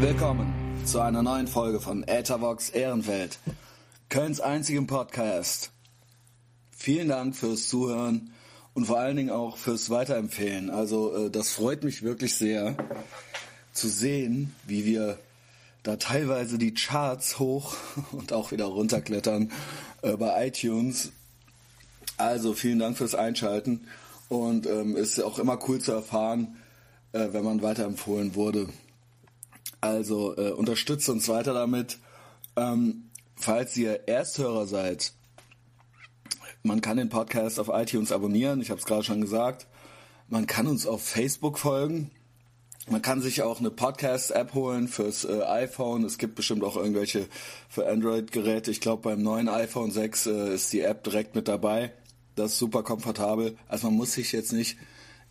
Willkommen zu einer neuen Folge von Ethervox Ehrenfeld, Kölns einzigem Podcast. Vielen Dank fürs Zuhören und vor allen Dingen auch fürs Weiterempfehlen. Also äh, das freut mich wirklich sehr zu sehen, wie wir da teilweise die Charts hoch und auch wieder runterklettern äh, bei iTunes. Also vielen Dank fürs Einschalten und ähm, ist auch immer cool zu erfahren, äh, wenn man weiterempfohlen wurde. Also äh, unterstützt uns weiter damit. Ähm, falls ihr Ersthörer seid, man kann den Podcast auf iTunes abonnieren, ich habe es gerade schon gesagt. Man kann uns auf Facebook folgen. Man kann sich auch eine Podcast-App holen fürs äh, iPhone. Es gibt bestimmt auch irgendwelche für Android-Geräte. Ich glaube, beim neuen iPhone 6 äh, ist die App direkt mit dabei. Das ist super komfortabel. Also man muss sich jetzt nicht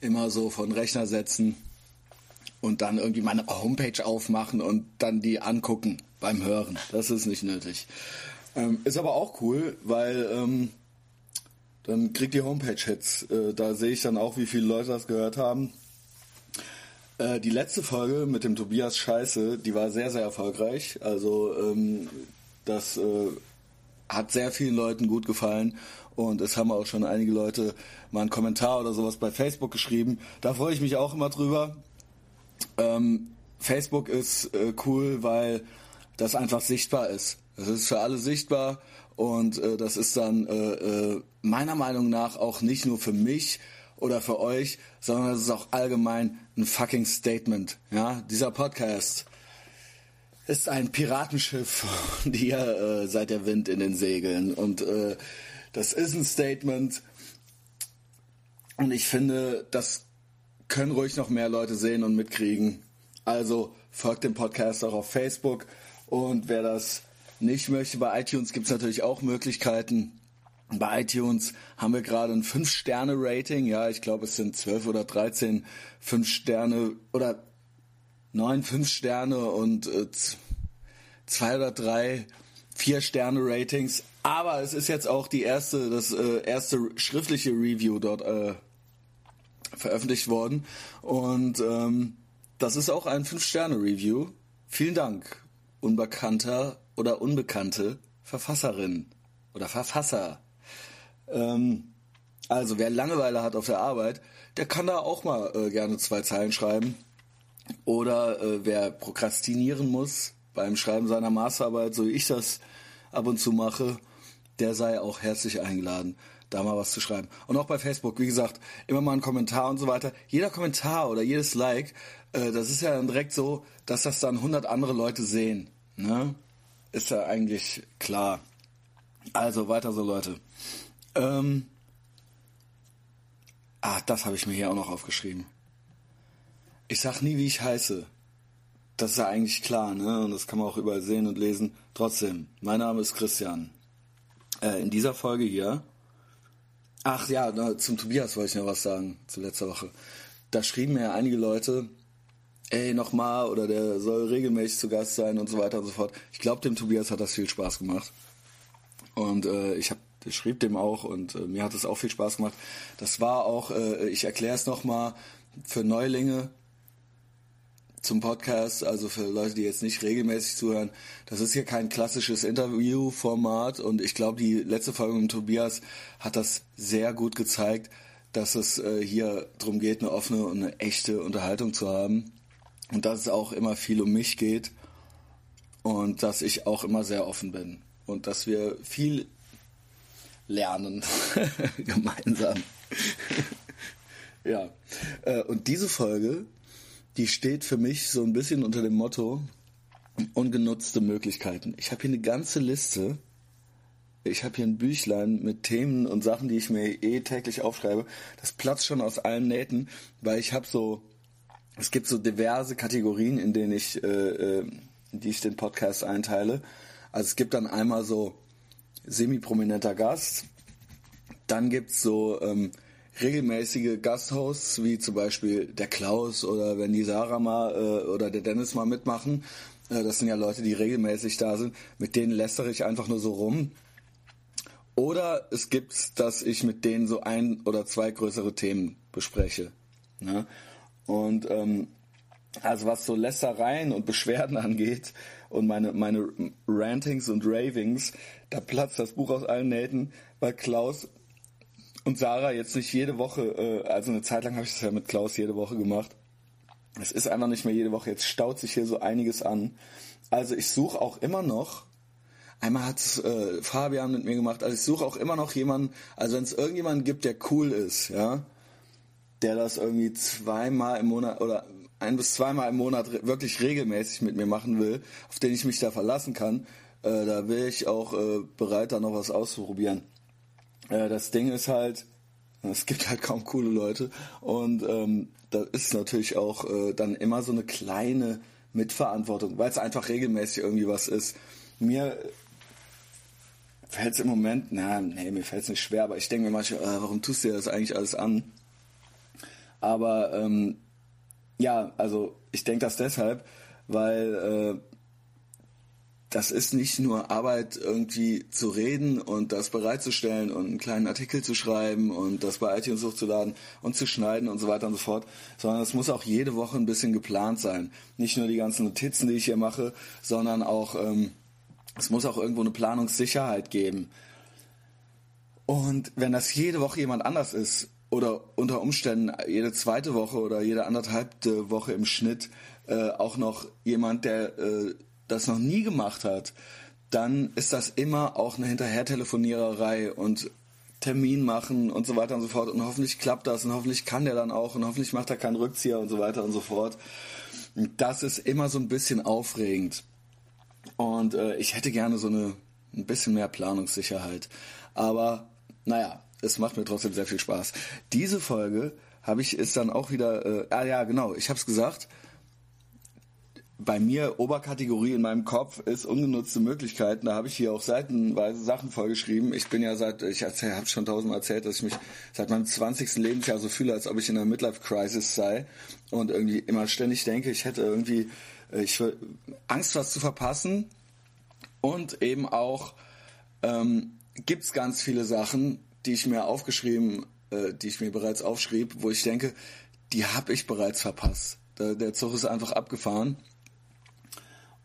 immer so von Rechner setzen und dann irgendwie meine Homepage aufmachen und dann die angucken beim Hören. Das ist nicht nötig. Ähm, ist aber auch cool, weil ähm, dann kriegt die Homepage Hits. Äh, da sehe ich dann auch, wie viele Leute das gehört haben. Äh, die letzte Folge mit dem Tobias Scheiße, die war sehr, sehr erfolgreich. Also ähm, das äh, hat sehr vielen Leuten gut gefallen und es haben auch schon einige Leute mal einen Kommentar oder sowas bei Facebook geschrieben. Da freue ich mich auch immer drüber. Ähm, Facebook ist äh, cool, weil das einfach sichtbar ist. Es ist für alle sichtbar und äh, das ist dann äh, äh, meiner Meinung nach auch nicht nur für mich oder für euch, sondern es ist auch allgemein ein fucking Statement. Ja, dieser Podcast ist ein Piratenschiff, die hier äh, seit der Wind in den Segeln und äh, das ist ein Statement und ich finde, das können ruhig noch mehr Leute sehen und mitkriegen. Also folgt dem Podcast auch auf Facebook und wer das nicht möchte, bei iTunes gibt es natürlich auch Möglichkeiten. Bei iTunes haben wir gerade ein 5-Sterne-Rating. Ja, ich glaube, es sind 12 oder 13 5 Sterne oder 9 5 Sterne und äh, zwei oder drei 4 Sterne Ratings. Aber es ist jetzt auch die erste, das äh, erste schriftliche Review dort äh, veröffentlicht worden. Und ähm, das ist auch ein 5 Sterne Review. Vielen Dank, unbekannter oder unbekannte Verfasserin oder Verfasser. Ähm, also wer Langeweile hat auf der Arbeit, der kann da auch mal äh, gerne zwei Zeilen schreiben. Oder äh, wer prokrastinieren muss beim Schreiben seiner Masterarbeit, so wie ich das ab und zu mache, der sei auch herzlich eingeladen, da mal was zu schreiben. Und auch bei Facebook, wie gesagt, immer mal ein Kommentar und so weiter. Jeder Kommentar oder jedes Like, äh, das ist ja dann direkt so, dass das dann 100 andere Leute sehen. Ne? Ist ja eigentlich klar. Also weiter so, Leute. Ähm, ah, das habe ich mir hier auch noch aufgeschrieben. Ich sag nie, wie ich heiße. Das ist ja eigentlich klar, ne? Und das kann man auch überall sehen und lesen. Trotzdem, mein Name ist Christian. Äh, in dieser Folge hier. Ach ja, na, zum Tobias wollte ich noch was sagen, zu letzter Woche. Da schrieben mir ja einige Leute, ey, nochmal, oder der soll regelmäßig zu Gast sein und so weiter und so fort. Ich glaube, dem Tobias hat das viel Spaß gemacht. Und äh, ich habe ich schrieb dem auch und äh, mir hat es auch viel Spaß gemacht. Das war auch, äh, ich erkläre es nochmal, für Neulinge zum Podcast, also für Leute, die jetzt nicht regelmäßig zuhören, das ist hier kein klassisches Interviewformat und ich glaube, die letzte Folge mit Tobias hat das sehr gut gezeigt, dass es äh, hier darum geht, eine offene und eine echte Unterhaltung zu haben und dass es auch immer viel um mich geht und dass ich auch immer sehr offen bin und dass wir viel lernen gemeinsam. ja, äh, und diese Folge, die steht für mich so ein bisschen unter dem Motto ungenutzte Möglichkeiten. Ich habe hier eine ganze Liste. Ich habe hier ein Büchlein mit Themen und Sachen, die ich mir eh täglich aufschreibe. Das platzt schon aus allen Nähten, weil ich habe so es gibt so diverse Kategorien, in denen ich, äh, äh, in die ich den Podcast einteile. Also es gibt dann einmal so semi-prominenter Gast, dann gibt's so ähm, regelmäßige Gasthosts, wie zum Beispiel der Klaus oder wenn die Sarah mal äh, oder der Dennis mal mitmachen. Äh, das sind ja Leute, die regelmäßig da sind. Mit denen lästere ich einfach nur so rum. Oder es gibt, dass ich mit denen so ein oder zwei größere Themen bespreche. Ne? Und ähm, also was so Lässereien und Beschwerden angeht und meine, meine Rantings und Ravings, da platzt das Buch aus allen Nähten, weil Klaus und Sarah jetzt nicht jede Woche, äh, also eine Zeit lang habe ich das ja mit Klaus jede Woche gemacht. Es ist einfach nicht mehr jede Woche. Jetzt staut sich hier so einiges an. Also ich suche auch immer noch. Einmal hat äh, Fabian mit mir gemacht. Also ich suche auch immer noch jemanden. Also wenn es irgendjemanden gibt, der cool ist, ja, der das irgendwie zweimal im Monat oder ein bis zweimal im Monat wirklich regelmäßig mit mir machen will, auf den ich mich da verlassen kann, äh, da wäre ich auch äh, bereit, da noch was auszuprobieren. Äh, das Ding ist halt, es gibt halt kaum coole Leute und ähm, da ist natürlich auch äh, dann immer so eine kleine Mitverantwortung, weil es einfach regelmäßig irgendwie was ist. Mir fällt es im Moment, na, nee, mir fällt es nicht schwer, aber ich denke mir manchmal, äh, warum tust du dir das eigentlich alles an? Aber ähm, ja, also ich denke das deshalb, weil äh, das ist nicht nur Arbeit, irgendwie zu reden und das bereitzustellen und einen kleinen Artikel zu schreiben und das bei iTunes hochzuladen und zu schneiden und so weiter und so fort, sondern es muss auch jede Woche ein bisschen geplant sein. Nicht nur die ganzen Notizen, die ich hier mache, sondern auch, ähm, es muss auch irgendwo eine Planungssicherheit geben. Und wenn das jede Woche jemand anders ist oder unter Umständen jede zweite Woche oder jede anderthalbte Woche im Schnitt äh, auch noch jemand, der äh, das noch nie gemacht hat, dann ist das immer auch eine Hinterhertelefoniererei und Termin machen und so weiter und so fort. Und hoffentlich klappt das und hoffentlich kann der dann auch und hoffentlich macht er keinen Rückzieher und so weiter und so fort. Das ist immer so ein bisschen aufregend. Und äh, ich hätte gerne so eine ein bisschen mehr Planungssicherheit. Aber naja, es macht mir trotzdem sehr viel Spaß. Diese Folge habe ich ist dann auch wieder, äh, ah ja genau, ich habe es gesagt, bei mir Oberkategorie in meinem Kopf ist ungenutzte Möglichkeiten. Da habe ich hier auch seitenweise Sachen vollgeschrieben. Ich bin ja seit, ich habe schon tausendmal erzählt, dass ich mich seit meinem 20. Lebensjahr so fühle, als ob ich in einer Midlife-Crisis sei und irgendwie immer ständig denke, ich hätte irgendwie äh, ich Angst, was zu verpassen. Und eben auch ähm, gibt es ganz viele Sachen, die ich mir aufgeschrieben, äh, die ich mir bereits aufschrieb, wo ich denke, die habe ich bereits verpasst. Der Zug ist einfach abgefahren.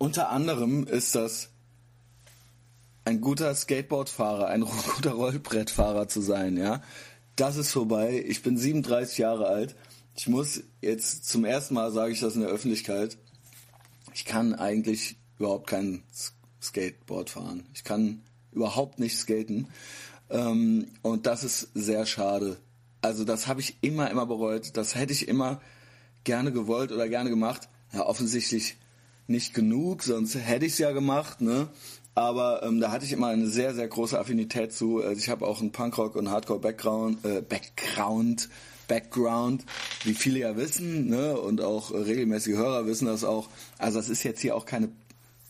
Unter anderem ist das ein guter Skateboardfahrer, ein guter Rollbrettfahrer zu sein, ja. Das ist vorbei. Ich bin 37 Jahre alt. Ich muss jetzt zum ersten Mal sage ich das in der Öffentlichkeit. Ich kann eigentlich überhaupt kein Skateboard fahren. Ich kann überhaupt nicht skaten. Ähm, und das ist sehr schade. Also das habe ich immer, immer bereut. Das hätte ich immer gerne gewollt oder gerne gemacht. Ja, offensichtlich nicht genug, sonst hätte ich es ja gemacht, ne? Aber ähm, da hatte ich immer eine sehr, sehr große Affinität zu. Also ich habe auch einen Punkrock- und Hardcore-Background, äh, Background, Background, wie viele ja wissen, ne? Und auch regelmäßige Hörer wissen das auch. Also das ist jetzt hier auch keine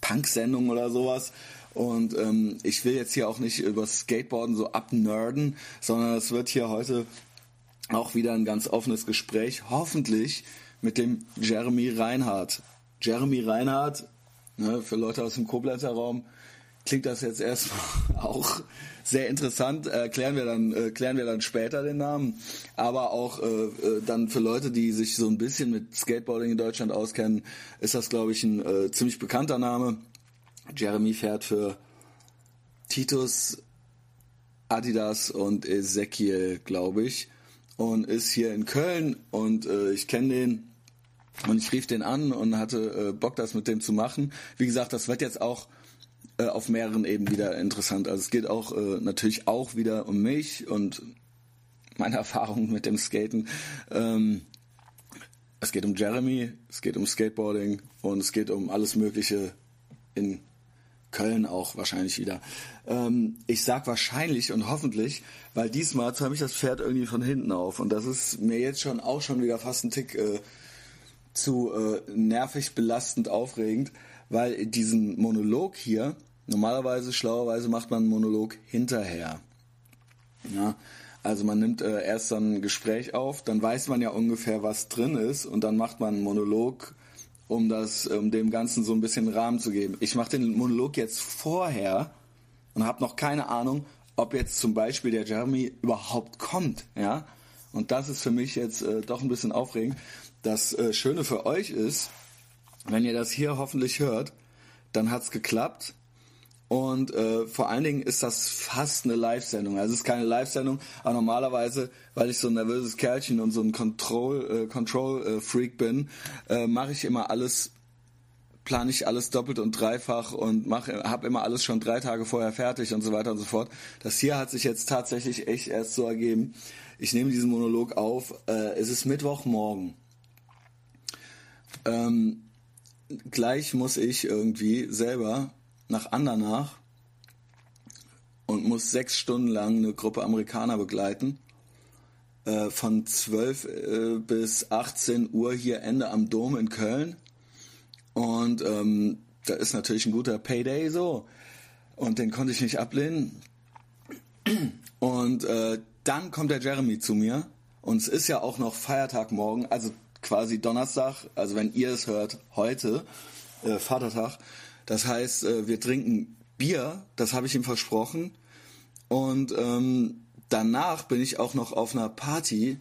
Punk-Sendung oder sowas. Und ähm, ich will jetzt hier auch nicht über Skateboarden so abnerden, sondern es wird hier heute auch wieder ein ganz offenes Gespräch, hoffentlich mit dem Jeremy Reinhardt. Jeremy Reinhardt, ne, für Leute aus dem Koblenzer Raum, klingt das jetzt erstmal auch sehr interessant. Äh, klären wir dann, äh, klären wir dann später den Namen. Aber auch äh, äh, dann für Leute, die sich so ein bisschen mit Skateboarding in Deutschland auskennen, ist das, glaube ich, ein äh, ziemlich bekannter Name. Jeremy fährt für Titus, Adidas und Ezekiel, glaube ich, und ist hier in Köln und äh, ich kenne den und ich rief den an und hatte äh, Bock, das mit dem zu machen. Wie gesagt, das wird jetzt auch äh, auf mehreren Ebenen wieder interessant. Also es geht auch äh, natürlich auch wieder um mich und meine Erfahrungen mit dem Skaten. Ähm, es geht um Jeremy, es geht um Skateboarding und es geht um alles Mögliche in Köln auch wahrscheinlich wieder. Ähm, ich sag wahrscheinlich und hoffentlich, weil diesmal zäume ich das Pferd irgendwie von hinten auf und das ist mir jetzt schon auch schon wieder fast ein Tick äh, zu äh, nervig, belastend, aufregend, weil diesen Monolog hier, normalerweise, schlauerweise macht man einen Monolog hinterher. Ja, also man nimmt äh, erst dann ein Gespräch auf, dann weiß man ja ungefähr, was drin ist und dann macht man einen Monolog, um das, um dem Ganzen so ein bisschen Rahmen zu geben. Ich mache den Monolog jetzt vorher und habe noch keine Ahnung, ob jetzt zum Beispiel der Jeremy überhaupt kommt, ja, Und das ist für mich jetzt äh, doch ein bisschen aufregend. Das äh, Schöne für euch ist, wenn ihr das hier hoffentlich hört, dann hat's geklappt. Und äh, vor allen Dingen ist das fast eine Live-Sendung. Also es ist keine Live-Sendung, aber normalerweise, weil ich so ein nervöses Kerlchen und so ein Control, äh, Control äh, bin, äh, mache ich immer alles, plane ich alles doppelt und dreifach und habe immer alles schon drei Tage vorher fertig und so weiter und so fort. Das hier hat sich jetzt tatsächlich echt erst so ergeben. Ich nehme diesen Monolog auf. Äh, es ist Mittwochmorgen. Ähm, gleich muss ich irgendwie selber nach Andernach und muss sechs Stunden lang eine Gruppe Amerikaner begleiten. Äh, von 12 äh, bis 18 Uhr hier Ende am Dom in Köln. Und ähm, da ist natürlich ein guter Payday so. Und den konnte ich nicht ablehnen. Und äh, dann kommt der Jeremy zu mir. Und es ist ja auch noch Feiertag morgen, also quasi Donnerstag, also wenn ihr es hört, heute, äh, Vatertag. Das heißt, äh, wir trinken Bier, das habe ich ihm versprochen. Und ähm, danach bin ich auch noch auf einer Party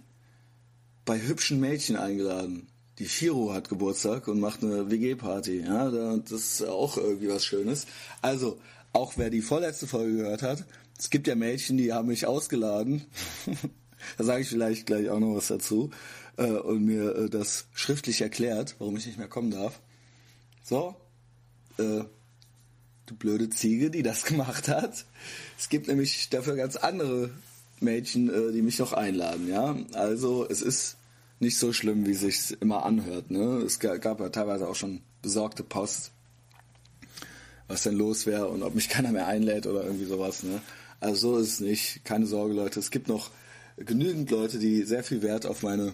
bei hübschen Mädchen eingeladen. Die Firo hat Geburtstag und macht eine WG-Party. Ja, das ist auch irgendwie was Schönes. Also, auch wer die vorletzte Folge gehört hat, es gibt ja Mädchen, die haben mich ausgeladen. da sage ich vielleicht gleich auch noch was dazu. Äh, und mir äh, das schriftlich erklärt, warum ich nicht mehr kommen darf. So, äh, du blöde Ziege, die das gemacht hat. Es gibt nämlich dafür ganz andere Mädchen, äh, die mich noch einladen, ja. Also es ist nicht so schlimm, wie sich's immer anhört. Ne? Es gab ja teilweise auch schon besorgte Post, was denn los wäre und ob mich keiner mehr einlädt oder irgendwie sowas. Ne? Also so ist es nicht. Keine Sorge, Leute. Es gibt noch genügend Leute, die sehr viel Wert auf meine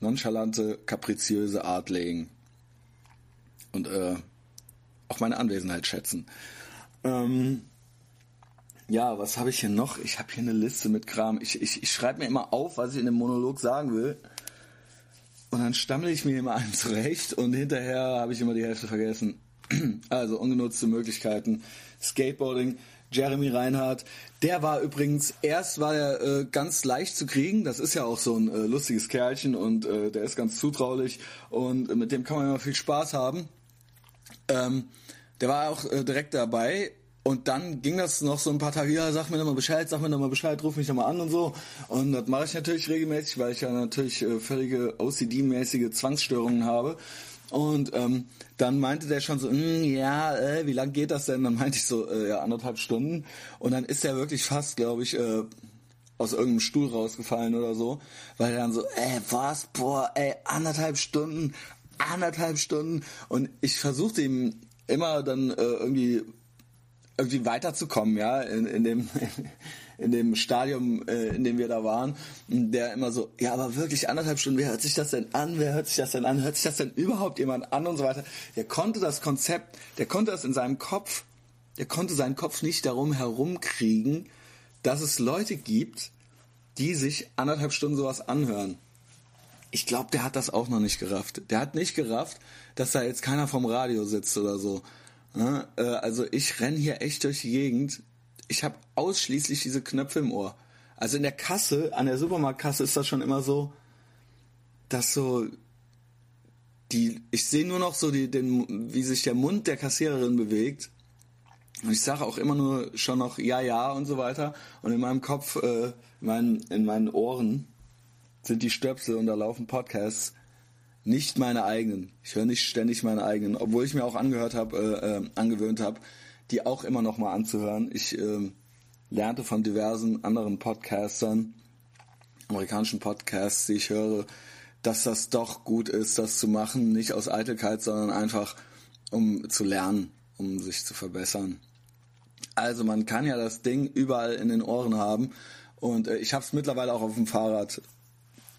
nonchalante, kapriziöse Art legen. Und äh, auch meine Anwesenheit schätzen. Ähm, ja, was habe ich hier noch? Ich habe hier eine Liste mit Kram. Ich, ich, ich schreibe mir immer auf, was ich in dem Monolog sagen will. Und dann stammle ich mir immer einen zurecht und hinterher habe ich immer die Hälfte vergessen. Also ungenutzte Möglichkeiten. Skateboarding. Jeremy Reinhardt, der war übrigens, erst war er äh, ganz leicht zu kriegen, das ist ja auch so ein äh, lustiges Kerlchen und äh, der ist ganz zutraulich und mit dem kann man immer viel Spaß haben. Ähm, der war auch äh, direkt dabei und dann ging das noch so ein paar Tage, ja, sag mir doch mal Bescheid, sag mir doch mal Bescheid, ruf mich doch mal an und so. Und das mache ich natürlich regelmäßig, weil ich ja natürlich äh, völlige OCD-mäßige Zwangsstörungen habe. Und ähm, dann meinte der schon so, hm, ja, äh, wie lang geht das denn? Dann meinte ich so, äh, ja, anderthalb Stunden. Und dann ist er wirklich fast, glaube ich, äh, aus irgendeinem Stuhl rausgefallen oder so, weil er dann so, ey, was, boah, ey, anderthalb Stunden, anderthalb Stunden. Und ich versuchte ihm immer dann äh, irgendwie irgendwie weiterzukommen, ja, in, in dem in dem Stadium, äh, in dem wir da waren, der immer so, ja, aber wirklich anderthalb Stunden, wer hört sich das denn an? Wer hört sich das denn an? Hört sich das denn überhaupt jemand an und so weiter? Der konnte das Konzept, der konnte das in seinem Kopf, der konnte seinen Kopf nicht darum herumkriegen, dass es Leute gibt, die sich anderthalb Stunden sowas anhören. Ich glaube, der hat das auch noch nicht gerafft. Der hat nicht gerafft, dass da jetzt keiner vom Radio sitzt oder so. Ja, äh, also ich renn hier echt durch die Gegend. Ich habe ausschließlich diese Knöpfe im Ohr. Also in der Kasse, an der Supermarktkasse ist das schon immer so, dass so die, ich sehe nur noch so die, den, wie sich der Mund der Kassiererin bewegt. Und ich sage auch immer nur schon noch ja, ja und so weiter. Und in meinem Kopf, äh, in, meinen, in meinen Ohren sind die Stöpsel und da laufen Podcasts. Nicht meine eigenen. Ich höre nicht ständig meine eigenen, obwohl ich mir auch angehört habe, äh, äh, angewöhnt habe, die auch immer noch mal anzuhören. Ich äh, lernte von diversen anderen Podcastern, amerikanischen Podcasts, die ich höre, dass das doch gut ist, das zu machen, nicht aus Eitelkeit, sondern einfach um zu lernen, um sich zu verbessern. Also man kann ja das Ding überall in den Ohren haben und äh, ich habe es mittlerweile auch auf dem Fahrrad,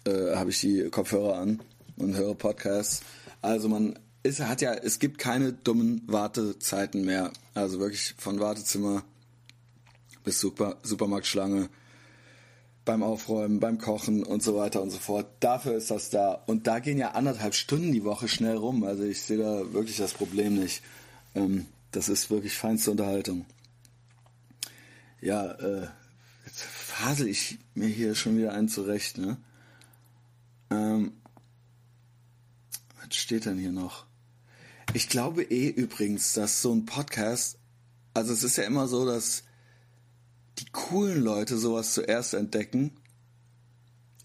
äh, habe ich die Kopfhörer an und höre Podcasts. Also man ist, hat ja, es gibt keine dummen Wartezeiten mehr. Also wirklich von Wartezimmer bis Super, Supermarktschlange, beim Aufräumen, beim Kochen und so weiter und so fort. Dafür ist das da. Und da gehen ja anderthalb Stunden die Woche schnell rum. Also ich sehe da wirklich das Problem nicht. Ähm, das ist wirklich feinste Unterhaltung. Ja, äh, hasel ich mir hier schon wieder einen zurecht, ne? Ähm, steht denn hier noch? Ich glaube eh übrigens, dass so ein Podcast, also es ist ja immer so, dass die coolen Leute sowas zuerst entdecken.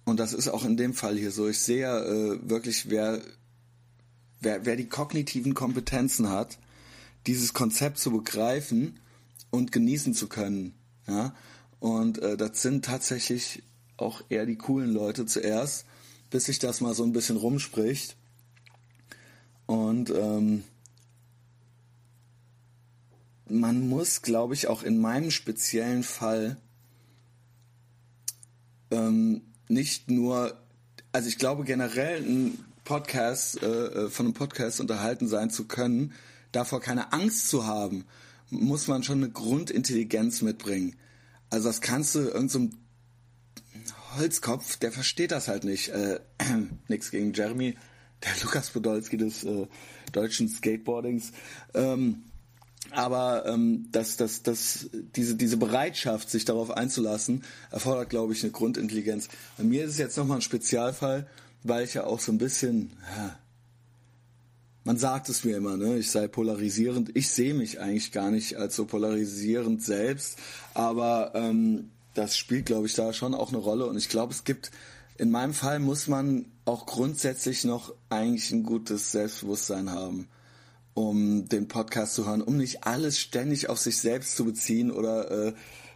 Und das ist auch in dem Fall hier so. Ich sehe ja äh, wirklich, wer, wer, wer die kognitiven Kompetenzen hat, dieses Konzept zu begreifen und genießen zu können. Ja? Und äh, das sind tatsächlich auch eher die coolen Leute zuerst, bis sich das mal so ein bisschen rumspricht. Und ähm, man muss, glaube ich, auch in meinem speziellen Fall ähm, nicht nur, also ich glaube generell ein Podcast, äh, äh, von einem Podcast unterhalten sein zu können, davor keine Angst zu haben, muss man schon eine Grundintelligenz mitbringen. Also das kannst du irgendeinem so Holzkopf, der versteht das halt nicht. Äh, nix gegen Jeremy, der Lukas Podolski des äh, deutschen Skateboardings. Ähm, aber ähm, das, das, das, diese, diese Bereitschaft, sich darauf einzulassen, erfordert, glaube ich, eine Grundintelligenz. Bei mir ist es jetzt nochmal ein Spezialfall, weil ich ja auch so ein bisschen, ja, man sagt es mir immer, ne, ich sei polarisierend. Ich sehe mich eigentlich gar nicht als so polarisierend selbst, aber ähm, das spielt, glaube ich, da schon auch eine Rolle. Und ich glaube, es gibt, in meinem Fall muss man auch grundsätzlich noch eigentlich ein gutes Selbstbewusstsein haben um den Podcast zu hören, um nicht alles ständig auf sich selbst zu beziehen oder äh,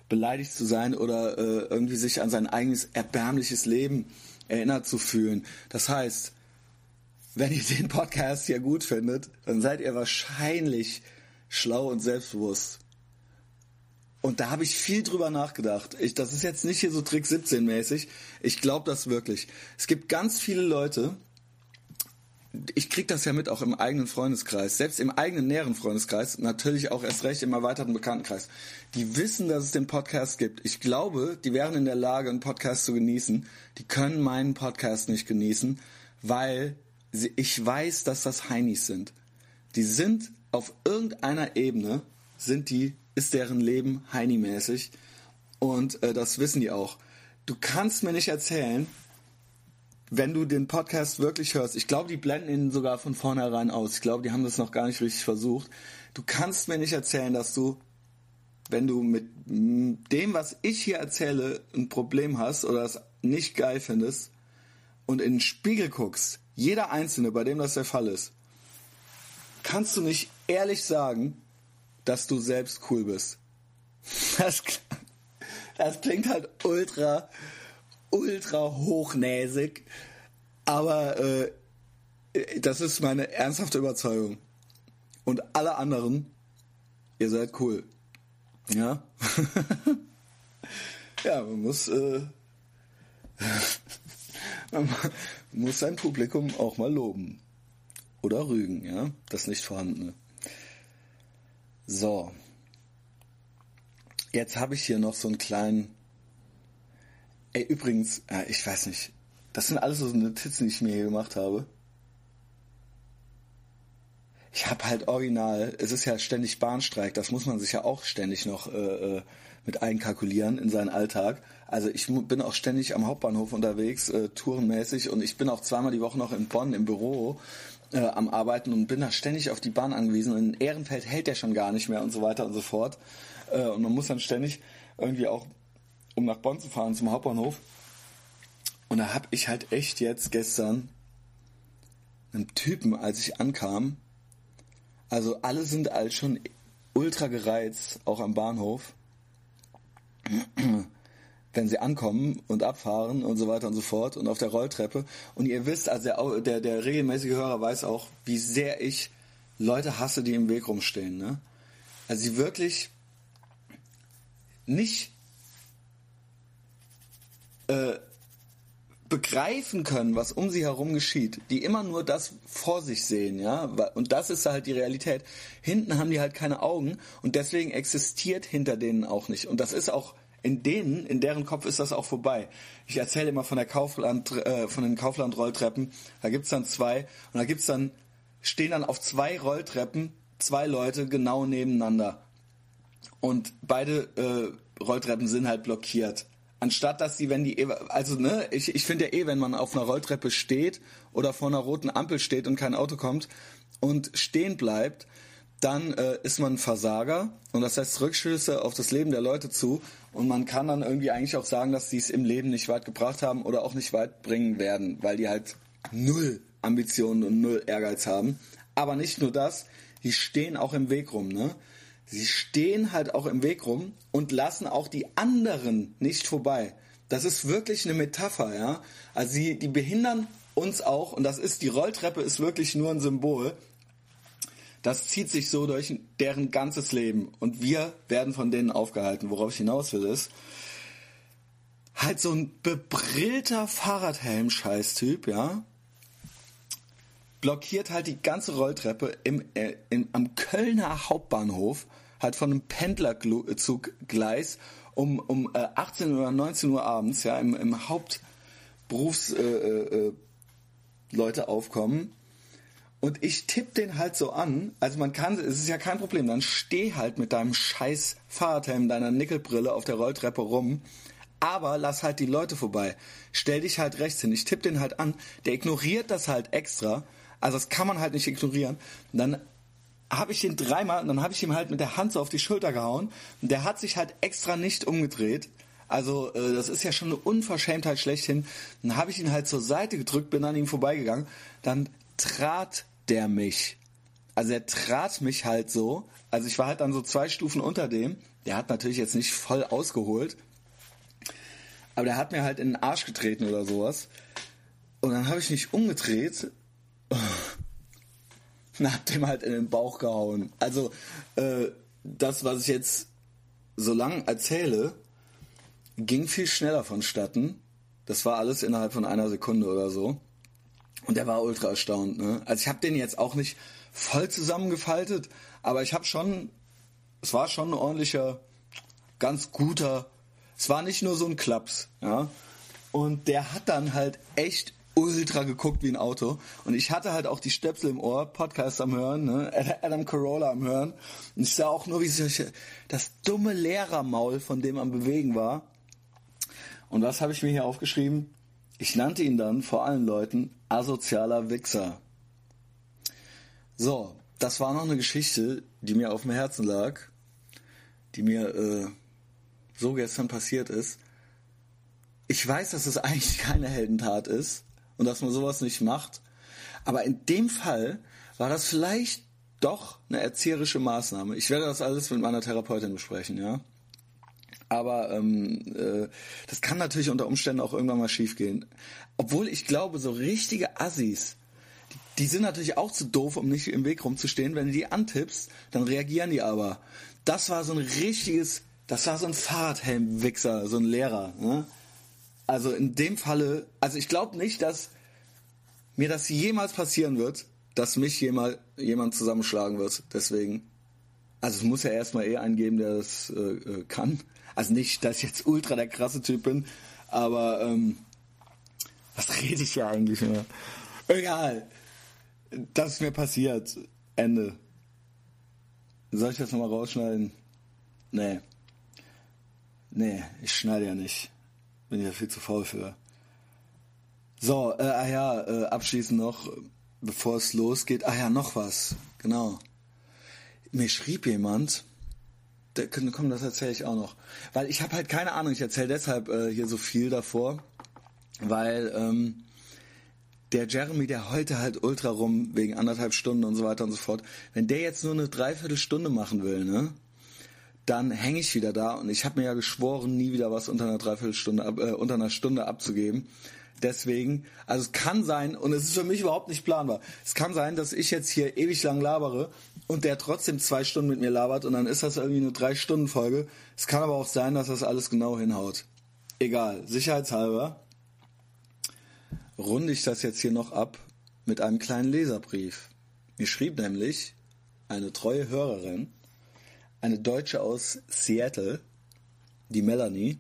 beleidigt zu sein oder äh, irgendwie sich an sein eigenes erbärmliches Leben erinnert zu fühlen. Das heißt, wenn ihr den Podcast hier gut findet, dann seid ihr wahrscheinlich schlau und selbstbewusst. Und da habe ich viel drüber nachgedacht. Ich, das ist jetzt nicht hier so Trick 17 mäßig. Ich glaube das wirklich. Es gibt ganz viele Leute, ich krieg das ja mit auch im eigenen Freundeskreis, selbst im eigenen näheren Freundeskreis, natürlich auch erst recht im erweiterten Bekanntenkreis. Die wissen, dass es den Podcast gibt. Ich glaube, die wären in der Lage, einen Podcast zu genießen. Die können meinen Podcast nicht genießen, weil sie, ich weiß, dass das Heinis sind. Die sind auf irgendeiner Ebene, sind die, ist deren Leben Heini-mäßig. Und äh, das wissen die auch. Du kannst mir nicht erzählen, wenn du den Podcast wirklich hörst, ich glaube, die blenden ihn sogar von vornherein aus. Ich glaube, die haben das noch gar nicht richtig versucht. Du kannst mir nicht erzählen, dass du, wenn du mit dem, was ich hier erzähle, ein Problem hast oder es nicht geil findest und in den Spiegel guckst, jeder Einzelne, bei dem das der Fall ist, kannst du nicht ehrlich sagen, dass du selbst cool bist. Das, das klingt halt ultra ultra hochnäsig. Aber äh, das ist meine ernsthafte Überzeugung. Und alle anderen, ihr seid cool. Ja. ja, man muss, äh, man muss sein Publikum auch mal loben. Oder rügen, ja. Das nicht vorhandene. So. Jetzt habe ich hier noch so einen kleinen Ey, übrigens, äh, ich weiß nicht, das sind alles so Notizen, die ich mir hier gemacht habe. Ich habe halt original, es ist ja ständig Bahnstreik, das muss man sich ja auch ständig noch äh, äh mit einkalkulieren in seinen Alltag. Also ich bin auch ständig am Hauptbahnhof unterwegs, äh, tourenmäßig und ich bin auch zweimal die Woche noch in Bonn im Büro äh, am Arbeiten und bin da ständig auf die Bahn angewiesen und in Ehrenfeld hält der schon gar nicht mehr und so weiter und so fort. Äh, und man muss dann ständig irgendwie auch um nach Bonn zu fahren zum Hauptbahnhof. Und da habe ich halt echt jetzt gestern einen Typen, als ich ankam, also alle sind halt schon ultra gereizt, auch am Bahnhof, wenn sie ankommen und abfahren und so weiter und so fort und auf der Rolltreppe. Und ihr wisst, also der, der, der regelmäßige Hörer weiß auch, wie sehr ich Leute hasse, die im Weg rumstehen. Ne? Also sie wirklich nicht äh, begreifen können, was um sie herum geschieht, die immer nur das vor sich sehen, ja, und das ist halt die Realität. Hinten haben die halt keine Augen und deswegen existiert hinter denen auch nicht. Und das ist auch in denen, in deren Kopf ist das auch vorbei. Ich erzähle immer von der Kaufland, äh, von den Kaufland-Rolltreppen. Da gibt's dann zwei und da gibt's dann stehen dann auf zwei Rolltreppen zwei Leute genau nebeneinander und beide äh, Rolltreppen sind halt blockiert Anstatt dass sie, wenn die, also ne, ich, ich finde ja eh, wenn man auf einer Rolltreppe steht oder vor einer roten Ampel steht und kein Auto kommt und stehen bleibt, dann äh, ist man ein Versager und das heißt Rückschlüsse auf das Leben der Leute zu und man kann dann irgendwie eigentlich auch sagen, dass sie es im Leben nicht weit gebracht haben oder auch nicht weit bringen werden, weil die halt null Ambitionen und null Ehrgeiz haben. Aber nicht nur das, die stehen auch im Weg rum, ne? Sie stehen halt auch im Weg rum und lassen auch die anderen nicht vorbei. Das ist wirklich eine Metapher, ja. Also sie, die behindern uns auch und das ist, die Rolltreppe ist wirklich nur ein Symbol. Das zieht sich so durch deren ganzes Leben und wir werden von denen aufgehalten. Worauf ich hinaus will ist, halt so ein bebrillter Fahrradhelm-Scheißtyp, ja, blockiert halt die ganze Rolltreppe im, äh, im, am Kölner Hauptbahnhof halt von einem Pendlerzug-Gleis um, um äh, 18 oder 19 Uhr abends, ja, im, im Hauptberufs äh, äh, Leute aufkommen. Und ich tippe den halt so an, also man kann, es ist ja kein Problem, dann steh halt mit deinem scheiß Fahrradhelm, deiner Nickelbrille auf der Rolltreppe rum, aber lass halt die Leute vorbei. Stell dich halt rechts hin. Ich tippe den halt an, der ignoriert das halt extra, also das kann man halt nicht ignorieren. Und dann habe ich den dreimal und dann habe ich ihm halt mit der Hand so auf die Schulter gehauen und der hat sich halt extra nicht umgedreht. Also äh, das ist ja schon eine Unverschämtheit schlechthin. Dann habe ich ihn halt zur Seite gedrückt, bin an ihm vorbeigegangen. Dann trat der mich. Also er trat mich halt so. Also ich war halt dann so zwei Stufen unter dem. Der hat natürlich jetzt nicht voll ausgeholt. Aber der hat mir halt in den Arsch getreten oder sowas. Und dann habe ich mich umgedreht und hab dem halt in den Bauch gehauen. Also äh, das, was ich jetzt so lang erzähle, ging viel schneller vonstatten. Das war alles innerhalb von einer Sekunde oder so. Und der war ultra erstaunt. Ne? Also ich habe den jetzt auch nicht voll zusammengefaltet, aber ich habe schon, es war schon ein ordentlicher, ganz guter, es war nicht nur so ein Klaps, ja. Und der hat dann halt echt ultra geguckt wie ein Auto. Und ich hatte halt auch die Stöpsel im Ohr, Podcast am Hören, ne? Adam Carolla am Hören. Und ich sah auch nur, wie sich das dumme Lehrermaul von dem am Bewegen war. Und was habe ich mir hier aufgeschrieben? Ich nannte ihn dann vor allen Leuten asozialer Wichser. So, das war noch eine Geschichte, die mir auf dem Herzen lag, die mir äh, so gestern passiert ist. Ich weiß, dass es eigentlich keine Heldentat ist, und dass man sowas nicht macht. Aber in dem Fall war das vielleicht doch eine erzieherische Maßnahme. Ich werde das alles mit meiner Therapeutin besprechen, ja. Aber ähm, äh, das kann natürlich unter Umständen auch irgendwann mal schiefgehen. Obwohl ich glaube, so richtige Assis, die, die sind natürlich auch zu doof, um nicht im Weg rumzustehen. Wenn du die antippst, dann reagieren die aber. Das war so ein richtiges, das war so ein Fahrradhelm-Wichser, so ein Lehrer. Ne? Also in dem Falle, also ich glaube nicht, dass mir das jemals passieren wird, dass mich jemals jemand zusammenschlagen wird. Deswegen, also es muss ja erstmal eh einen geben, der das äh, äh, kann. Also nicht, dass ich jetzt ultra der krasse Typ bin, aber ähm, was rede ich ja eigentlich immer? Egal. Das ist mir passiert. Ende. Soll ich das nochmal rausschneiden? Nee. Nee, ich schneide ja nicht. Bin ja viel zu faul für. So, äh, ah ja, äh, abschließend noch, bevor es losgeht. Ah ja, noch was. Genau. Mir schrieb jemand, der, komm, das erzähle ich auch noch. Weil ich habe halt keine Ahnung, ich erzähle deshalb äh, hier so viel davor, weil ähm, der Jeremy, der heute halt ultra rum wegen anderthalb Stunden und so weiter und so fort, wenn der jetzt nur eine Dreiviertelstunde machen will, ne? dann hänge ich wieder da und ich habe mir ja geschworen, nie wieder was unter einer Dreiviertelstunde, äh, unter einer Stunde abzugeben. Deswegen, also es kann sein, und es ist für mich überhaupt nicht planbar, es kann sein, dass ich jetzt hier ewig lang labere und der trotzdem zwei Stunden mit mir labert und dann ist das irgendwie eine Drei-Stunden-Folge. Es kann aber auch sein, dass das alles genau hinhaut. Egal, sicherheitshalber runde ich das jetzt hier noch ab mit einem kleinen Leserbrief. Mir schrieb nämlich eine treue Hörerin, eine Deutsche aus Seattle, die Melanie,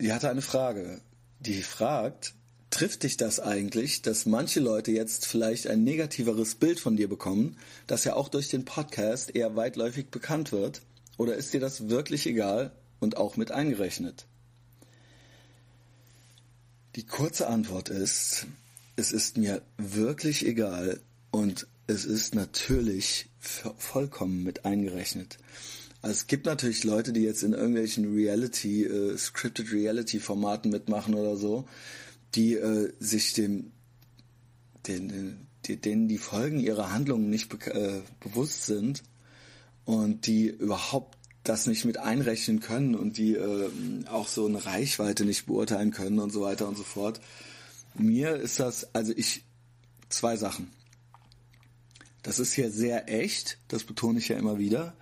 die hatte eine Frage. Die fragt, trifft dich das eigentlich, dass manche Leute jetzt vielleicht ein negativeres Bild von dir bekommen, das ja auch durch den Podcast eher weitläufig bekannt wird? Oder ist dir das wirklich egal und auch mit eingerechnet? Die kurze Antwort ist, es ist mir wirklich egal und es ist natürlich vollkommen mit eingerechnet. Also es gibt natürlich Leute, die jetzt in irgendwelchen Reality, äh, Scripted Reality Formaten mitmachen oder so, die äh, sich dem, den, die, denen die Folgen ihrer Handlungen nicht be äh, bewusst sind und die überhaupt das nicht mit einrechnen können und die äh, auch so eine Reichweite nicht beurteilen können und so weiter und so fort. Mir ist das, also ich, zwei Sachen. Das ist hier sehr echt, das betone ich ja immer wieder.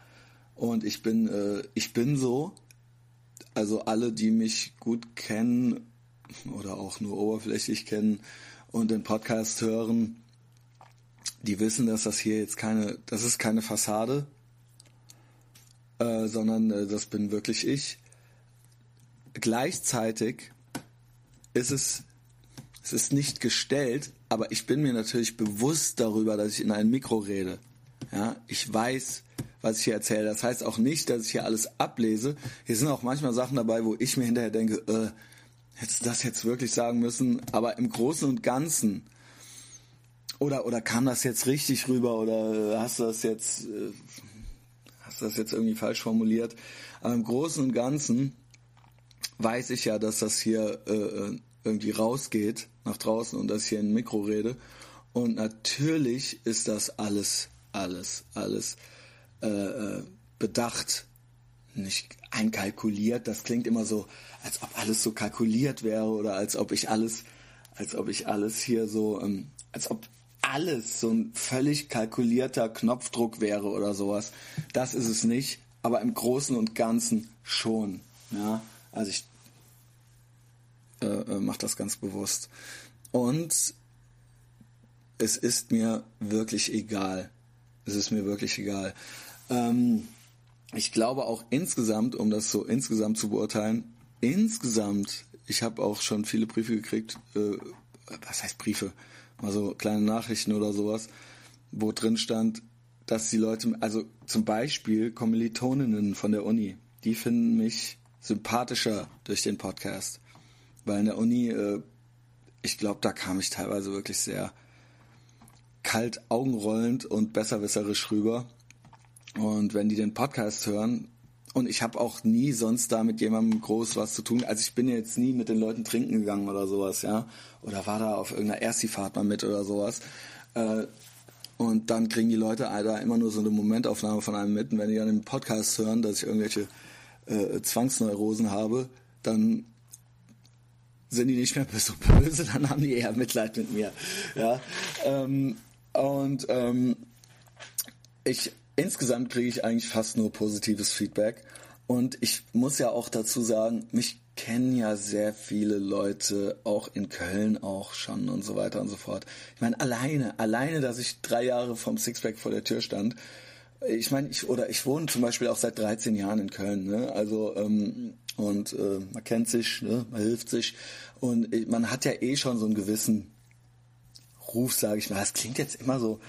Und ich bin, äh, ich bin so. Also alle, die mich gut kennen oder auch nur oberflächlich kennen und den Podcast hören, die wissen, dass das hier jetzt keine, das ist keine Fassade, äh, sondern äh, das bin wirklich ich. Gleichzeitig ist es, es ist nicht gestellt, aber ich bin mir natürlich bewusst darüber, dass ich in ein Mikro rede. Ja, ich weiß, was ich hier erzähle. Das heißt auch nicht, dass ich hier alles ablese. Hier sind auch manchmal Sachen dabei, wo ich mir hinterher denke, äh, hättest du das jetzt wirklich sagen müssen? Aber im Großen und Ganzen oder oder kam das jetzt richtig rüber oder hast du das jetzt äh, hast du das jetzt irgendwie falsch formuliert? Aber im Großen und Ganzen weiß ich ja, dass das hier äh, äh irgendwie rausgeht nach draußen und dass ich hier in ein Mikro rede. Und natürlich ist das alles, alles, alles äh, äh, bedacht, nicht einkalkuliert. Das klingt immer so, als ob alles so kalkuliert wäre oder als ob ich alles, als ob ich alles hier so, ähm, als ob alles so ein völlig kalkulierter Knopfdruck wäre oder sowas. Das ist es nicht, aber im Großen und Ganzen schon. Ja, also ich äh, äh mache das ganz bewusst. Und es ist mir wirklich egal. Es ist mir wirklich egal. Ähm, ich glaube auch insgesamt, um das so insgesamt zu beurteilen, insgesamt, ich habe auch schon viele Briefe gekriegt, äh, was heißt Briefe? Mal so kleine Nachrichten oder sowas, wo drin stand, dass die Leute, also zum Beispiel Kommilitoninnen von der Uni, die finden mich sympathischer durch den Podcast. Weil in der Uni, äh, ich glaube, da kam ich teilweise wirklich sehr kalt, augenrollend und besserwisserisch rüber. Und wenn die den Podcast hören, und ich habe auch nie sonst da mit jemandem groß was zu tun. Also ich bin jetzt nie mit den Leuten trinken gegangen oder sowas, ja. Oder war da auf irgendeiner Ersti-Fahrt mal mit oder sowas. Äh, und dann kriegen die Leute da immer nur so eine Momentaufnahme von einem mit. Und wenn die dann im Podcast hören, dass ich irgendwelche äh, Zwangsneurosen habe, dann sind die nicht mehr so böse, dann haben die eher Mitleid mit mir. Ja. Ähm, und ähm, ich insgesamt kriege ich eigentlich fast nur positives Feedback. Und ich muss ja auch dazu sagen, mich kennen ja sehr viele Leute, auch in Köln auch schon und so weiter und so fort. Ich meine, alleine, alleine, dass ich drei Jahre vom Sixpack vor der Tür stand, ich meine, ich oder ich wohne zum Beispiel auch seit 13 Jahren in Köln, ne? Also ähm, und äh, man kennt sich, ne? man hilft sich und man hat ja eh schon so einen gewissen Ruf, sage ich mal. Das klingt jetzt immer so,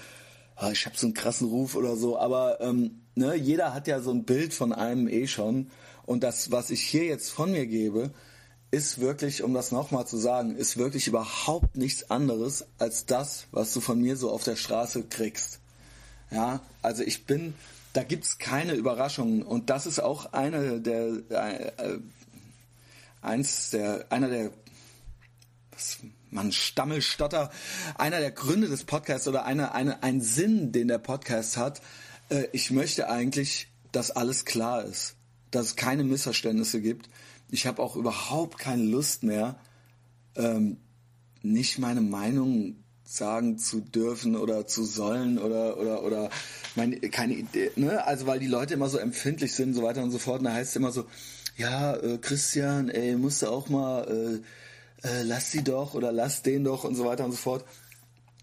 oh, ich habe so einen krassen Ruf oder so, aber ähm, ne, jeder hat ja so ein Bild von einem eh schon. Und das, was ich hier jetzt von mir gebe, ist wirklich, um das nochmal zu sagen, ist wirklich überhaupt nichts anderes als das, was du von mir so auf der Straße kriegst. Ja, also ich bin, da gibt's keine Überraschungen und das ist auch eine der, äh, äh eins der, einer der, was, man Stammelstotter, einer der Gründe des Podcasts oder eine, eine, ein Sinn, den der Podcast hat. Äh, ich möchte eigentlich, dass alles klar ist, dass es keine Missverständnisse gibt. Ich habe auch überhaupt keine Lust mehr, ähm, nicht meine Meinung sagen zu dürfen oder zu sollen oder oder oder meine keine Idee, ne? Also weil die Leute immer so empfindlich sind, so weiter und so fort. Und da heißt es immer so, ja, äh, Christian, ey, musst du auch mal äh, äh, lass sie doch oder lass den doch und so weiter und so fort.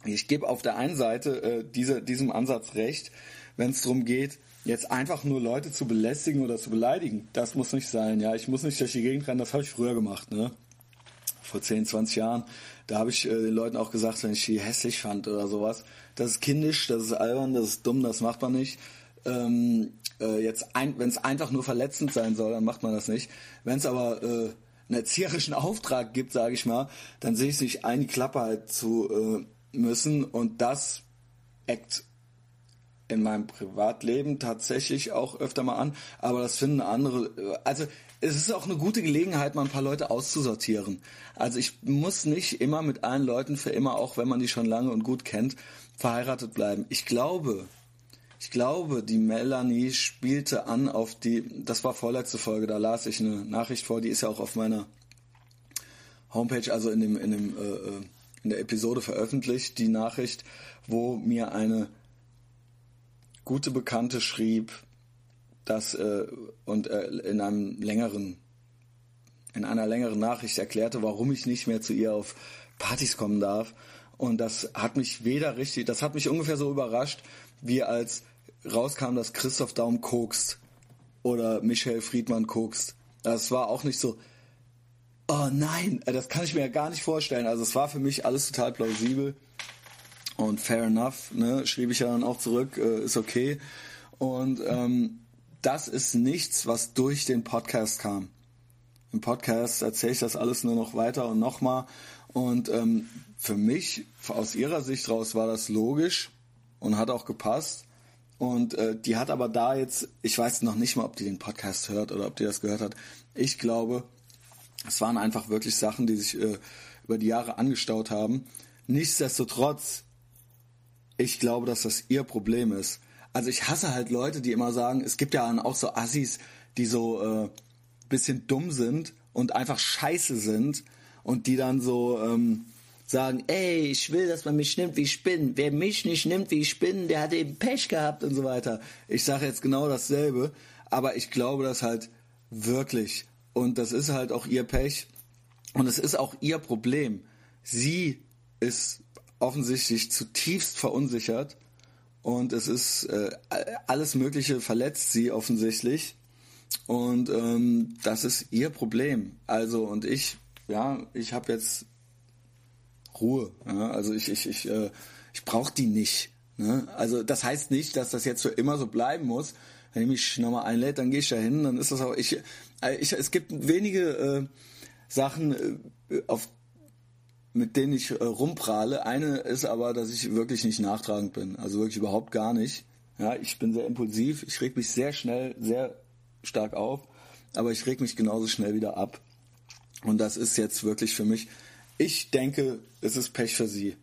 Ich gebe auf der einen Seite äh, diese, diesem Ansatz recht, wenn es darum geht, jetzt einfach nur Leute zu belästigen oder zu beleidigen. Das muss nicht sein. Ja, ich muss nicht durch die Gegend rennen. Das habe ich früher gemacht. Ne? Vor 10, 20 Jahren. Da habe ich äh, den Leuten auch gesagt, wenn ich die hässlich fand oder sowas. Das ist kindisch, das ist albern, das ist dumm, das macht man nicht. ähm, äh, jetzt ein, wenn es einfach nur verletzend sein soll, dann macht man das nicht. Wenn es aber äh, einen erzieherischen Auftrag gibt, sage ich mal, dann sehe ich es nicht ein, die Klappe halt zu äh, müssen und das eckt in meinem Privatleben tatsächlich auch öfter mal an, aber das finden andere, äh, also es ist auch eine gute Gelegenheit, mal ein paar Leute auszusortieren. Also ich muss nicht immer mit allen Leuten für immer, auch wenn man die schon lange und gut kennt, verheiratet bleiben. Ich glaube, ich glaube, die Melanie spielte an auf die, das war vorletzte Folge, da las ich eine Nachricht vor, die ist ja auch auf meiner Homepage, also in dem, in dem, äh, äh in der Episode veröffentlicht, die Nachricht, wo mir eine gute Bekannte schrieb, dass äh, und äh, in einem längeren in einer längeren Nachricht erklärte, warum ich nicht mehr zu ihr auf Partys kommen darf. Und das hat mich weder richtig, das hat mich ungefähr so überrascht, wie als rauskam, dass Christoph Daum kokst oder Michael Friedmann kokst. Das war auch nicht so, oh nein, das kann ich mir ja gar nicht vorstellen. Also es war für mich alles total plausibel. Und fair enough, ne, schrieb ich ja dann auch zurück, äh, ist okay. Und ähm, das ist nichts, was durch den Podcast kam. Im Podcast erzähle ich das alles nur noch weiter und nochmal. Und ähm, für mich, aus ihrer Sicht raus, war das logisch und hat auch gepasst. Und äh, die hat aber da jetzt, ich weiß noch nicht mal, ob die den Podcast hört oder ob die das gehört hat. Ich glaube, es waren einfach wirklich Sachen, die sich äh, über die Jahre angestaut haben. Nichtsdestotrotz ich glaube, dass das ihr Problem ist. Also ich hasse halt Leute, die immer sagen, es gibt ja auch so Assis, die so äh, bisschen dumm sind und einfach scheiße sind und die dann so ähm, sagen, ey, ich will, dass man mich nimmt, wie ich bin. Wer mich nicht nimmt, wie ich bin, der hat eben Pech gehabt und so weiter. Ich sage jetzt genau dasselbe, aber ich glaube das halt wirklich. Und das ist halt auch ihr Pech und es ist auch ihr Problem. Sie ist offensichtlich zutiefst verunsichert und es ist äh, alles Mögliche verletzt sie offensichtlich und ähm, das ist ihr Problem. Also und ich, ja, ich habe jetzt Ruhe. Ja? Also ich, ich, ich, äh, ich brauche die nicht. Ne? Also das heißt nicht, dass das jetzt für immer so bleiben muss. Wenn ich mich nochmal einlädt, dann gehe ich da hin, dann ist das auch. Ich, äh, ich, es gibt wenige äh, Sachen, äh, auf mit denen ich äh, rumprahle. Eine ist aber, dass ich wirklich nicht nachtragend bin. Also wirklich überhaupt gar nicht. Ja, ich bin sehr impulsiv. Ich reg mich sehr schnell, sehr stark auf. Aber ich reg mich genauso schnell wieder ab. Und das ist jetzt wirklich für mich. Ich denke, es ist Pech für sie.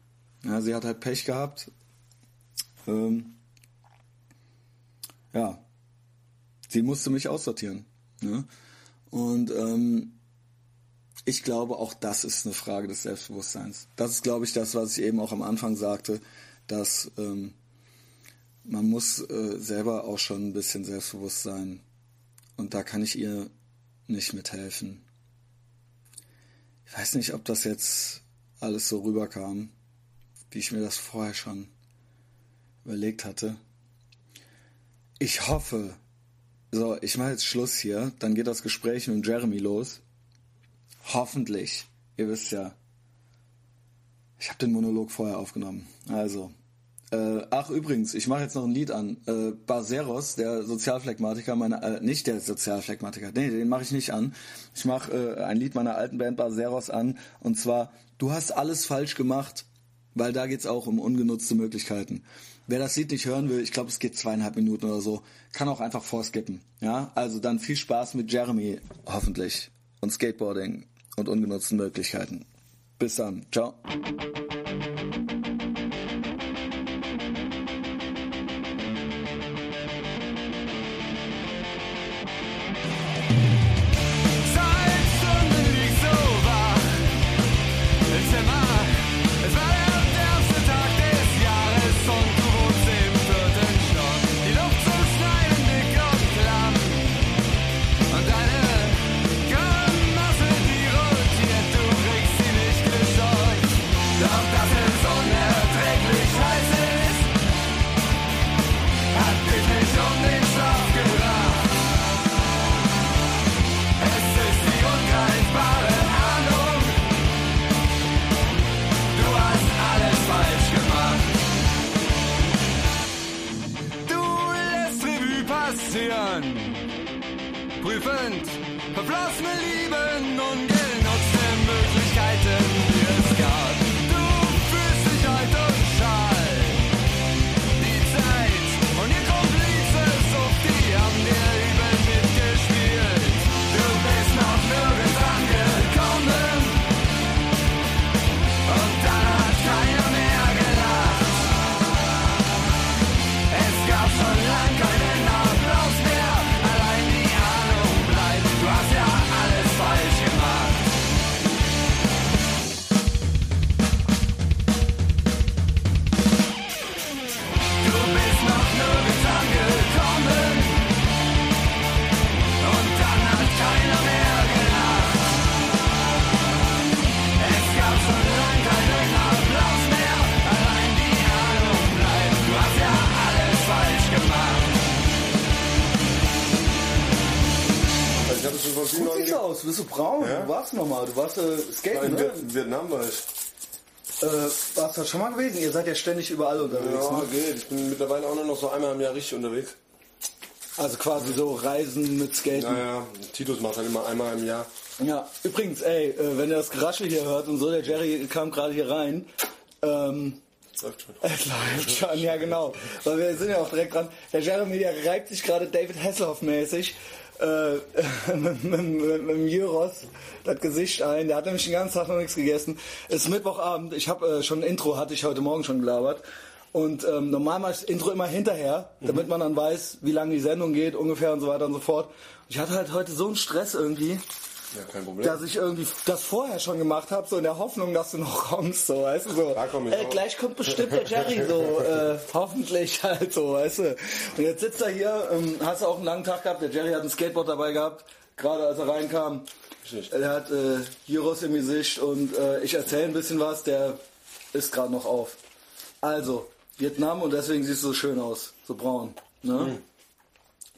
Ja, sie hat halt Pech gehabt. Ähm, ja, sie musste mich aussortieren. Ne? Und ähm, ich glaube, auch das ist eine Frage des Selbstbewusstseins. Das ist, glaube ich, das, was ich eben auch am Anfang sagte, dass ähm, man muss äh, selber auch schon ein bisschen selbstbewusst sein. Und da kann ich ihr nicht mithelfen. Ich weiß nicht, ob das jetzt alles so rüberkam, wie ich mir das vorher schon überlegt hatte. Ich hoffe, so, ich mache jetzt Schluss hier, dann geht das Gespräch mit Jeremy los. Hoffentlich. Ihr wisst ja. Ich habe den Monolog vorher aufgenommen. Also. Äh, ach übrigens, ich mache jetzt noch ein Lied an. Äh, Barceros, der Sozialphlegmatiker, meine äh, nicht der Sozialphlegmatiker, nee, den mache ich nicht an. Ich mache äh, ein Lied meiner alten Band Barceros an und zwar Du hast alles falsch gemacht, weil da geht's auch um ungenutzte Möglichkeiten. Wer das Lied nicht hören will, ich glaube, es geht zweieinhalb Minuten oder so, kann auch einfach vorskippen. Ja, also dann viel Spaß mit Jeremy, hoffentlich und Skateboarding und ungenutzten Möglichkeiten. Bis dann. Ciao. Sind verflossene Lieben Also vielen Gut Leuten siehst du aus, bist du braun? Ja. Du warst nochmal, du warst äh, skaten, in ne? Viet- Vietnam war ich. Äh, warst du schon mal gewesen? Ihr seid ja ständig überall unterwegs, Ja, ne? geht. Ich bin mittlerweile auch nur noch so einmal im Jahr richtig unterwegs. Also quasi so Reisen mit Skaten. Naja, Titus macht halt immer einmal im Jahr. Ja, übrigens, ey, äh, wenn ihr das Geraschel hier hört und so, der Jerry kam gerade hier rein. Ähm, Läuft schon. es läuft schon, ja genau. Weil wir sind ja auch direkt dran. Der Jeremy, der reibt sich gerade David Hasselhoff mäßig äh, mit, mit, mit, dem Gyros das Gesicht ein. Der hat nämlich den ganzen Tag noch nichts gegessen. Es ist Mittwochabend. Ich habe äh, schon ein Intro, hatte ich heute Morgen schon gelabert. Und ähm, normal mache ich das Intro immer hinterher, damit man dann weiß, wie lange die Sendung geht, ungefähr und so weiter und so fort. Ich hatte halt heute so einen Stress irgendwie Ja, kein Problem. dass ich irgendwie das vorher schon gemacht habe, so in der Hoffnung, dass du noch kommst, so, weißt du, so. Da komm ich äh, auch. gleich kommt bestimmt der Jerry, so, äh, hoffentlich halt so, weißt du. Und jetzt sitzt er hier, ähm, hast du auch einen langen Tag gehabt, der Jerry hat ein Skateboard dabei gehabt, gerade als er reinkam. Richtig. Er hat äh, Gyros im Gesicht und äh, ich erzähle ein bisschen was, der ist gerade noch auf. Also, Vietnam und deswegen siehst du so schön aus, so braun. Ne? Hm.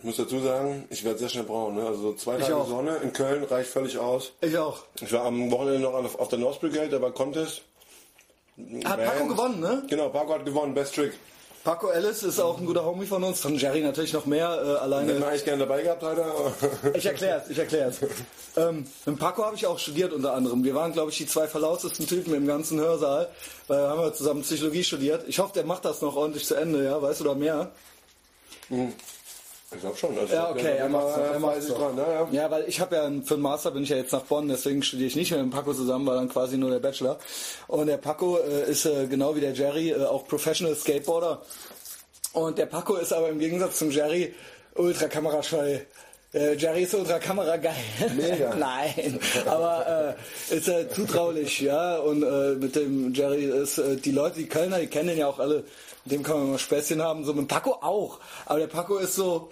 Ich muss dazu sagen, ich werde sehr schnell braun. Ne? Also so zwei Ich Tage auch. Sonne in Köln reicht völlig aus. Ich auch. Ich war am Wochenende noch auf, auf der North Brigade, da war Contest. Hat Band. Paco gewonnen, ne? Genau, Paco hat gewonnen, Best Trick. Paco Ellis ist auch ein guter Homie von uns, von Jerry natürlich noch mehr, äh, alleine. Hätten wir eigentlich gerne dabei gehabt, aber- Ich erklär's, ich erklär's. ähm, mit Paco habe ich auch studiert unter anderem. Wir waren, glaube ich, die zwei verlautesten Typen im ganzen Hörsaal, weil wir haben wir zusammen Psychologie studiert. Ich hoffe, der macht das noch ordentlich zu Ende, ja, weißt du da mehr? Ich glaube schon. Also Ja, okay, macht's noch, er macht's noch. dran. Ja, ja. Ja, weil ich habe ja für den Master bin ich ja jetzt nach Bonn, deswegen studiere ich nicht mehr mit dem Paco zusammen, war dann quasi nur der Bachelor. Und der Paco äh, ist äh, genau wie der Jerry äh, auch Professional Skateboarder. Und der Paco ist aber im Gegensatz zum Jerry ultra kamerascheu. Äh, Jerry ist ultra kamerageil. Mega. Nein, aber äh, ist äh, zutraulich, ja. Und äh, mit dem Jerry ist äh, die Leute, die Kölner, die kennen ihn ja auch alle. Mit dem kann man mal Späßchen haben. So mit dem Paco auch. Aber der Paco ist so.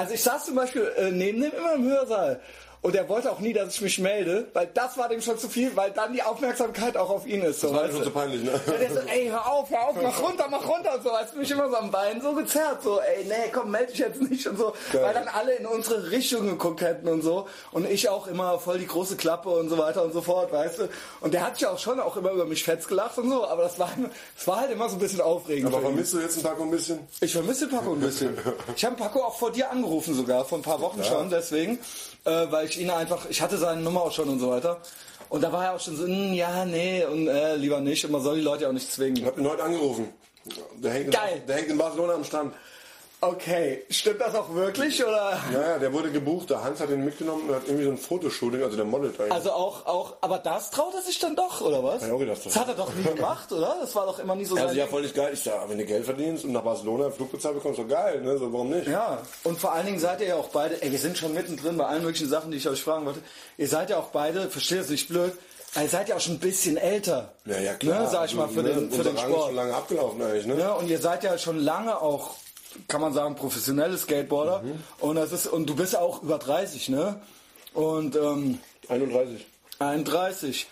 Also ich saß zum Beispiel äh, neben dem immer im Hörsaal. Und er wollte auch nie, dass ich mich melde, weil das war dem schon zu viel, weil dann die Aufmerksamkeit auch auf ihn ist. So, Das war schon so peinlich, ne? Ja, der so, ey, hör auf, hör auf, mach runter, mach runter und so, als mich immer so am Bein so gezerrt, so, ey, nee, komm, melde dich jetzt nicht und so, Geil. weil dann alle in unsere Richtung geguckt hätten und so und ich auch immer voll die große Klappe und so weiter und so fort, weißt du, und der hat sich auch schon auch immer über mich fetz gelacht und so, aber das war, das war halt immer so ein bisschen aufregend. Aber vermisst du jetzt einen Paco ein bisschen? Ich vermisse Paco ein bisschen. Ich habe Paco auch vor dir angerufen sogar, vor ein paar Wochen schon, deswegen, äh, weil ich ihn einfach, ich hatte seine Nummer auch schon und so weiter. Und da war er auch schon so, "Hm, ja, nee, und äh, lieber nicht. Und man soll die Leute auch nicht Ich zwingen. hab ihn heute angerufen. Der hängt, Geil. In, der hängt in Barcelona am Strand. Okay, stimmt das auch wirklich oder? Naja, der wurde gebucht. Der Hans hat ihn mitgenommen und hat irgendwie so ein Fotoshooting, also der modelt eigentlich. Also auch, auch, aber das traut er sich dann doch, oder was? Auch gedacht, das hat er doch nie gemacht, oder? Das war doch immer nie so Also ja, voll nicht geil. Ich sag, wenn du Geld verdienst und nach Barcelona einen Flug bezahlt bekommst, doch geil, ne? So, warum nicht? Ja, und vor allen Dingen seid ihr ja auch beide, ey, wir sind schon mittendrin bei allen möglichen Sachen, die ich euch fragen wollte. Ihr seid ja auch beide, versteht es nicht blöd, ihr seid ja auch schon ein bisschen älter. Ja, ja, klar. Ne, sag ich mal, für Also, den, ne, für den Sport. schon lange abgelaufen eigentlich, ne? Ja, und ihr seid ja schon lange auch, kann man sagen, professionelle Skateboarder. Mhm. Und das ist, und du bist ja auch über 30, ne? Und ähm, 31. 31.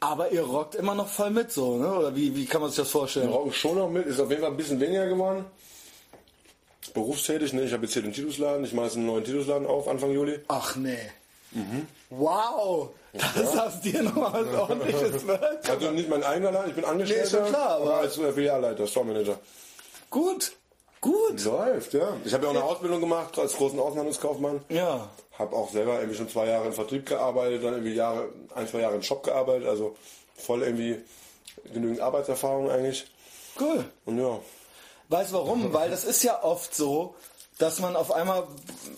Aber ihr rockt immer noch voll mit so, ne? Oder wie, wie kann man sich das vorstellen? Wir rauchen schon noch mit, ist auf jeden Fall ein bisschen weniger geworden. Berufstätig, ne? Ich habe jetzt hier den Titusladen, ich mache jetzt einen neuen Titusladen auf, Anfang Juli. Ach nee. Wow, das hast dir noch mal was ordentliches Werk. Also nicht mein eigener Laden, ich bin Angestellter, Nee, ist schon klar, aber- als äh, Filialleiter, Store Manager. Gut. Gut. Läuft, ja. Ich habe ja auch eine Ausbildung gemacht als großen Außenhandelskaufmann. Ja. Habe auch selber irgendwie schon zwei Jahre im Vertrieb gearbeitet, dann irgendwie Jahre, ein, zwei Jahre im Shop gearbeitet, also voll irgendwie genügend Arbeitserfahrung eigentlich. Cool. Und ja, Weißt du warum? Weil das ist ja oft so, dass man auf einmal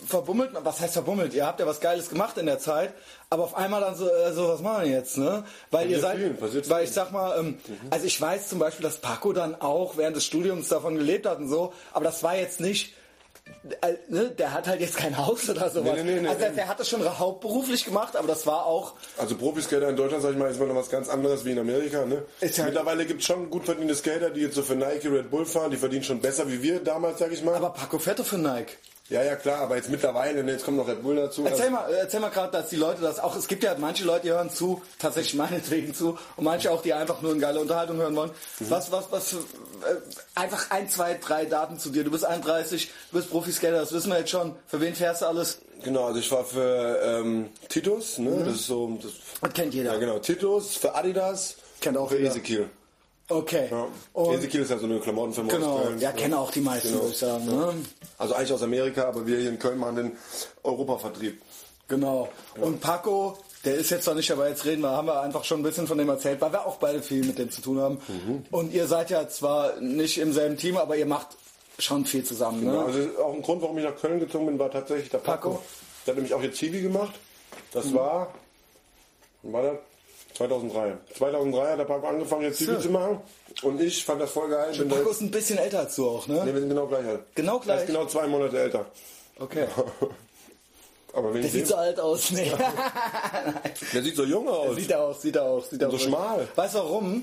verbummelt, was heißt verbummelt? Ihr habt ja was Geiles gemacht in der Zeit, aber auf einmal dann so, äh, so was machen wir jetzt, ne? Weil ihr seid, passiert weil ich sag mal, ähm, also ich weiß zum Beispiel, dass Paco dann auch während des Studiums davon gelebt hat und so, aber das war jetzt nicht, äh, ne, der hat halt jetzt kein Haus oder sowas. Nee, nee, nee, also der, der hat das schon hauptberuflich gemacht, aber das war auch, also Profiskater in Deutschland, sag ich mal, ist mal noch was ganz anderes wie in Amerika. Ne? Ja- Mittlerweile gibt es schon gut verdienende Skater, die jetzt so für Nike, Red Bull fahren, die verdienen schon besser wie wir damals, sag ich mal. aber Paco fährt doch für Nike. Ja, ja, klar, aber jetzt mittlerweile, ne, jetzt kommt noch Red Bull dazu. Erzähl mal, erzähl mal gerade, dass die Leute das auch, es gibt ja manche Leute, die hören zu, tatsächlich meinetwegen zu, und manche auch, die einfach nur eine geile Unterhaltung hören wollen. Was, was, was, für, äh, einfach ein, zwei, drei Daten zu dir. Du bist 31, du bist Profiskater, das wissen wir jetzt schon. Für wen fährst du alles? Genau, also ich war für ähm, Titus, ne? das ist so, das, Das kennt jeder. ja genau, Titus, für Adidas, Kennt auch für jeder. Ezekiel. Okay. Ja. Und, Ezekiel ist ja so eine Klamottenfirma aus genau, Köln. ja, kennen auch die meisten, Genau. würde ich sagen. Ne? Also eigentlich aus Amerika, aber wir hier in Köln machen den Europavertrieb. Genau. Und Paco, der ist jetzt noch nicht, aber jetzt reden wir, haben wir einfach schon ein bisschen von dem erzählt, weil wir auch beide viel mit dem zu tun haben. Mhm. Und ihr seid ja zwar nicht im selben Team, aber ihr macht schon viel zusammen. Ne? Also auch ein Grund, warum ich nach Köln gezogen bin, war tatsächlich der Paco. Paco? Der hat nämlich auch jetzt Zivi gemacht. Das war, wann war das? 2003. 2003 hat der Paco angefangen, jetzt So. zu machen. Und ich fand das voll geil. Da Paco ist ein bisschen älter als du auch, ne? nee, wir sind genau gleich alt. Genau Er gleich? ist genau zwei Monate älter. Okay. Aber wenn Der sieht so alt aus. Nee. der sieht so jung aus. sieht er aus, sieht er aus, sieht er so aus. schmal. Weißt du warum?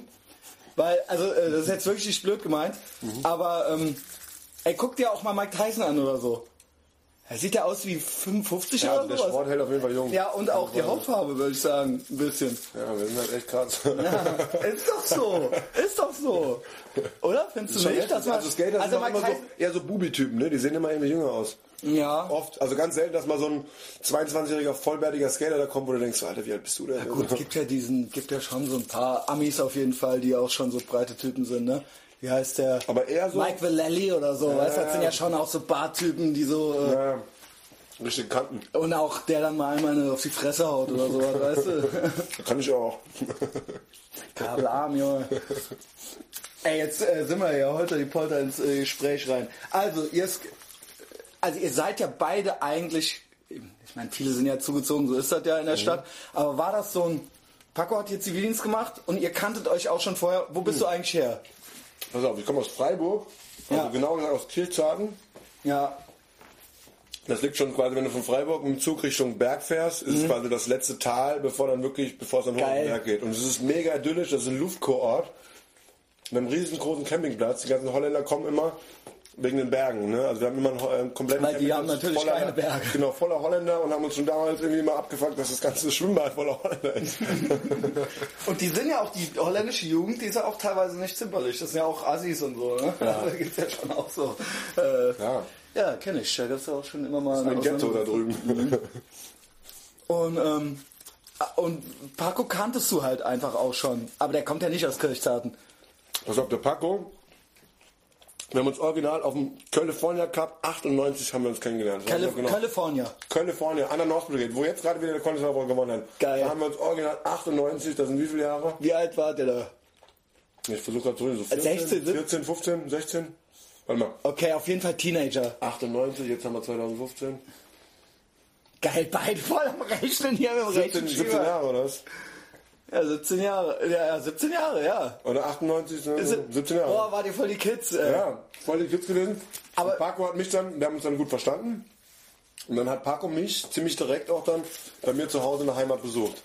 Weil, also, äh, das ist jetzt wirklich nicht blöd gemeint, Mhm. aber, ähm, ey, guck dir auch mal Mike Tyson an oder so. Er sieht ja aus wie 55 Ja, oder also der. Sport hält auf jeden Fall jung. Ja, und auch die Hautfarbe, würde ich sagen, ein bisschen. Ja, wir sind halt echt krass. Ja, ist doch so. Ist doch so. Oder? Findest du nicht? dass man- also Skater also sind immer so, eher so Bubi-Typen, ne? Die sehen immer irgendwie jünger aus. ja. Oft, also ganz selten, dass mal so ein 22-jähriger vollbärtiger Skater da kommt, wo du denkst, Alter, wie alt bist du denn? Gut, gibt ja diesen, gibt ja schon so ein paar Amis auf jeden Fall, die auch schon so breite Typen sind, ne? Wie heißt der? Aber eher so- Mike Vallely oder so, weißt du, das sind ja schon auch so Bartypen, die so, äh, Ja, richtig Kanten. und auch der dann mal einmal eine auf die Fresse haut oder so, weißt du? Kann ich auch. Kabelarm, Junge. Ey, jetzt äh, sind wir ja heute die Polter ins äh, Gespräch rein. Also, ihr, also ihr seid ja beide eigentlich, ich meine, viele sind ja zugezogen, so ist das ja in Mhm. der Stadt, aber war das so ein, Paco hat hier Zivildienst gemacht und ihr kanntet euch auch schon vorher, wo bist du eigentlich her? Pass auf, ich komme aus Freiburg, also Ja. genau gesagt aus Kirchzarten. Ja, Das liegt schon quasi, wenn du von Freiburg mit dem Zug Richtung Berg fährst, ist es quasi das letzte Tal, bevor dann wirklich, bevor es dann hoch Mhm. Den Berg geht. Und es ist mega idyllisch, das ist ein Luftkurort mit einem riesengroßen Campingplatz. Die ganzen Holländer kommen immer wegen den Bergen. Ne? Also wir haben immer einen, ho- äh, kompletten Weil die haben natürlich voller, keine Berge. Genau, voller Holländer und haben uns schon damals irgendwie mal abgefuckt, dass das ganze Schwimmbad voller Holländer ist. und die sind ja auch, die holländische Jugend, die ist ja auch teilweise nicht zimperlich, das sind ja auch Assis und so, ne? Ja. Da gibt's ja schon auch so. Äh, Ja. Ja, kenne ich. Da gibt's ja auch schon immer mal. Ein eine Ghetto da drüben. Und, ähm, und Paco kanntest du halt einfach auch schon. Aber der kommt ja nicht aus Kirchzarten. Pass auf, der Paco. Wir haben uns original auf dem California Cup 98 haben wir uns kennengelernt. Das Calif genau. California. California, an der North Brigade, wo jetzt gerade wieder der Conference gewonnen hat. Geil. Da haben wir uns original 98, das sind wie viele Jahre? Wie alt war der da? Ich versuche gerade zu reden, so 14, 16, 14, 15, 16? Warte mal. Okay, auf jeden Fall Teenager. 98, jetzt haben wir 2015. Geil, beide voll am Rechnen hier dem 17, rechten 17 Schieber. Jahre oder was? Ja, 17 Jahre. Ja, ja, 17 Jahre, ja. Oder 98, ne? Ist- 17 Jahre. Boah, war die voll die Kids. Äh. Ja, voll die Kids gewesen. Aber- Und Paco hat mich dann, wir haben uns dann gut verstanden. Und dann hat Paco mich ziemlich direkt auch dann bei mir zu Hause in der Heimat besucht.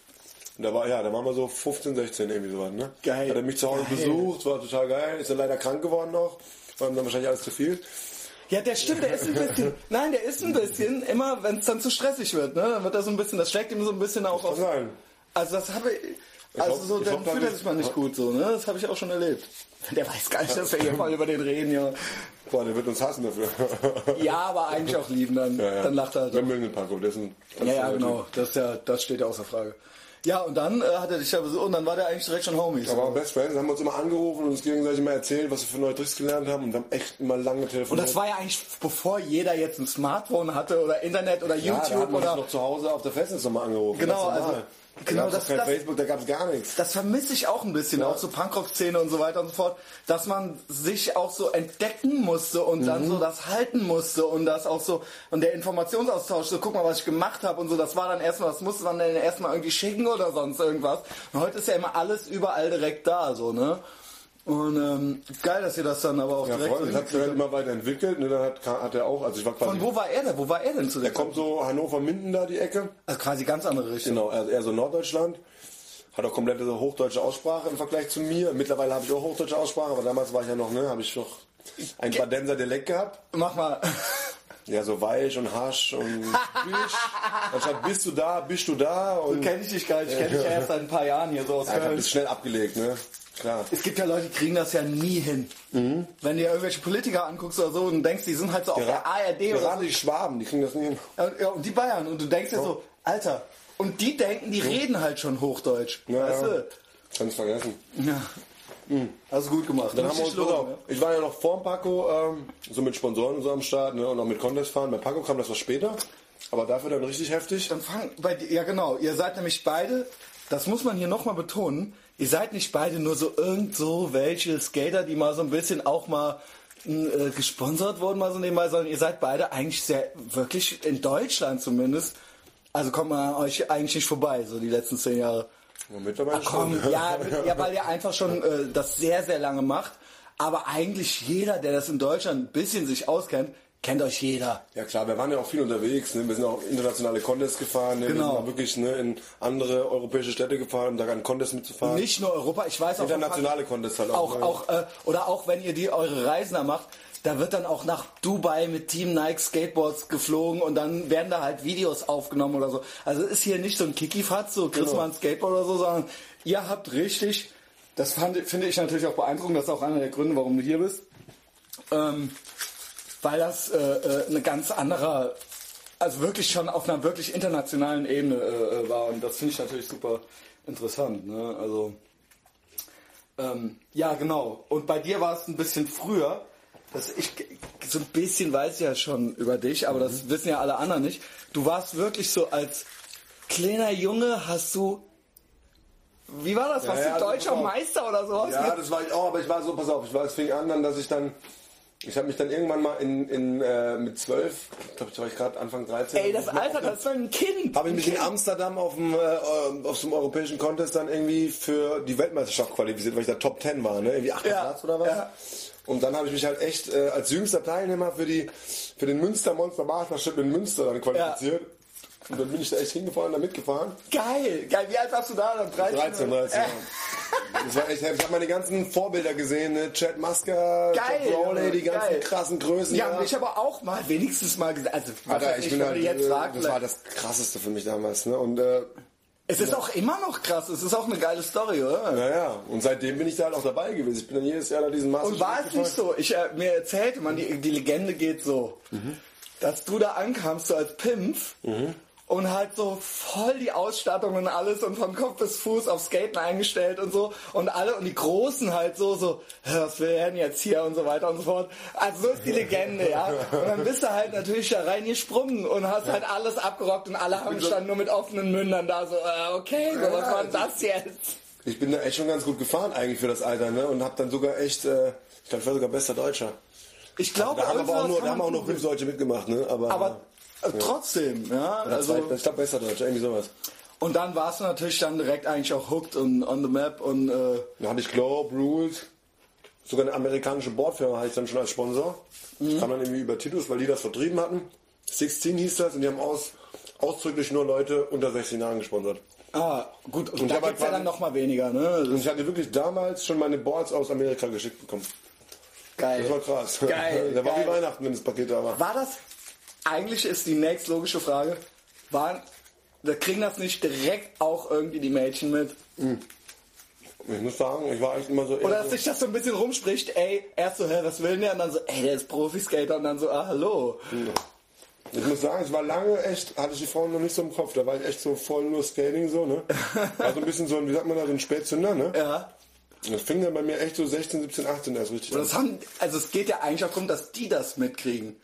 Und da war, ja, da waren wir so 15, 16 irgendwie sowas, ne? Geil. Hat er mich zu Hause Geil. besucht, war total geil. Ist dann leider krank geworden noch. War ihm dann wahrscheinlich alles zu viel. Ja, der stimmt, der ist ein bisschen. Nein, der ist ein bisschen, immer wenn es dann zu stressig wird, ne? Dann wird er so ein bisschen, das schlägt ihm so ein bisschen auch auf. Kann sein. Also das habe ich. Also so, dann da fühlt er sich mal nicht gut so, ne? Das habe ich auch schon erlebt. Der weiß gar nicht, dass wir hier voll über den reden, ja. Boah, der wird uns hassen dafür. Ja, aber eigentlich auch lieben, dann, Ja, ja. dann lacht er halt. Wir der ist ein ganz Ja, ja, genau. Das, ist ja, das steht ja außer Frage. Ja, und dann äh, hat er dich da besucht und dann war der eigentlich direkt schon Homies. Aber Best Friends haben uns immer angerufen und uns gegenseitig immer erzählt, was wir für neue Tricks gelernt haben und haben echt immer lange Und telefoniert. das war ja eigentlich, bevor jeder jetzt ein Smartphone hatte oder Internet oder ja, da YouTube hat man oder... noch zu Hause auf der Festnetznummer angerufen. Genau, also- Da genau, gab's das- kein das- Facebook, da gab es gar nichts. Das vermisse ich auch ein bisschen, auch so Punkrock-Szene und so weiter und so fort, dass man sich auch so entdecken musste und Mhm. dann so das halten musste und das auch so, und der Informationsaustausch, so guck mal, was ich gemacht habe und so, das war dann erstmal, das musste man dann erstmal irgendwie schicken oder sonst irgendwas. Und heute ist ja immer alles überall direkt da, so, ne? Und ähm, geil, dass ihr das dann aber auch Ja, direkt voll, das hat sich halt immer weiterentwickelt. Ne? Dann hat, hat er auch, also ich war quasi, Von wo war er denn? Wo war er denn zu der der kommt so Hannover-Minden da die Ecke. Also quasi ganz andere Richtung. Genau, also eher so Norddeutschland. Hat auch komplette so hochdeutsche Aussprache im Vergleich zu mir. Mittlerweile habe ich auch hochdeutsche Aussprache, aber damals war ich ja noch, ne, habe ich noch ein Badenser Dialekt gehabt. Mach mal. Ja, so weich und hasch und bisch. Anstatt bist du da, bist du da und Kenn ich dich gar nicht, ich kenn dich ja erst seit ein paar Jahren hier so aus ja, ich habe Köln. das schnell abgelegt, ne? Klar. Es gibt ja Leute, die kriegen das ja nie hin. Mhm. Wenn du dir irgendwelche Politiker anguckst oder so und denkst, die sind halt so auf der ARD oder Gerade die Schwaben, die kriegen das nie hin. so. Ja, und die Bayern. Und du denkst dir so, Alter. Und die denken, die reden halt schon Hochdeutsch. Ja, weißt ja. du? Kannst vergessen. Ja. Hast du gut gemacht. Dann haben wir uns, loben, auf, ich war ja noch vor dem Paco, ähm, so mit Sponsoren und so am Start, ne, und auch mit Contest fahren. Bei Paco kam das was später, aber dafür dann richtig heftig. Dann fang bei dir, ja genau, ihr seid nämlich beide, das muss man hier nochmal betonen, ihr seid nicht beide nur so irgend so welche Skater, die mal so ein bisschen auch mal äh, gesponsert wurden, mal so nebenbei, sondern ihr seid beide eigentlich sehr, wirklich in Deutschland zumindest, also kommt man an euch eigentlich nicht vorbei, so die letzten zehn Jahre. Ja, mittlerweile Ach komm, schon. ja, ja, weil ihr einfach schon äh, das sehr, sehr lange macht, aber eigentlich jeder, der das in Deutschland ein bisschen sich auskennt, kennt euch jeder. Ja klar, wir waren ja auch viel unterwegs. Ne? Wir sind auch internationale Contests gefahren. Ne? Wir Genau. sind auch wirklich ne, in andere europäische Städte gefahren, um da an Contests mitzufahren. Nicht nur Europa, ich weiß auch. Internationale Contests halt auch. auch, auch äh, oder auch wenn ihr die eure Reisen da macht, da wird dann auch nach Dubai mit Team Nike Skateboards geflogen und dann werden da halt Videos aufgenommen oder so. Also ist hier nicht so ein Kickifatz, so kriegst Genau. mal ein Skateboard oder so, sondern ihr habt richtig, das fand, finde ich natürlich auch beeindruckend, das ist auch einer der Gründe, warum du hier bist, ähm, weil das äh, äh, eine ganz andere, also wirklich schon auf einer wirklich internationalen Ebene äh, äh, war und das finde ich natürlich super interessant. Ne? Also ähm, ja, genau. Und bei dir war es ein bisschen früher. Das ich, so ein bisschen weiß ich ja schon über dich, aber Mhm. das wissen ja alle anderen nicht. Du warst wirklich so als kleiner Junge hast du. Wie war das? Warst ja, du also deutscher auf. Meister oder sowas? Ja, das war ich auch, aber ich war so, pass auf, ich war, es fing an dann, dass ich dann, ich habe mich dann irgendwann mal in, in äh, mit zwölf, ich glaube, da war ich gerade Anfang 13. Ey, das Alter, das ist ein Kind. Habe ich mich in. Amsterdam auf dem, äh, auf so einem europäischen Contest dann irgendwie für die Weltmeisterschaft qualifiziert, weil ich da Top 10 war, ne? Irgendwie 8. Ja, Platz oder was? ja. Und dann habe ich mich halt echt äh, als jüngster Teilnehmer für die für den Münster Monster Meistership in Münster dann qualifiziert. Und dann bin ich da echt hingefahren, da mitgefahren. Geil, geil. Wie alt warst du da? Dann 13, 13, 13 Jahre. Das war echt, ich habe meine ganzen Vorbilder gesehen, ne? Chad Musker, Jeff Rowley, die ganzen geil. krassen Größen. Ja, und ich aber auch mal, wenigstens mal gesagt. Also, was Alter, ich bin halt, jetzt äh, fragst, das war das krasseste für mich damals, ne? Und äh, Es ist auch immer noch krass. Es ist auch eine geile Story, oder? naja, und seitdem bin ich da halt auch dabei gewesen. Ich bin dann jedes Jahr da diesen Master Und war es nicht so? Ich, äh, mir erzählte man, die, die Legende geht so, dass du da ankamst, so als Pimpf und halt so voll die Ausstattung und alles und von Kopf bis Fuß auf Skaten eingestellt und so und alle und die Großen halt so, so, "Hä, was will er denn jetzt hier und so weiter und so fort. Also so ist die Legende, ja. Und dann bist du halt natürlich da reingesprungen und hast halt alles abgerockt und alle haben standen nur mit offenen Mündern da so, äh, okay, so, was war denn das jetzt? Ich bin da echt schon ganz gut gefahren eigentlich für das Alter, ne? Und hab dann sogar echt, äh, ich glaube, ich war sogar bester Deutscher. Ich glaube, Da haben aber auch nur, da haben auch noch fünf Deutsche mitgemacht, ne? Aber, Aber trotzdem, ja. oder Also, zwei, ich glaube, bester Deutscher, irgendwie sowas. und dann warst du natürlich dann direkt eigentlich auch hooked und on the map und äh, Da hatte ich Globe, Rules, sogar eine amerikanische Boardfirma hatte ich dann schon als Sponsor. Mhm. Kam dann irgendwie über Titus, weil die das vertrieben hatten. 16 hieß das und die haben aus, ausdrücklich nur Leute unter 16 Jahren gesponsert. ah, gut, und, Und da hab gibt's ja halt dann noch mal weniger, ne? Und ich hatte wirklich damals schon meine Boards aus Amerika geschickt bekommen. Geil. Das war krass. Geil, da war wie Weihnachten, wenn das Paket da war. War das, eigentlich ist die nächste logische Frage, waren, da kriegen das nicht direkt auch irgendwie die Mädchen mit? Ich muss sagen, ich war echt immer so... Oder dass sich das so ein bisschen rumspricht, ey, erst so, hä, was will denn der? Und dann so, ey, der ist Profiskater und dann so, ah, hallo. Ich muss sagen, es war lange echt, hatte ich die Frauen noch nicht so im Kopf. Da war ich echt so voll nur Skating so, ne? War so ein bisschen so ein, wie sagt man da, so ein Spätzünder, ne? Ja. Das fing dann bei mir echt so 16, 17, 18 erst richtig an. das haben, also es geht ja eigentlich auch darum, dass die das mitkriegen.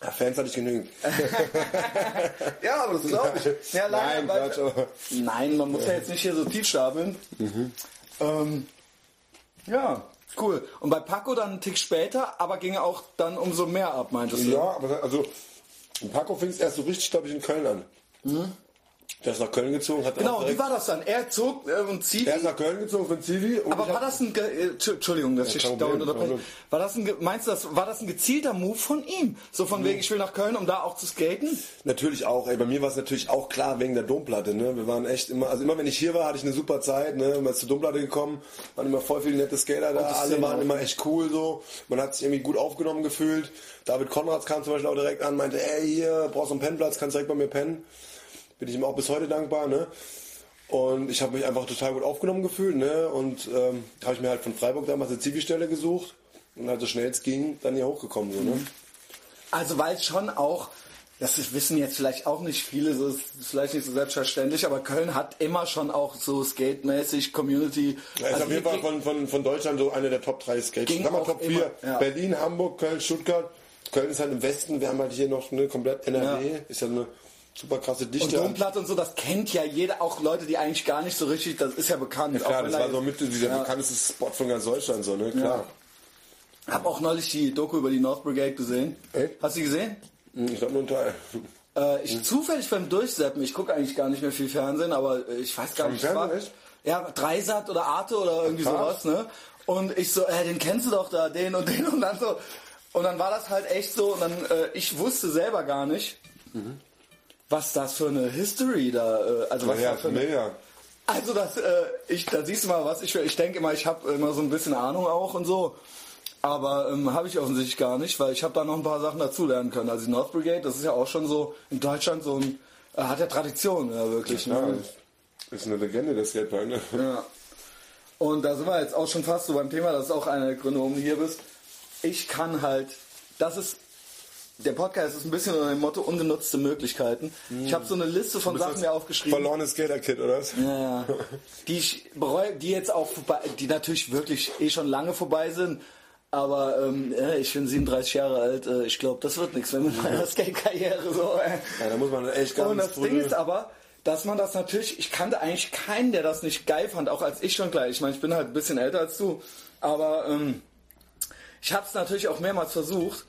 Fans hatte ich genügend. Ja, aber das glaube ich. Ja, Nein, Quatsch, aber Nein, man muss ja jetzt nicht hier so tief stapeln. Ähm, ja, cool. Und bei Paco dann einen Tick später, aber ging auch dann umso mehr ab, meintest du? Ja, aber also Paco fing es erst so richtig, glaube ich, in Köln an. Der ist nach Köln gezogen, hat. Genau, wie war das dann? Er zog äh, und Zivi. er ist nach Köln gezogen von Zivi. Aber war das ein, ge- äh, Tschu- Entschuldigung, dass Ja, ich dauernd unterbreche. War das ein, meinst du, das, war das ein gezielter Move von ihm? So von wegen, ich will nach Köln, um da auch zu skaten? Natürlich auch, ey, bei mir war es natürlich auch klar wegen der Domplatte, ne? Wir waren echt immer, also immer wenn ich hier war, hatte ich eine super Zeit, ne? Man ist zur Domplatte gekommen, waren immer voll viele nette Skater da, alle waren auch. immer echt cool so. Man hat sich irgendwie gut aufgenommen gefühlt. David Konrads kam zum Beispiel auch direkt an, meinte, ey, hier, brauchst du einen Pennplatz, kannst direkt bei mir pennen. Bin ich ihm auch bis heute dankbar, ne? Und ich habe mich einfach total gut aufgenommen gefühlt, ne? Und ähm, habe ich mir halt von Freiburg damals eine Zivi-Stelle gesucht und halt so schnell es ging, dann hier hochgekommen, so, ne? Also weil schon auch, das wissen jetzt vielleicht auch nicht viele, so ist vielleicht nicht so selbstverständlich, aber Köln hat immer schon auch so skate-mäßig Community. Er ist Also auf jeden Fall von, von, von Deutschland so einer der Top 3 Skates. Ging Sag mal auch Top 4. immer, ja. Berlin, Hamburg, Köln, Stuttgart. Köln ist halt im Westen. Wir haben halt hier noch eine komplett NRW. Ja. Ist ja eine super krasse Und Dichte. Domplatte und so, das kennt ja jeder, auch Leute, die eigentlich gar nicht so richtig, das ist ja bekannt. ja, klar, das da war so mit dieser Ja. bekannteste Spot von ganz Deutschland, so, ne? Klar. Hab auch neulich die Doku über die North Brigade gesehen. Echt? Hast du die gesehen? Hm, Ich glaube nur ein Teil. Äh, ich zufällig beim Durchseppen, ich gucke eigentlich gar nicht mehr viel Fernsehen, aber äh, ich weiß gar nicht, was war. Echt? Ja, Dreisat oder Arte oder irgendwie Krass. sowas, ne? Und ich so, äh, den kennst du doch da, den und den und dann so. Und dann war das halt echt so und dann, äh, ich wusste selber gar nicht, was das für eine History da, äh, also was Ja, da für eine, mega. also das, äh, ich, da siehst du mal was, ich, ich denke immer, ich habe immer so ein bisschen Ahnung auch und so. Aber ähm, habe ich offensichtlich gar nicht, weil ich habe da noch ein paar Sachen dazulernen können. Also die North Brigade, das ist ja auch schon so in Deutschland so ein, äh, hat ja Tradition, ja wirklich. Ja, ne? ist, eine Legende, der Skatepark, ne? Ja. Und da sind wir jetzt auch schon fast so beim Thema, das ist auch einer der Gründe, warum du hier bist. Ich kann halt, das ist, der Podcast ist ein bisschen unter dem Motto ungenutzte Möglichkeiten. Ich habe so eine Liste von Sachen mir aufgeschrieben. Verlorene Skater-Kid, oder was? Ja, ja. Die ich bereue, die jetzt auch vorbei, die natürlich wirklich eh schon lange vorbei sind. Aber ähm, ja, ich bin 37 Jahre alt. Äh, ich glaube, das wird nichts mehr mit meiner Skate-Karriere. So, äh. Ja, da muss man echt ganz Und das früh- Ding ist aber, dass man das natürlich, ich kannte eigentlich keinen, der das nicht geil fand, auch als ich schon gleich. Ich meine, ich bin halt ein bisschen älter als du. Aber ähm, ich habe es natürlich auch mehrmals versucht.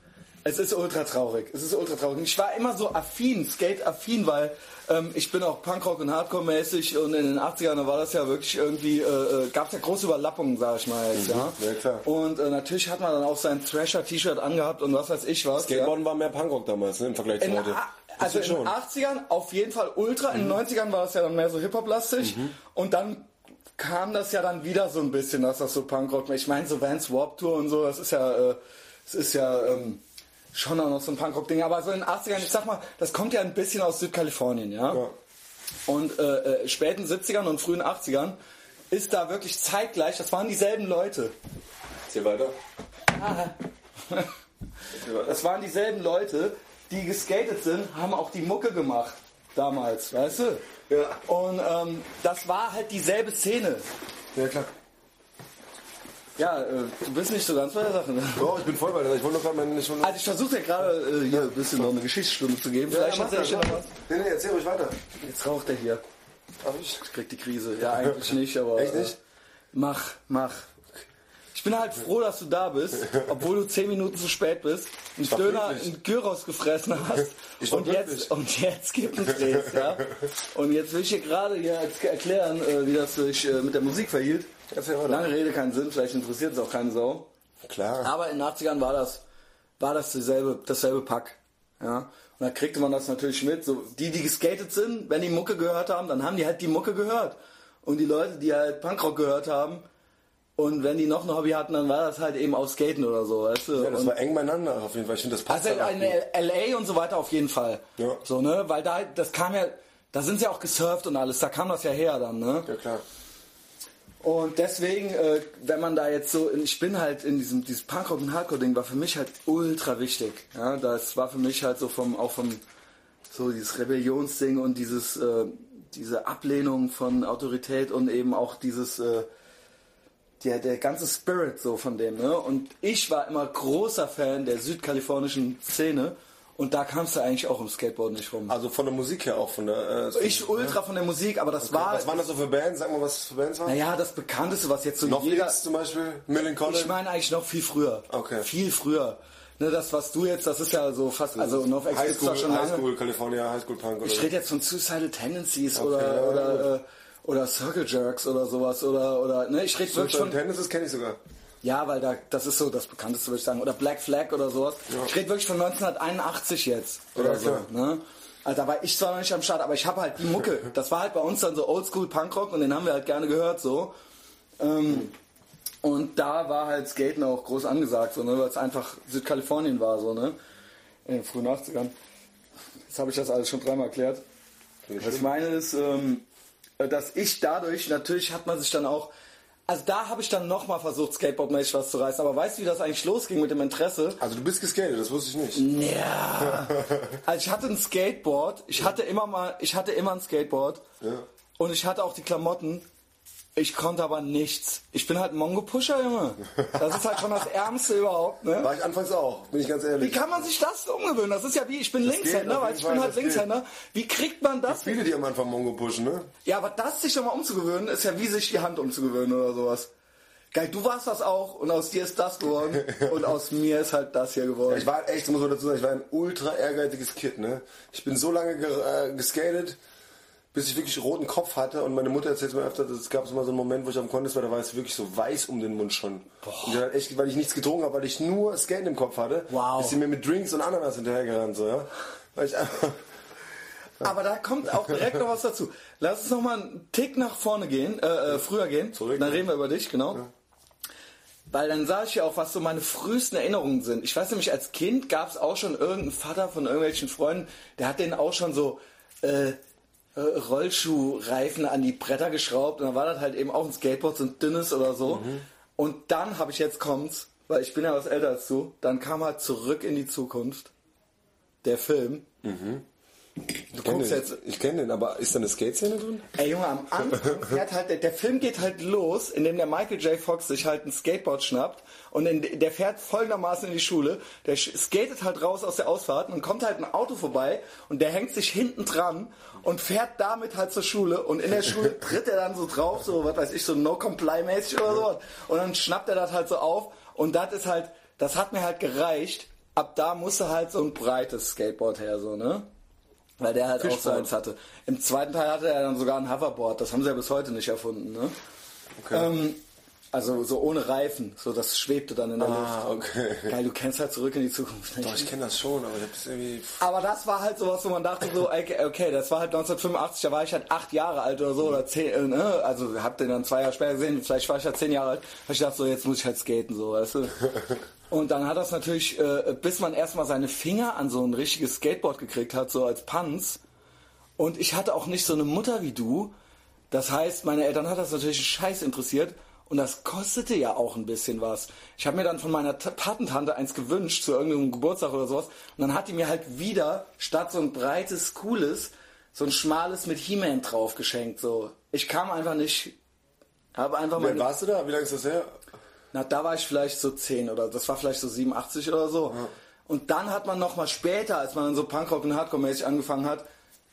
Es ist ultra traurig. Es ist ultra traurig. Ich war immer so affin, Skate-affin, weil ähm, ich bin auch Punkrock und Hardcore-mäßig und in den 80ern da war das ja wirklich irgendwie, äh, gab es ja große Überlappungen, sag ich mal jetzt, ja. ja, klar. Und äh, natürlich hat man dann auch sein Thrasher-T-Shirt angehabt und was weiß ich was. ja. Skateboarden war mehr Punkrock damals, ne? Im Vergleich zu In, heute. a- also in Das den schon. 80ern auf jeden Fall ultra, in den 90ern war das ja dann mehr so Hip-Hop-lastig und dann kam das ja dann wieder so ein bisschen, dass das so Punkrock, ich meine so Vans Warp Tour und so, das ist ja, äh, das ist ja ähm, schon auch noch so ein Punkrock-Ding, aber so in den 80ern, ich sag mal, das kommt ja ein bisschen aus Südkalifornien, ja. Ja. Und äh, äh, späten 70ern und frühen 80ern ist da wirklich zeitgleich, das waren dieselben Leute. Erzähl weiter. Das waren dieselben Leute, die geskatet sind, haben auch die Mucke gemacht damals, weißt du? Ja. Und ähm, das war halt dieselbe Szene. Ja, klar. Ja, äh, du bist nicht so ganz bei der Sache. Ne? Doch, ich bin voll bei dir. Ich wollte noch gerade meine... Ich Also ich versuche ja gerade äh, hier ein bisschen noch eine Geschichtsstunde zu geben. Vielleicht ich dir noch was. Nee, nee, erzähl ruhig weiter. Jetzt raucht er hier. Ach, ich? Ich krieg die Krise. Ja, eigentlich nicht, aber... Echt nicht? Äh, mach, mach. Ich bin halt froh, dass du da bist, obwohl du zehn Minuten zu spät bist, einen Döner in Gyros gefressen hast Ich und jetzt, und jetzt gibt es Drehs, ja. Und jetzt will ich dir gerade hier erk- erklären, äh, wie das sich äh, mit der Musik verhielt. Weiter. Lange Rede, keinen Sinn, vielleicht interessiert es auch keine Sau. Klar. Aber in den 80ern war das, war das dieselbe, dasselbe Pack. Ja? Und da kriegte man das natürlich mit. So, die, die geskatet sind, wenn die Mucke gehört haben, dann haben die halt die Mucke gehört. Und die Leute, die halt Punkrock gehört haben, und wenn die noch ein Hobby hatten, dann war das halt eben auch Skaten oder so, weißt du? Ja, das und, war eng beieinander auf jeden Fall. Ich finde, das passt also halt in gut. LA und so weiter auf jeden Fall. Ja. So, ne? Weil da, das kam ja, da sind sie auch gesurft und alles, da kam das ja her dann, ne? Ja, klar. Und deswegen, äh, wenn man da jetzt so, ich bin halt in diesem, dieses Punkrock und Hardcore-Ding war für mich halt ultra wichtig. Ja, das war für mich halt so vom, auch vom, so dieses Rebellionsding und dieses, äh, diese Ablehnung von Autorität und eben auch dieses, äh, der, der ganze Spirit so von dem, ne? Und ich war immer großer Fan der südkalifornischen Szene und da kamst du eigentlich auch im Skateboard nicht rum. Also von der Musik her auch, von der... Äh, ich ultra von der Musik, aber das war, was waren das so für Bands? Sag mal, was für Bands waren? naja, das bekannteste, was jetzt so Noch jeder, X zum Beispiel? Collins? ich meine eigentlich noch viel früher. Okay. Viel früher. Ne, das, was du jetzt, das ist ja so fast, also NoFX gibt's doch Highschool, schon lange. Highschool, California, Highschool Punk oder Ich rede jetzt von Suicidal Tendencies Okay, oder, oder, äh, oder Circle Jerks oder sowas oder, oder, ne, ich rede wirklich von, das kenne ich sogar. Ja, weil da, das ist so das bekannteste, würde ich sagen, oder Black Flag oder sowas. Ich rede wirklich von 1981 jetzt oder Ja, so, klar. ne. Also da war ich zwar noch nicht am Start, aber ich habe halt die Mucke. Das war halt bei uns dann so Oldschool Punkrock und den haben wir halt gerne gehört so. Ähm, und da war halt Skaten auch groß angesagt, so, ne, weil es einfach Südkalifornien war, so, ne? In den frühen 80ern. Jetzt habe ich das alles schon dreimal erklärt. Was ich meine ist, ähm, dass ich dadurch, natürlich hat man sich dann auch, also da habe ich dann nochmal versucht, Skateboardmäßig was zu reißen, aber weißt du, wie das eigentlich losging mit dem Interesse? Also du bist geskatet, das wusste ich nicht. Ja. Also ich hatte ein Skateboard, ich hatte immer mal, ich hatte immer ein Skateboard Ja. und ich hatte auch die Klamotten. Ich konnte aber nichts. Ich bin halt Mongo-Pusher, Junge. Das ist halt schon das Ärmste überhaupt, ne? War ich anfangs auch, bin ich ganz Wie ehrlich. kann man sich das umgewöhnen? Das ist ja wie, ich bin geht, Linkshänder, weil ich bin Fall, halt das geht. Linkshänder. Wie kriegt man das? Viele, die am Anfang Mongo pushen, ne? Ja, aber das sich schon mal umzugewöhnen, ist ja wie sich die Hand umzugewöhnen oder sowas. Geil, du warst das auch und aus dir ist das geworden und aus mir ist halt das hier geworden. Ich war echt, muss man dazu sagen, ich war ein ultra ehrgeiziges Kind, ne? Ich bin so lange ge äh, geskatet, bis ich wirklich roten Kopf hatte und meine Mutter erzählt mir öfter, es gab so mal so einen Moment, wo ich am Contest war, da war es wirklich so weiß um den Mund schon. Und hat echt, weil ich nichts getrunken habe, weil ich nur Skaten im Kopf hatte, Wow. ist sie mir mit Drinks und Ananas hinterhergerannt, so, ja? Weil ich Aber da kommt auch direkt noch was dazu. Lass uns noch mal einen Tick nach vorne gehen, äh, äh, früher gehen. Zurück. Dann reden wir über dich, genau. Weil dann sage ich ja auch, was so meine frühesten Erinnerungen sind. Ich weiß nämlich, als Kind gab es auch schon irgendeinen Vater von irgendwelchen Freunden, der hat denen auch schon so äh, äh, Rollschuhreifen an die Bretter geschraubt. Und dann war das halt eben auch ein Skateboard, so ein dünnes oder so. Und dann habe ich jetzt kommt's, weil ich bin ja was älter als du, dann kam halt zurück in die Zukunft. Der Film. Du kenn guckst den. jetzt ich kenne den, aber ist da eine Skate-Szene drin? Ey Junge, am Anfang fährt halt, der, der Film geht halt los, indem der Michael J. Fox sich halt ein Skateboard schnappt und in, der fährt folgendermaßen in die Schule, der skatet halt raus aus der Ausfahrt und kommt halt ein Auto vorbei und der hängt sich hinten dran und fährt damit halt zur Schule und in der Schule tritt er dann so drauf, so was weiß ich, so No-Comply-mäßig oder so und dann schnappt er das halt so auf und das ist halt, das hat mir halt gereicht, ab da musste halt so ein breites Skateboard her, so, ne? Weil der halt auch so Fischboard. eins hatte. Im zweiten Teil hatte er dann sogar ein Hoverboard. Das haben sie ja bis heute nicht erfunden. Ne? Ähm, also so ohne Reifen. So das schwebte dann in der Ah, Luft. okay. Geil, du kennst halt zurück in die Zukunft. Doch, ich kenne das schon, aber ich das irgendwie... Aber das war halt sowas, wo man dachte so, okay, okay, das war halt 1985, da war ich halt acht Jahre alt oder so oder zehn, äh, ne? also hab den dann zwei Jahre später gesehen, vielleicht war ich halt zehn Jahre alt, hab ich dachte so, jetzt muss ich halt skaten, so, weißt du. Und dann hat das natürlich, äh, bis man erstmal seine Finger an so ein richtiges Skateboard gekriegt hat, so als Panz. Und ich hatte auch nicht so eine Mutter wie du. Das heißt, meine Eltern hat das natürlich scheiß interessiert. Und das kostete ja auch ein bisschen was. Ich habe mir dann von meiner T- Patentante eins gewünscht zu irgendeinem Geburtstag oder sowas. Und dann hat die mir halt wieder statt so ein breites, cooles, so ein schmales mit He-Man drauf geschenkt. So. Ich kam einfach nicht. Habe einfach mal. warst du da? Wie lange ist das her? Na, da war ich vielleicht so 10 oder das war vielleicht so 87 oder so. Und dann hat man nochmal später, als man dann so Punkrock und Hardcore-mäßig angefangen hat,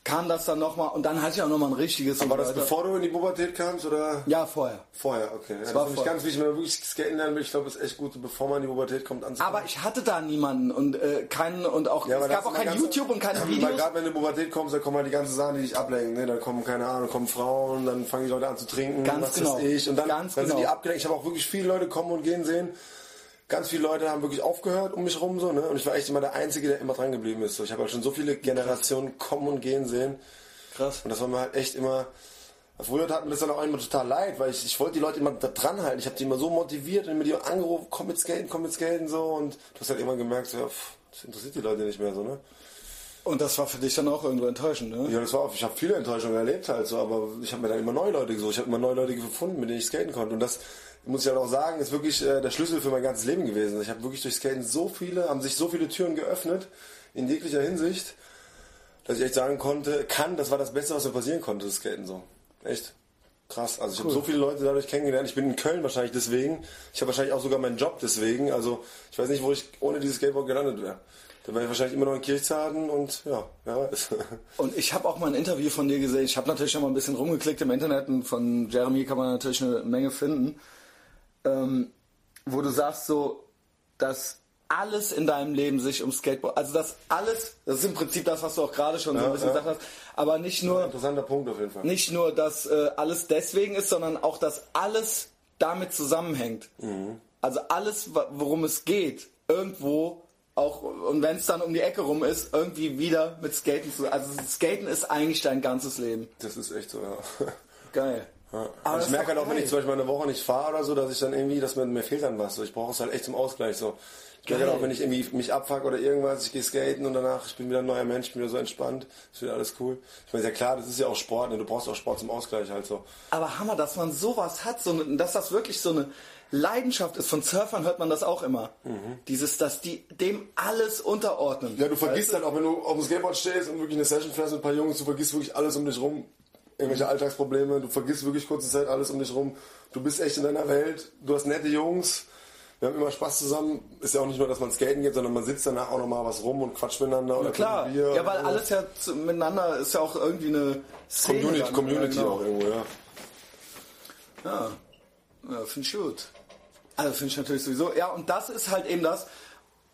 kam das dann nochmal und dann hatte ich auch nochmal ein richtiges. und War das bevor du in die Pubertät kamst oder Ja, vorher. vorher? Okay. Ja, das war ist nämlich vorher. ganz wichtig, wenn man wirklich lernen will. Ich glaube, es ist echt gut, bevor man in die Pubertät kommt, anzufangen. Aber ich hatte da niemanden und äh, keinen und auch Ja, aber es das gab auch ist kein YouTube und keine Weil Videos. gerade wenn du in die Pubertät kommst, dann kommen halt die ganzen Sachen, die dich ablenken. Ne? Dann kommen, keine Ahnung, kommen Frauen, dann fangen die Leute an zu trinken, Ganz was genau. weiß ich. Und dann, Ganz dann sind die genau. abgelenkt. Ich habe auch wirklich viele Leute kommen und gehen sehen. Ganz viele Leute haben wirklich aufgehört um mich rum so, ne? Und ich war echt immer der Einzige, der immer dran geblieben ist. So, ich habe halt schon so viele Generationen kommen und gehen sehen. Krass. Und das war mir halt echt immer. Früher tat mir das dann auch immer total leid, weil ich, ich wollte die Leute immer da dran halten. Ich habe die immer so motiviert und immer die angerufen, komm mit Skaten, komm mit Skaten so. Und du hast halt immer gemerkt, so, ja, pff, das interessiert die Leute nicht mehr so, ne? Und das war für dich dann auch irgendwo enttäuschend, ne? Ja, das war, ich habe viele Enttäuschungen erlebt halt so, aber ich habe mir dann immer neue Leute gesucht. Ich habe immer neue Leute gefunden, mit denen ich skaten konnte. Und das muss ich halt auch sagen, ist wirklich äh, der Schlüssel für mein ganzes Leben gewesen. Ich habe wirklich durch Skaten so viele, haben sich so viele Türen geöffnet, in jeglicher Hinsicht, dass ich echt sagen konnte, kann, das war das Beste, was mir passieren konnte, das Skaten so. Echt. Krass. Also ich habe so viele Leute dadurch kennengelernt. Ich bin in Köln wahrscheinlich deswegen. Ich habe wahrscheinlich auch sogar meinen Job deswegen. Also ich weiß nicht, wo ich ohne dieses Skateboard gelandet wäre. Dann wäre ich wahrscheinlich immer noch in Kirchzarten und ja, wer weiß. Und ich habe auch mal ein Interview von dir gesehen. Ich habe natürlich schon mal ein bisschen rumgeklickt im Internet und von Jeremy kann man natürlich eine Menge finden. Ähm, wo du sagst so, dass alles in deinem Leben sich um Skateboard, also das alles, das ist im Prinzip das, was du auch gerade schon so ein Ja, bisschen ja. gesagt hast, aber nicht nur, Interessanter Punkt auf jeden Fall. nicht nur, dass äh, alles deswegen ist, sondern auch, dass alles damit zusammenhängt. Also alles, worum es geht, irgendwo auch, und wenn es dann um die Ecke rum ist, irgendwie wieder mit Skaten zu. Also Skaten ist eigentlich dein ganzes Leben. Das ist echt so, ja. Geil. Ja. Aber Also ich merke halt auch, wenn ich zum Beispiel eine Woche nicht fahre oder so, dass ich dann irgendwie, dass mir, mir fehlt dann was. So. Ich brauche es halt echt zum Ausgleich. So. Ich merke halt auch, wenn ich irgendwie mich abfuck oder irgendwas, ich gehe skaten und danach, ich bin wieder ein neuer Mensch, ich bin wieder so entspannt, ist wieder alles cool. Ich meine, ja klar, das ist ja auch Sport, ne? du brauchst auch Sport zum Ausgleich halt so. Aber Hammer, dass man sowas hat, so dass das wirklich so eine Leidenschaft ist. Von Surfern hört man das auch immer. Dieses, dass die dem alles unterordnen. Ja, du vergisst halt auch, wenn du auf dem Skateboard stehst und wirklich eine Session fährst mit ein paar Jungs, du vergisst wirklich alles um dich rum. Irgendwelche Alltagsprobleme, du vergisst wirklich kurze Zeit alles um dich rum. Du bist echt in deiner Welt, du hast nette Jungs, wir haben immer Spaß zusammen. Ist ja auch nicht nur, dass man skaten geht, sondern man sitzt danach auch nochmal was rum und quatscht miteinander oder Klar, trinkt Bier ja, weil oder alles ja miteinander ist ja auch irgendwie eine Szene. Community, dann, Community ja, genau. auch irgendwo, ja. Ja, ja finde ich gut. Also finde ich natürlich sowieso. Ja, und das ist halt eben das,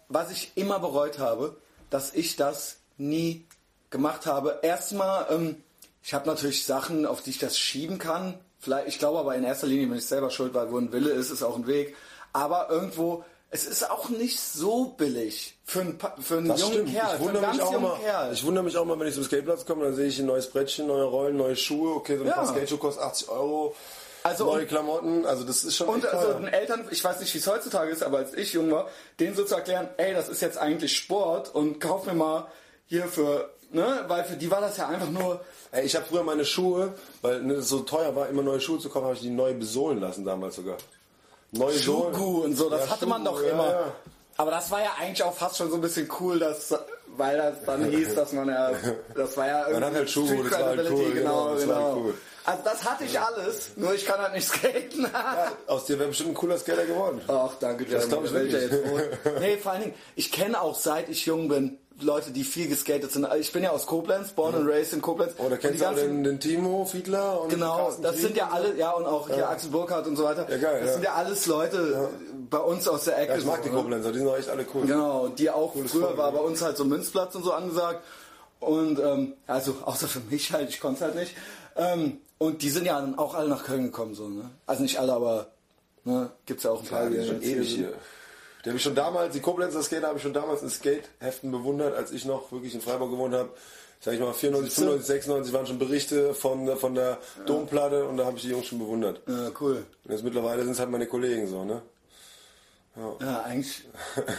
was ich immer bereut habe, dass ich das nie gemacht habe. Erstmal, ähm, ich habe natürlich Sachen, auf die ich das schieben kann. Vielleicht, ich glaube aber in erster Linie bin ich selber schuld, weil wo ein Wille ist, ist auch ein Weg. Aber irgendwo, es ist auch nicht so billig für einen, für einen Das jungen stimmt. Kerl, ich für einen wundere mich ganz auch jungen mal. Kerl. Ich wundere mich auch mal, wenn ich zum Skateplatz komme, dann sehe ich ein neues Brettchen, neue Rollen, neue Schuhe. Okay, so ein Ja. paar Skateschuhe kostet 80 Euro. Also neue Klamotten, also das ist schon Und also den Eltern, ich weiß nicht, wie es heutzutage ist, aber als ich jung war, denen so zu erklären, ey, das ist jetzt eigentlich Sport und kauf mir mal hier für, ne, weil für die war das ja einfach nur, Ey, ich habe früher meine Schuhe, weil ne, es so teuer war, immer neue Schuhe zu kaufen, habe ich die neu besohlen lassen damals sogar. Neue. Schuhgu und so, das Ja, hatte man doch ja, immer. ja. Aber das war ja eigentlich auch fast schon so ein bisschen cool, dass, weil das dann hieß, dass man ja, das war ja Man hat halt Schuhe, das war halt cool, genau, das war halt cool. Also das hatte ich alles, nur ich kann halt nicht skaten. Aus dir wäre bestimmt ein cooler Skater geworden. Ach, danke, Das Jeremy. glaub ich ja jetzt wohl. nee, vor allen Dingen, ich kenne auch seit ich jung bin Leute, die viel geskatet sind. Also Ich bin ja aus Koblenz, born and raised in Koblenz. Oh, da Und kennst die du den, den Timo Fiedler und Genau, Carsten das Krieg sind ja alle, ja, und auch hier Axel Burkhardt und so weiter. Ja, geil, das ja. sind ja alles Leute bei uns aus der Ecke. Ja, ich mag so, die ne? Koblenzer, die sind auch echt alle cool. Genau, die auch Cooles früher Volk, war ja. bei uns halt so Münzplatz und so angesagt. Und ähm, also außer für mich halt, ich konnte es halt nicht. Ähm, und die sind ja dann auch alle nach Köln gekommen, so, ne? Also nicht alle, aber ne, gibt's ja auch ein paar, Ja, die schon ewig hier. Die habe ich schon damals, die Koblenzer Skater habe ich schon damals in Skateheften bewundert, als ich noch wirklich in Freiburg gewohnt habe. Sag ich mal, 94, 95, 96 waren schon Berichte von, von der Domplatte und da habe ich die Jungs schon bewundert. Ja, cool. Und jetzt mittlerweile sind es halt meine Kollegen so, ne? Ja, eigentlich,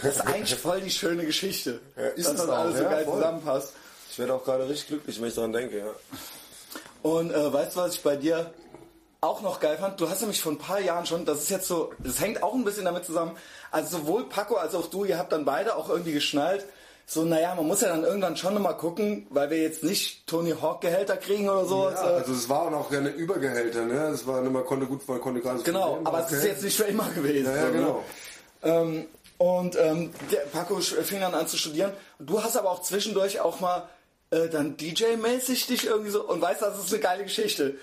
das ist eigentlich voll die schöne Geschichte. Ja, ist dass das auch, alles so ja, geil voll. zusammenpasst. Ich werde auch gerade richtig glücklich, wenn ich daran denke, ja. Und äh, weißt du, was ich bei dir auch noch geil fand? Du hast nämlich vor ein paar Jahren schon, das ist jetzt so, das hängt auch ein bisschen damit zusammen, also sowohl Paco als auch du, ihr habt dann beide auch irgendwie geschnallt, so, naja, man muss ja dann irgendwann schon nochmal gucken, weil wir jetzt nicht Tony Hawk Gehälter kriegen oder so. Ja, also es waren auch keine Übergehälter, ne? Es war man konnte gut, man konnte gerade so genau, aber es ist jetzt nicht für immer gewesen. Ja, ja, so, ne? genau. Ähm, und ähm, Paco fing dann an zu studieren. Du hast aber auch zwischendurch auch mal äh, dann DJ-mäßig dich irgendwie so. Und weißt das ist eine geile Geschichte.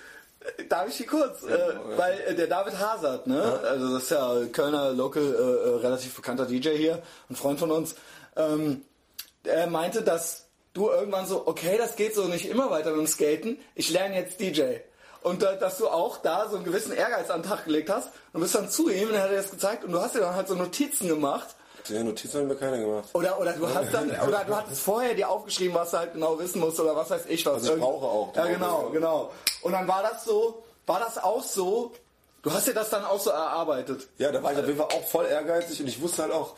Darf ich die kurz? äh, weil äh, der David Hazard, ne? Also das ist ja Kölner Local, äh, äh, relativ bekannter DJ hier, ein Freund von uns. Ähm, er meinte, dass du irgendwann so, okay, das geht so nicht immer weiter mit dem Skaten, ich lerne jetzt DJ. Und äh, dass du auch da so einen gewissen Ehrgeiz an den Tag gelegt hast und bist dann zu ihm und er hat dir das gezeigt und du hast dir dann halt so Notizen gemacht. Die Notizen haben mir keiner gemacht. Oder, oder du hast dann, oder du hattest vorher dir aufgeschrieben, was du halt genau wissen musst oder was weiß ich was. Also ich brauche auch. Ja, genau, genau. Und dann war das so, war das auch so, du hast dir das dann auch so erarbeitet. Ja, da war ich auf jeden Fall auch voll ehrgeizig und ich wusste halt auch,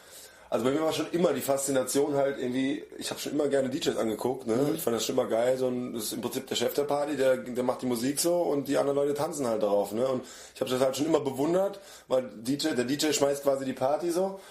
Also bei mir war schon immer die Faszination halt irgendwie, ich habe schon immer gerne DJs angeguckt, ne? Ich fand das schon immer geil, so ein, das ist im Prinzip der Chef der Party, der, der macht die Musik so und die anderen Leute tanzen halt darauf, ne? Und ich habe das halt schon immer bewundert, weil DJ, der DJ schmeißt quasi die Party so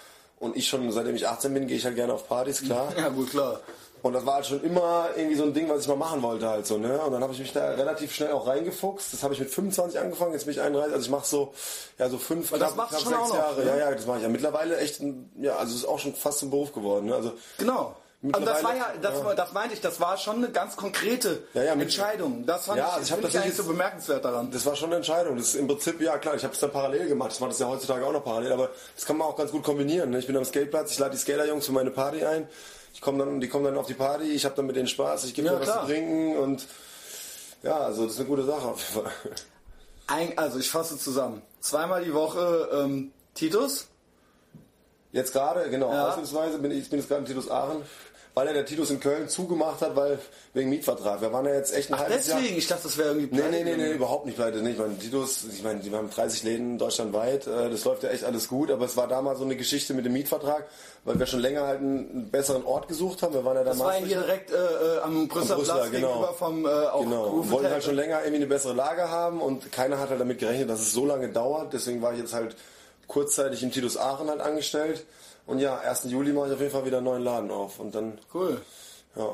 und ich schon, seitdem ich 18 bin, gehe ich halt gerne auf Partys, klar. Ja, gut, klar. Und das war halt schon immer irgendwie so ein Ding, was ich mal machen wollte halt so, ne? Und dann habe ich mich da relativ schnell auch reingefuchst. Das habe ich mit 25 angefangen, jetzt bin ich 31, also ich mache so, ja, so fünf, das machst du schon auch noch, Jahre. ne? Ja, ja, das mache ich ja. Mittlerweile echt, ein, ja, also es ist auch schon fast zum Beruf geworden, ne? Also, Genau. Und das war ja, das, ja. das meinte ich, das war schon eine ganz konkrete Ja, ja, Entscheidung. Das fand Ja, ich, also ich hab das ich eigentlich so bemerkenswert daran. das war schon eine Entscheidung. Das ist im Prinzip, ja klar, ich habe es dann parallel gemacht. Ich mache das ja heutzutage auch noch parallel, aber das kann man auch ganz gut kombinieren. Ne? Ich bin am Skateplatz, ich lade die Skaterjungs für meine Party ein. Ich komm dann, die kommen dann auf die Party, ich habe dann mit denen Spaß, ich gebe Ja, mir was zu trinken und ja, also das ist eine gute Sache auf jeden Fall. Ein, also ich fasse zusammen. Zweimal die Woche ähm, Titus. Jetzt gerade, genau, Ja. ausnahmsweise bin ich, ich bin jetzt gerade in Titus Aachen, weil er der Titus in Köln zugemacht hat, weil wegen Mietvertrag. Wir waren ja jetzt echt ein Ach, halbes Jahr. deswegen. Ich dachte, das wäre irgendwie Nee, pleite nee, nee, nee, gewesen. überhaupt nicht pleite. Nee, ich meine, Titus, ich meine, die haben 30 Läden deutschlandweit, äh, das läuft ja echt alles gut, aber es war damals so eine Geschichte mit dem Mietvertrag, weil wir schon länger halt einen, besseren Ort gesucht haben. Wir waren ja Das war damals hier direkt äh, äh, am Brüsseler Brüsseler, Platz genau. gegenüber vom äh, auch Genau, und wollten halt schon länger irgendwie eine bessere Lage haben und keiner hat halt damit gerechnet, dass es so lange dauert. Deswegen war ich jetzt halt kurzzeitig im Titus Aachen halt angestellt. Und ja, 1. Juli mache ich auf jeden Fall wieder einen neuen Laden auf. Und dann, Cool. ja,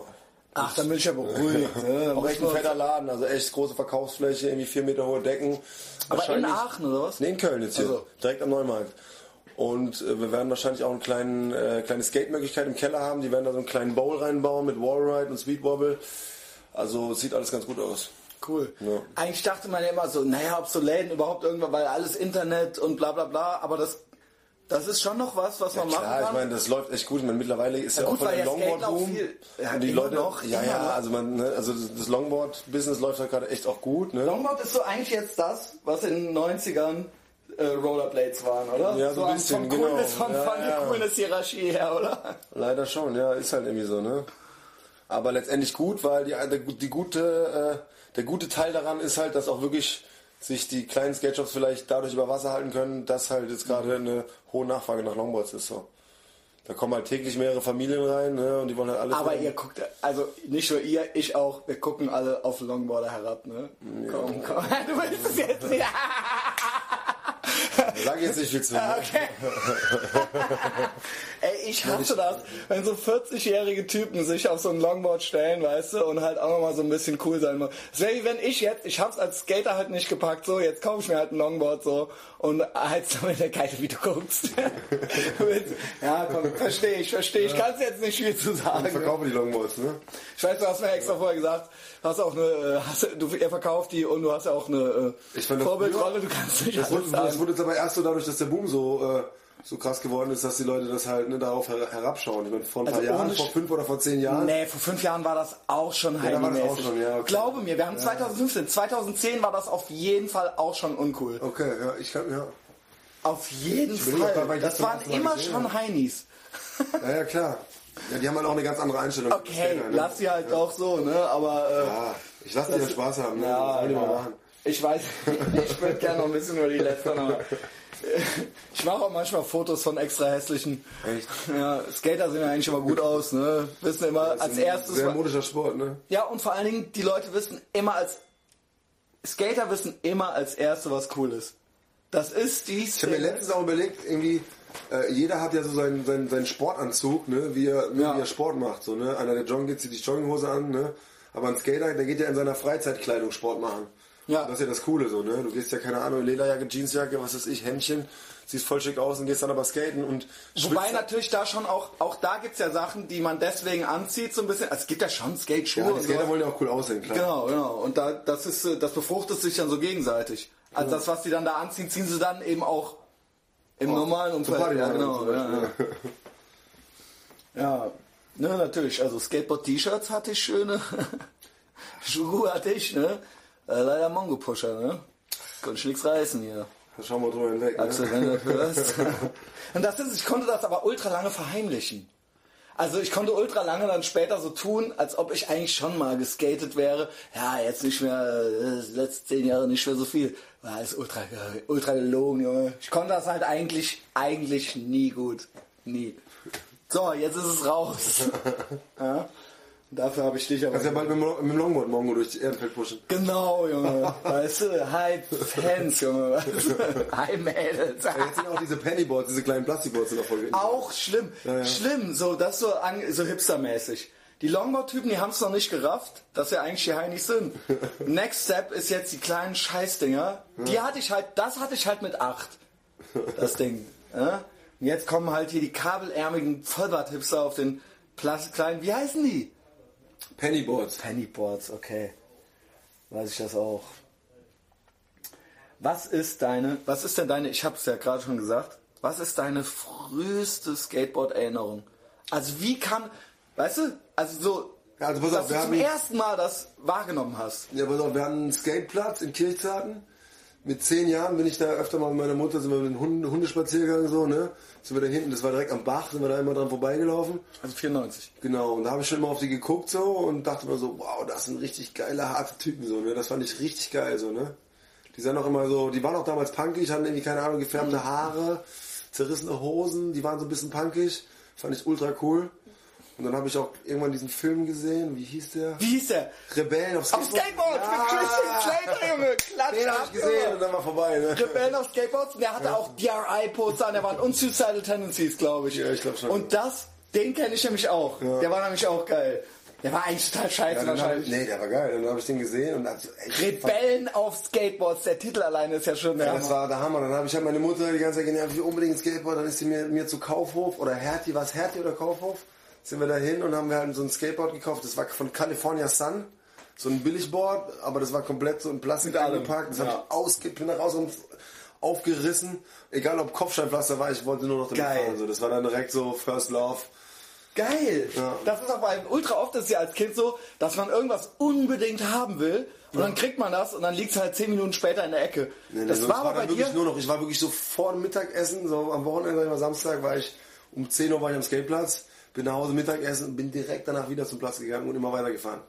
Ach, dann bin ich ja beruhigt. ne? auch echt ein fetter Laden, also echt große Verkaufsfläche, irgendwie vier Meter hohe Decken. Aber in Aachen oder was? Nee, in Köln jetzt hier, Also. direkt am Neumarkt. Und äh, wir werden wahrscheinlich auch eine kleinen, äh, kleine Skate-Möglichkeit im Keller haben. Die werden da so einen kleinen Bowl reinbauen mit Wallride und Speedwobble. Also es sieht alles ganz gut aus. Cool. Ja. Eigentlich dachte man ja immer so, naja, ob so Läden überhaupt irgendwann, weil alles Internet und bla bla bla, aber das, das ist schon noch was, was man machen Klar, kann. ich meine, das läuft echt gut. Ich meine, mittlerweile ist ja, Ja, auch gut, voll weil der ja Skate auch Longboard-Boom. ja, und die Leute, noch, ja, ja, noch. also, man, ne, also das Longboard-Business läuft halt gerade echt auch gut. Ne? Longboard ist so eigentlich jetzt das, was in den 90ern äh, Rollerblades waren, oder? Ja, so ein an- bisschen, vom genau. Coolness, von, Ja, von der ja. Coolness-Hierarchie her, oder? Leider schon, ja, ist halt irgendwie so, ne? Aber letztendlich gut, weil die, der, die gute, äh, der gute Teil daran ist halt, dass auch wirklich sich die kleinen Skate-Shops vielleicht dadurch über Wasser halten können, dass halt jetzt gerade eine hohe Nachfrage nach Longboards ist. So. Da kommen halt täglich mehrere Familien rein ne? und die wollen halt alles. Aber haben. ihr guckt, also nicht nur ihr, ich auch, wir gucken alle auf Longboarder herab, ne? Komm, komm, du willst es jetzt nicht. Sag jetzt nicht viel zu. Okay. Ey, ich hasse das, wenn so 40-jährige Typen sich auf so ein Longboard stellen, weißt du, und halt auch nochmal so ein bisschen cool sein wollen. Das wäre wie wenn ich jetzt, ich hab's als Skater halt nicht gepackt, so, jetzt kaufe ich mir halt ein Longboard so und heiz damit der Geile, wie du guckst. ja, komm, verstehe ich, verstehe ich. Kannst jetzt nicht viel zu Ich sagen. verkaufe die Longboards, ne? Ich weiß, du hast mir extra vorher gesagt, du hast auch eine, äh, hast, du, er verkauft die und du hast ja auch eine äh, Ich das Vorbildrolle, du kannst nicht Das alles wurde, das sagen. wurde aber erst so dadurch, dass der Boom so, äh, so krass geworden ist, dass die Leute das halt ne, darauf her herabschauen. Ich meine, vor ein paar Also Jahren, vor fünf oder vor zehn Jahren. Nee, vor fünf Jahren war das auch schon da war das auch heini schon, ja, okay. Glaube mir, wir haben 2015, 2010 war das auf jeden Fall auch schon uncool. Okay, ja, ich kann, ja. Auf jeden Fall. ich das das waren immer schon. Heinis. Ja, ja, klar. Ja, die haben halt auch eine ganz andere Einstellung. Okay, Skater, ne? lass sie halt auch so, ne? Aber äh, Ja, ich lasse die ja Spaß haben. Ne? ja, das sollen die mal ja. machen. Ich weiß, ich würde gerne noch ein bisschen über die letzten, aber ich mache auch manchmal Fotos von extra hässlichen. Echt? Ja, Skater sehen ja eigentlich immer gut aus, ne? Wissen immer als Das ist ein erstes. Sehr modischer Sport, ne? Ja, und vor allen Dingen, die Leute wissen immer als. Skater wissen immer als Erste, was cool ist. Das ist die Ich habe mir letztens auch überlegt, irgendwie, äh, jeder hat ja so seinen, seinen, seinen Sportanzug, ne, wie er, ne, Ja. wie er Sport macht. So, ne? Einer, der joggen geht, zieht die Jogginghose an, ne? Aber ein Skater, der geht ja in seiner Freizeitkleidung Sport machen. Ja. Das ist ja das Coole so, ne? Du gehst ja, keine Ahnung, Lederjacke, Jeansjacke, was weiß ich, Hemdchen, siehst voll schick aus und gehst dann aber skaten und Wobei natürlich da schon auch, auch da gibt's ja Sachen, die man deswegen anzieht, so ein bisschen. Also es gibt ja schon Skate-Schuhe. ja, die Skater sowas. wollen ja auch cool aussehen, klar. Genau, genau. Und da, das ist, äh, das befruchtet sich dann so gegenseitig. Also das, was die dann da anziehen, ziehen sie dann eben auch im normalen Zum Umfeld. Ja, genau. Ja, ja. ja. Ne, natürlich. Also Skateboard-T-Shirts hatte ich schöne. Schuhe hatte ich, ne? Äh, leider Mongo-Pusher, ne? Konnte ich nichts reißen hier. Schauen wir drüber hinweg. Axel, Ne? wenn du hörst. Und das ist, ich konnte das aber ultra lange verheimlichen. Also ich konnte ultra lange dann später so tun, als ob ich eigentlich schon mal geskatet wäre. Ja, jetzt nicht mehr, äh, die letzten zehn Jahre nicht mehr so viel. War alles ultra, ultra gelogen, Junge. Ich konnte das halt eigentlich, eigentlich nie gut. Nie. So, jetzt ist es raus. ja? Dafür habe ich dich aber. Kannst ja bald mit, dem Lo- mit dem Longboard morgen durch die Ehrenfeld pushen. Genau, Junge. Weißt du, hi Fans, Junge. Weißt du? Hi Mädels. Ja, Jetzt sind auch diese Pennyboards, diese kleinen Plastikboards sind auch voll Auch schlimm. Ja, ja. Schlimm, so das so, so hipstermäßig. Die Longboard-Typen, die haben es noch nicht gerafft, dass wir eigentlich die Heinis sind. Next Step ist jetzt die kleinen Scheißdinger. Die hatte ich halt, das hatte ich halt mit acht. Das Ding. Und jetzt kommen halt hier die kabelärmigen Vollbart-Hipster auf den Plas kleinen, wie heißen die? Pennyboards. Pennyboards, okay. Weiß ich das auch. Was ist deine, was ist denn deine, ich habe es ja gerade schon gesagt, was ist deine früheste Skateboard-Erinnerung? Also wie kann, weißt du, also so, also pass dass auf, du wir zum haben- ersten Mal das wahrgenommen hast. Ja, pass auf, wir hatten einen Skateplatz in Kirchzarten. Mit zehn Jahren bin ich da öfter mal mit meiner Mutter, sind wir mit dem Hunde, Hundespaziergang so, ne? Sind wir da hinten, das war direkt am Bach, sind wir da immer dran vorbeigelaufen. Also 94. Genau, und da habe ich schon mal auf die geguckt so und dachte mir so, wow, das sind richtig geile, harte Typen so, ne? Das fand ich richtig geil so, ne? Die sahen auch immer so, die waren auch damals punkig, hatten irgendwie, keine Ahnung, gefärbte Haare, zerrissene Hosen, die waren so ein bisschen punkig. Fand ich ultra cool. Und dann habe ich auch irgendwann diesen Film gesehen, wie hieß der? Wie hieß der? Rebellen auf Auf Skateboard! Mit Christian Slater, Junge! Klatsch Den habe ab, ich gesehen Junge. und dann war vorbei, ne? Rebellen auf Skateboards und der hatte auch DRI-Poster an der Wand und Suicidal Tendencies, glaube ich. Ja, ich glaub schon. Und das, den kenne ich nämlich auch. Der war nämlich auch geil. Der war eigentlich total scheiße Ja, dann hab wahrscheinlich. nee, der war geil. Dann habe ich den gesehen und dachte so, ey, Rebellen auf Skateboards, der Titel alleine ist ja schon der Ja, das war der Hammer. Dann habe ich halt meine Mutter die ganze Zeit genervt, ich will unbedingt ein Skateboard. Dann ist sie mir, mir zu Kaufhof oder Hertie, war es Hertie oder Kaufhof? Sind wir da hin und haben wir halt so ein Skateboard gekauft. Das war von California Sun. So ein Billigboard, aber das war komplett so in Plastik eingepackt. Das ja. habe ich ausge, bin da raus und aufgerissen. Egal ob Kopfsteinpflaster war, ich wollte nur noch damit Geil. fahren. So, das war dann direkt so First Love. Geil! Ja. Das ist aber ultra oft ist ja als Kind so, dass man irgendwas unbedingt haben will und dann kriegt man das und dann liegt es halt zehn Minuten später in der Ecke. Nee, nee, das war aber bei dir. nur noch, ich war wirklich so vor dem Mittagessen, so am Wochenende, immer Samstag war ich, um 10 Uhr war ich am Skateplatz, bin nach Hause Mittagessen und bin direkt danach wieder zum Platz gegangen und immer weitergefahren.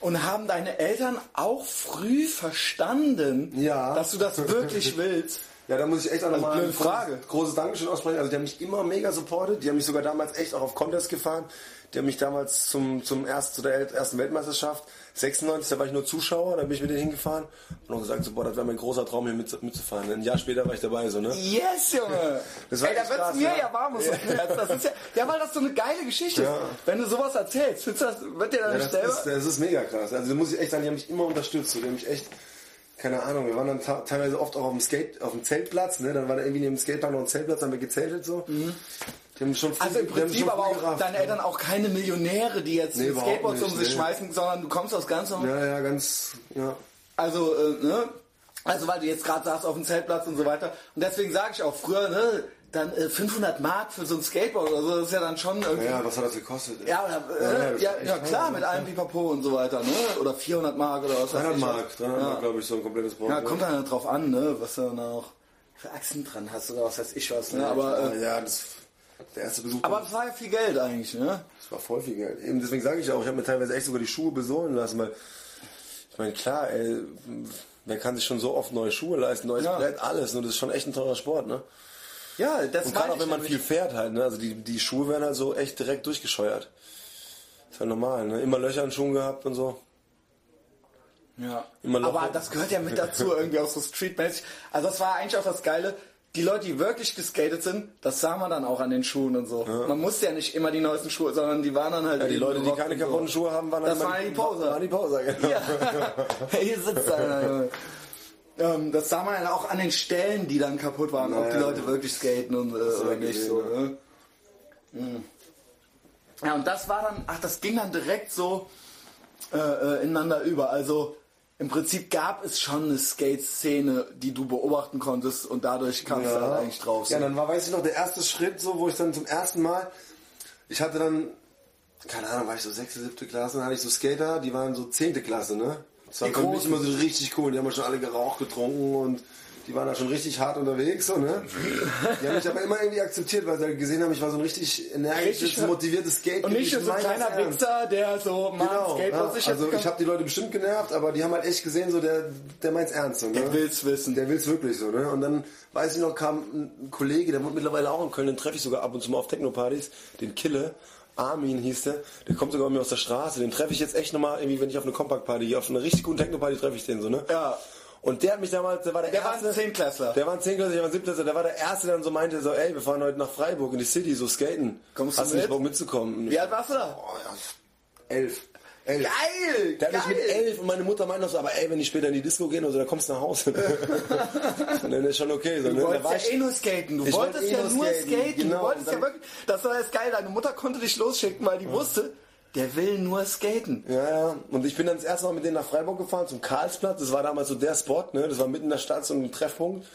Und haben deine Eltern auch früh verstanden, Ja. dass du das wirklich willst? Ja, da muss ich echt auch nochmal blöde ein Frage. großes, großes Dankeschön aussprechen. Also die haben mich immer mega supportet. Die haben mich sogar damals echt auch auf Contest gefahren. Die haben mich damals zum, zum erst, zu der ersten Weltmeisterschaft 96, da war ich nur Zuschauer, da bin ich mit denen hingefahren und auch gesagt, so, boah, das wäre mein großer Traum hier mit, mitzufahren. Ein Jahr später war ich dabei, so, ne? Yes, Junge! Das war Ey, da wird's mir ja. ja, warm ums Herz. Das ist ja, ja, weil das so eine geile Geschichte ist. Ja. Wenn du sowas erzählst, das, wird dir dann Ja, nicht das, selber... ist, das ist mega krass. Also muss ich echt sagen, die haben mich immer unterstützt. So. Die haben mich echt, keine Ahnung, wir waren dann teilweise oft auch auf dem Skate, auf dem Zeltplatz, ne? Dann war da irgendwie neben dem Skatepark noch ein Zeltplatz, haben wir gezeltet so. Die haben schon also im Prinzip aber auch gerafft, deine ne? Eltern auch keine Millionäre, die jetzt Nee, Skateboards um sich nee. schmeißen, sondern du kommst aus ganz normal. Ja, ja, ganz, ja. Also, äh, ne? Also, weil du jetzt gerade sagst, auf dem Zeltplatz und so weiter. Und deswegen sage ich auch früher, ne? Dann äh, 500 Mark für so ein Skateboard oder so, das ist ja dann schon irgendwie... Ja, was hat das gekostet? Ja, oder, Ja, äh, ja, war echt ja, klar, mit allem Pipapo und so weiter, ne? Oder 400 Mark oder was weiß 300 ich. was. Mark, 300 ja. Mark, glaube ich, so ein komplettes Board. Ja, ne? kommt dann drauf an, ne? Was du dann auch für Achsen dran hast oder was weiß ich was, ne? Ja, Aber, äh, ja, das, der erste Besuch, aber das war ja viel Geld eigentlich, ne? das war voll viel Geld. Eben deswegen sage ich auch, ich habe mir teilweise echt sogar die Schuhe besohlen lassen, weil, ich meine, klar, ey, wer kann sich schon so oft neue Schuhe leisten, neues Ja. Brett, alles, und das ist schon echt ein teurer Sport, ne? Ja, das Und gerade auch wenn man viel fährt halt, ne? Also die, die Schuhe werden halt so echt direkt durchgescheuert. Ist ja normal, ne? Immer Löcher in Schuhen gehabt und so. Ja. Immer Loch- Aber das gehört ja mit dazu, irgendwie auch so streetmäßig. Also das war eigentlich auch das Geile. Die Leute, die wirklich geskatet sind, das sah man dann auch an den Schuhen und so. Man musste ja nicht immer die neuesten Schuhe, sondern die waren dann halt. Ja, die Leute, die keine kaputten Schuhe haben, waren Das dann waren die Poser. Waren die Poser, genau. Ja. Hier sitzt einer, Junge. Ähm, das sah man ja auch an den Stellen, die dann kaputt waren, ob die Naja. Leute wirklich skaten und, äh, oder ja nicht. gesehen, So, ja. ne? Mhm. Ja, und das war dann, ach, das ging dann direkt so äh, äh, ineinander über. Also im Prinzip gab es schon eine Skate-Szene, die du beobachten konntest und dadurch kamst du halt eigentlich drauf. so. Ja, dann war, weiß ich noch, der erste Schritt, so, wo ich dann zum ersten Mal, ich hatte dann, keine Ahnung, war ich so sechste, siebte Klasse, dann hatte ich so Skater, die waren so zehnte Klasse, ne? Das war Die für mich immer so richtig cool, die haben schon alle geraucht, getrunken und Die waren da schon richtig hart unterwegs, so, ne? Die haben mich aber immer irgendwie akzeptiert, weil sie halt gesehen haben, ich war so ein richtig energisches, Richtig- motiviertes Skate. Und nicht so ein kleiner Wichser, der so, Mann, Genau, Skateboard ja, sich also ich habe die Leute bestimmt genervt, aber die haben halt echt gesehen, so der, der meint's ernst. So, ne? Der will's wissen. Der will's wirklich so, ne? Und dann weiß ich noch, kam ein Kollege, der wohnt mittlerweile auch in Köln, den treffe ich sogar ab und zu mal auf Techno-Partys, den Kille. Armin hieß der, der kommt sogar bei mir aus der Straße, den treffe ich jetzt echt nochmal, irgendwie, wenn ich auf eine Compact-Party, auf eine richtig gute Techno-Party treffe ich den so, ne? Ja. Und der hat mich damals, der war der, Der war erste. ein Zehnklässler. Der war ein Zehnklässler, ich war ein Siebtklässler, der war der erste, der dann so meinte, so, ey, wir fahren heute nach Freiburg in die City, so skaten. Kommst Hast du nicht mit? Bock mitzukommen? Wie alt warst du da? Oh, ja, elf. Elf. Geil! Der hat mich mit elf und meine Mutter meinte noch so, aber ey, wenn die später in die Disco gehen oder so, dann kommst du nach Hause. und dann ist schon okay. So, ne? Du Da wolltest war ja ich- eh nur skaten. Du Ich wolltest wollte eh ja nur skaten, skaten. genau. Du wolltest ja wirklich, das war jetzt geil. Deine Mutter konnte dich losschicken, weil die wusste, der will nur skaten. Ja, ja. Und ich bin dann das erste Mal mit denen nach Freiburg gefahren, zum Karlsplatz. Das war damals so der Spot, ne? Das war mitten in der Stadt, so ein Treffpunkt.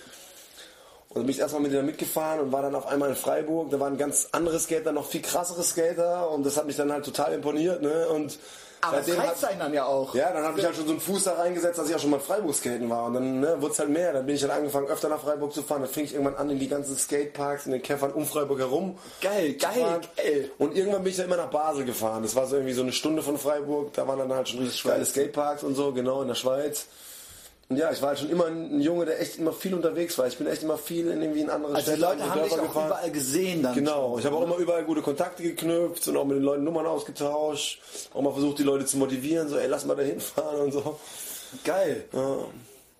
Und dann bin ich erstmal mit denen mitgefahren und war dann auf einmal in Freiburg. Da waren ganz andere Skater, noch viel krassere Skater. Und das hat mich dann halt total imponiert, ne? Und Aber das seitdem reizt hat- einen dann ja auch. Ja, dann habe ich halt schon so einen Fuß da reingesetzt, dass ich auch schon mal in Freiburg skaten war. Und dann ne, wurde es halt mehr. Dann bin ich halt angefangen, öfter nach Freiburg zu fahren. Dann fing ich irgendwann an, in die ganzen Skateparks, in den Käfern um Freiburg herum. Geil, geil, fahren. geil. Und irgendwann bin ich dann immer nach Basel gefahren. Das war so irgendwie so eine Stunde von Freiburg. Da waren dann halt schon richtig geile Skateparks und so, genau, in der Schweiz. Und ja, ich war halt schon immer ein Junge, der echt immer viel unterwegs war. Ich bin echt immer viel in irgendwie in andere Also die Städte, Leute andere haben dich auch überall gesehen dann. Genau, ich habe auch immer überall gute Kontakte geknüpft und auch mit den Leuten Nummern ausgetauscht. Auch mal versucht, die Leute zu motivieren, so, ey, lass mal da hinfahren und so. Geil. Ja.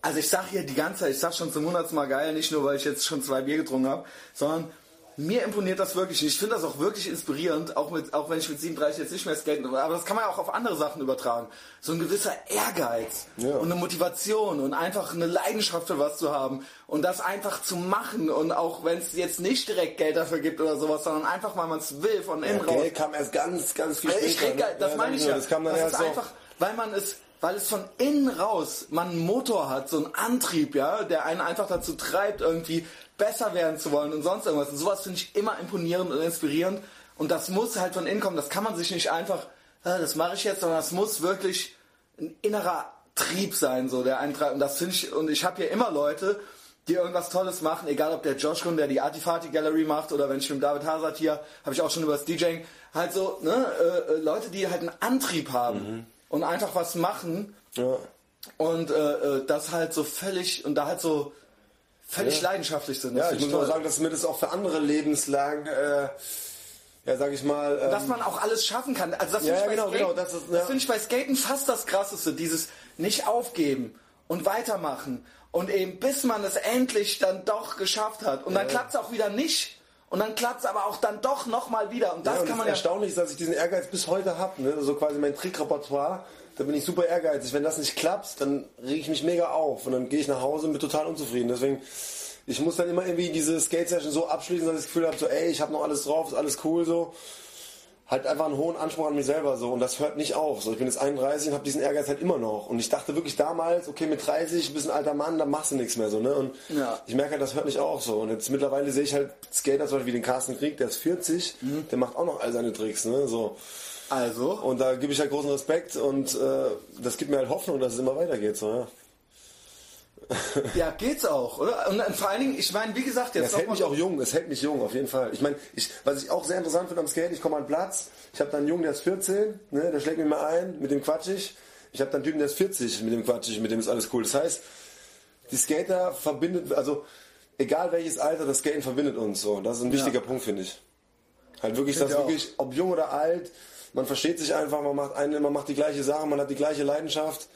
Also ich sag hier die ganze Zeit, ich sag schon zum hundertsten Mal geil, nicht nur weil ich jetzt schon zwei Bier getrunken habe, sondern mir imponiert das wirklich. Ich finde das auch wirklich inspirierend, auch, mit, auch wenn ich mit 37 jetzt nicht mehr skaten, aber das kann man ja auch auf andere Sachen übertragen. So ein gewisser Ehrgeiz Ja. und eine Motivation und einfach eine Leidenschaft für was zu haben und das einfach zu machen und auch wenn es jetzt nicht direkt Geld dafür gibt oder sowas, sondern einfach weil man es will von innen raus. Geld kam erst ganz, ganz viel Ja, später. ich ne? das Ja, meine ich sag ja. Das kam dann das erst ist einfach, weil man es, weil es von innen raus, man einen Motor hat, so einen Antrieb, ja, der einen einfach dazu treibt, irgendwie besser werden zu wollen und sonst irgendwas. Und sowas finde ich immer imponierend und inspirierend. Und das muss halt von innen kommen. Das kann man sich nicht einfach, "Ah, das mache ich jetzt, sondern das muss wirklich ein innerer Trieb sein, so der treibt. Und das finde ich, und ich habe hier immer Leute, die irgendwas Tolles machen, egal ob der Josh Kuhn, der die Artifati Gallery macht, oder wenn ich mit David Hazard hier, habe ich auch schon über das DJing, halt so, ne, äh, äh, Leute, die halt einen Antrieb haben und einfach was machen Ja. und äh, äh, das halt so völlig, und da halt so völlig leidenschaftlich sind. Das Ja, ich find muss auch toll. sagen, dass mir das auch für andere Lebenslagen, äh, ja, sag ich mal, ähm, dass man auch alles schaffen kann. Also das Ja, finde ich, ja, bei genau, Skaten- genau, ja. das finde ich bei Skaten fast das Krasseste. Dieses nicht aufgeben und weitermachen und eben bis man es endlich dann doch geschafft hat. Und dann klappt es auch wieder nicht. Und dann klappt es aber auch dann doch nochmal wieder. Und das ja, und kann man das ja... erstaunlich ist, dass ich diesen Ehrgeiz bis heute habe. Ne? So quasi mein Trickrepertoire. Da bin ich super ehrgeizig. Wenn das nicht klappt, dann reg ich mich mega auf. Und dann gehe ich nach Hause und bin total unzufrieden. Deswegen, ich muss dann immer irgendwie diese Skate-Session so abschließen, dass ich das Gefühl habe, so, ey, ich habe noch alles drauf, ist alles cool so. Halt einfach einen hohen Anspruch an mich selber so. Und das hört nicht auf. So, ich bin jetzt 31 und habe diesen Ehrgeiz halt immer noch. Und ich dachte wirklich damals, okay, mit 30, bist ein alter Mann, dann machst du nichts mehr so. Ne? Und Ja. ich merke halt, das hört nicht auf so. Und jetzt mittlerweile sehe ich halt Skater zum Beispiel wie den Carsten Krieg, der ist 40, der macht auch noch all seine Tricks. Ne? So. Also, Und da gebe ich halt großen Respekt und äh, das gibt mir halt Hoffnung, dass es immer weitergeht. So, ja. ja, geht's auch, oder? Und vor allen Dingen, ich meine, wie gesagt, jetzt Es hält mich auch jung, es hält mich jung, auf jeden Fall. Ich meine, ich, was ich auch sehr interessant finde am Skate, ich komme an den Platz, ich habe da einen Jungen, der ist 14, ne, der schlägt mir mal ein, mit dem quatsch ich. Ich habe da einen Typen, der ist 40, mit dem quatsch ich, mit dem ist alles cool. Das heißt, die Skater verbindet, also egal welches Alter, das Skaten verbindet uns so. Das ist ein wichtiger Punkt, finde ich. Halt wirklich, Find auch. wirklich, ob jung oder alt, man versteht sich einfach, man macht eine, man macht die gleiche Sache, man hat die gleiche Leidenschaft